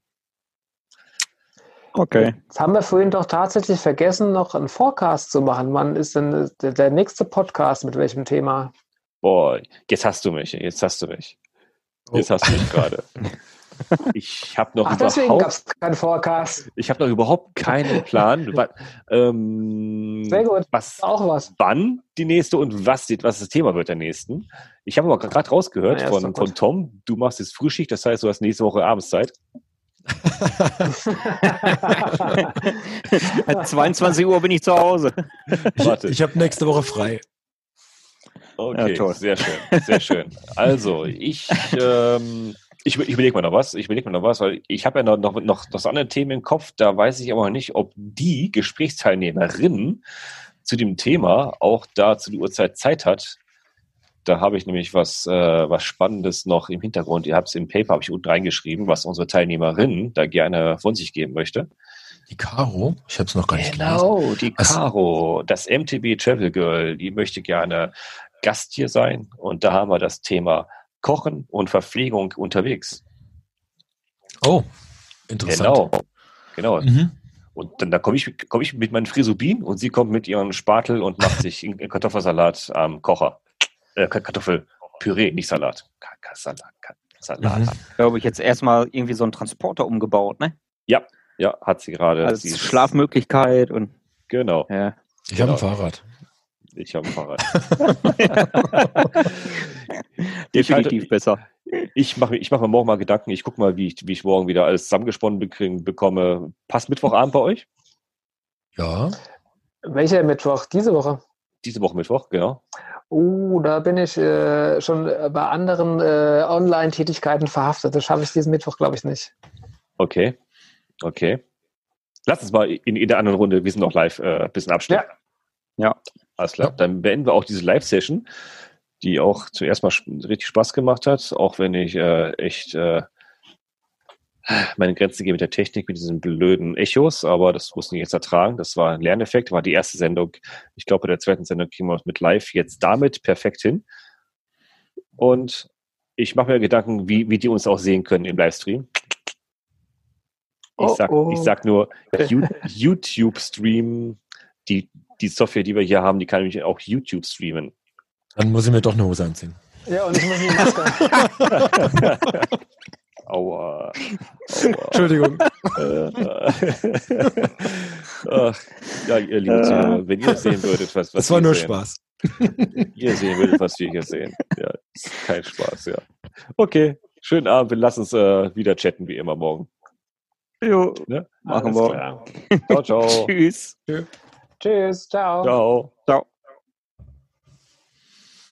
Speaker 2: Okay.
Speaker 4: Jetzt haben wir vorhin doch tatsächlich vergessen, noch einen Forecast zu machen. Wann ist denn der, nächste Podcast mit welchem Thema?
Speaker 1: Boah, jetzt hast du mich, jetzt hast du mich. Jetzt hast du mich gerade. Ich habe noch
Speaker 4: Ach, deswegen gab
Speaker 1: überhaupt,
Speaker 4: es keinen Forecast.
Speaker 1: ich habe noch überhaupt keinen Plan, ähm,
Speaker 4: Sehr gut.
Speaker 1: was,
Speaker 4: Auch was.
Speaker 1: wann die nächste und was, die, was das Thema wird der nächsten. Ich habe aber gerade rausgehört
Speaker 4: ja,
Speaker 1: von, von Tom, du machst jetzt Frühschicht, das heißt, du hast nächste Woche Abendszeit.
Speaker 2: At 22 Uhr bin ich zu Hause.
Speaker 3: Ich, ich habe nächste Woche frei.
Speaker 1: Okay,
Speaker 2: Ja, toll.
Speaker 1: sehr schön, sehr schön. Also, ich, ähm, ich, ich überlege mal noch was, ich überlege mal noch was, weil ich habe ja noch, noch, noch das andere Themen im Kopf, da weiß ich aber noch nicht, ob die Gesprächsteilnehmerin zu dem Thema auch da zu der Uhrzeit Zeit hat. Da habe ich nämlich was, äh, was Spannendes noch im Hintergrund. Ihr habt es im Paper, habe ich unten reingeschrieben, was unsere Teilnehmerin da gerne von sich geben möchte.
Speaker 3: Die Caro, ich habe es noch gar nicht gelesen.
Speaker 1: Genau, die Caro, das MTB Travel Girl, die möchte gerne Gast hier sein. Und da haben wir das Thema Kochen und Verpflegung unterwegs.
Speaker 3: Oh, interessant.
Speaker 1: Genau. Genau.
Speaker 3: Mhm.
Speaker 1: Und dann da komme ich, komm ich mit meinen Frisubin und sie kommt mit ihrem Spatel und macht sich einen Kartoffelsalat am Kocher. Äh, Ka- Kartoffelpüree, nicht Salat. Salat. Salat.
Speaker 3: Mhm.
Speaker 2: Glaube ich jetzt erstmal irgendwie so einen Transporter umgebaut, ne?
Speaker 1: Ja, hat sie gerade.
Speaker 2: Als
Speaker 1: Sie ist-
Speaker 2: Schlafmöglichkeit und
Speaker 1: Genau.
Speaker 2: ja.
Speaker 3: Ich habe ein
Speaker 1: Genau.
Speaker 3: Fahrrad.
Speaker 1: Ich habe ein Fahrrad.
Speaker 2: Definitiv besser.
Speaker 1: Ich mache ich mach mir morgen mal Gedanken. Ich gucke mal, wie ich, wie ich morgen wieder alles zusammengesponnen bekomme. Passt Mittwochabend bei euch?
Speaker 3: Ja.
Speaker 4: Welcher Mittwoch? Diese Woche?
Speaker 1: Diese Woche Mittwoch, genau.
Speaker 4: Uh, da bin ich äh, schon bei anderen äh, Online-Tätigkeiten verhaftet. Das schaffe ich diesen Mittwoch, glaube ich, nicht.
Speaker 1: Okay. Okay. Lass uns mal in, in der anderen Runde, wir sind noch live, äh, ein bisschen abstimmen.
Speaker 2: Ja.
Speaker 1: Alles klar.
Speaker 3: Ja.
Speaker 1: Dann beenden wir auch diese Live-Session, die auch zuerst mal richtig Spaß gemacht hat, auch wenn ich äh, echt äh, meine Grenze gehe mit der Technik, mit diesen blöden Echos, aber das mussten wir jetzt ertragen. Das war ein Lerneffekt, war die erste Sendung. Ich glaube, bei der zweiten Sendung kriegen wir es mit live jetzt damit perfekt hin. Und ich mache mir Gedanken, wie, wie die uns auch sehen können im Livestream. Ich
Speaker 4: Oh,
Speaker 1: sag,
Speaker 4: oh.
Speaker 1: ich sag nur, You- YouTube-Stream, die, die Software, die wir hier haben, die kann nämlich auch YouTube streamen.
Speaker 3: Dann muss ich mir doch eine Hose anziehen.
Speaker 4: Ja, und ich muss die Maske.
Speaker 1: Aua. Aua.
Speaker 3: Entschuldigung.
Speaker 1: Äh, Ach, ja, ihr lieben Zuhörer, wenn ihr sehen würdet, was, was
Speaker 3: Das war nur
Speaker 1: sehen,
Speaker 3: Spaß.
Speaker 1: Ihr sehen würdet, was wir hier sehen. Ja, kein Spaß, ja. Okay, schönen Abend. Wir lassen uns äh, wieder chatten, wie immer morgen.
Speaker 2: Jo,
Speaker 1: Ne?
Speaker 2: machen wir.
Speaker 1: Ciao, ciao.
Speaker 2: Tschüss.
Speaker 4: Tschüss, ciao.
Speaker 1: ciao.
Speaker 2: Ciao.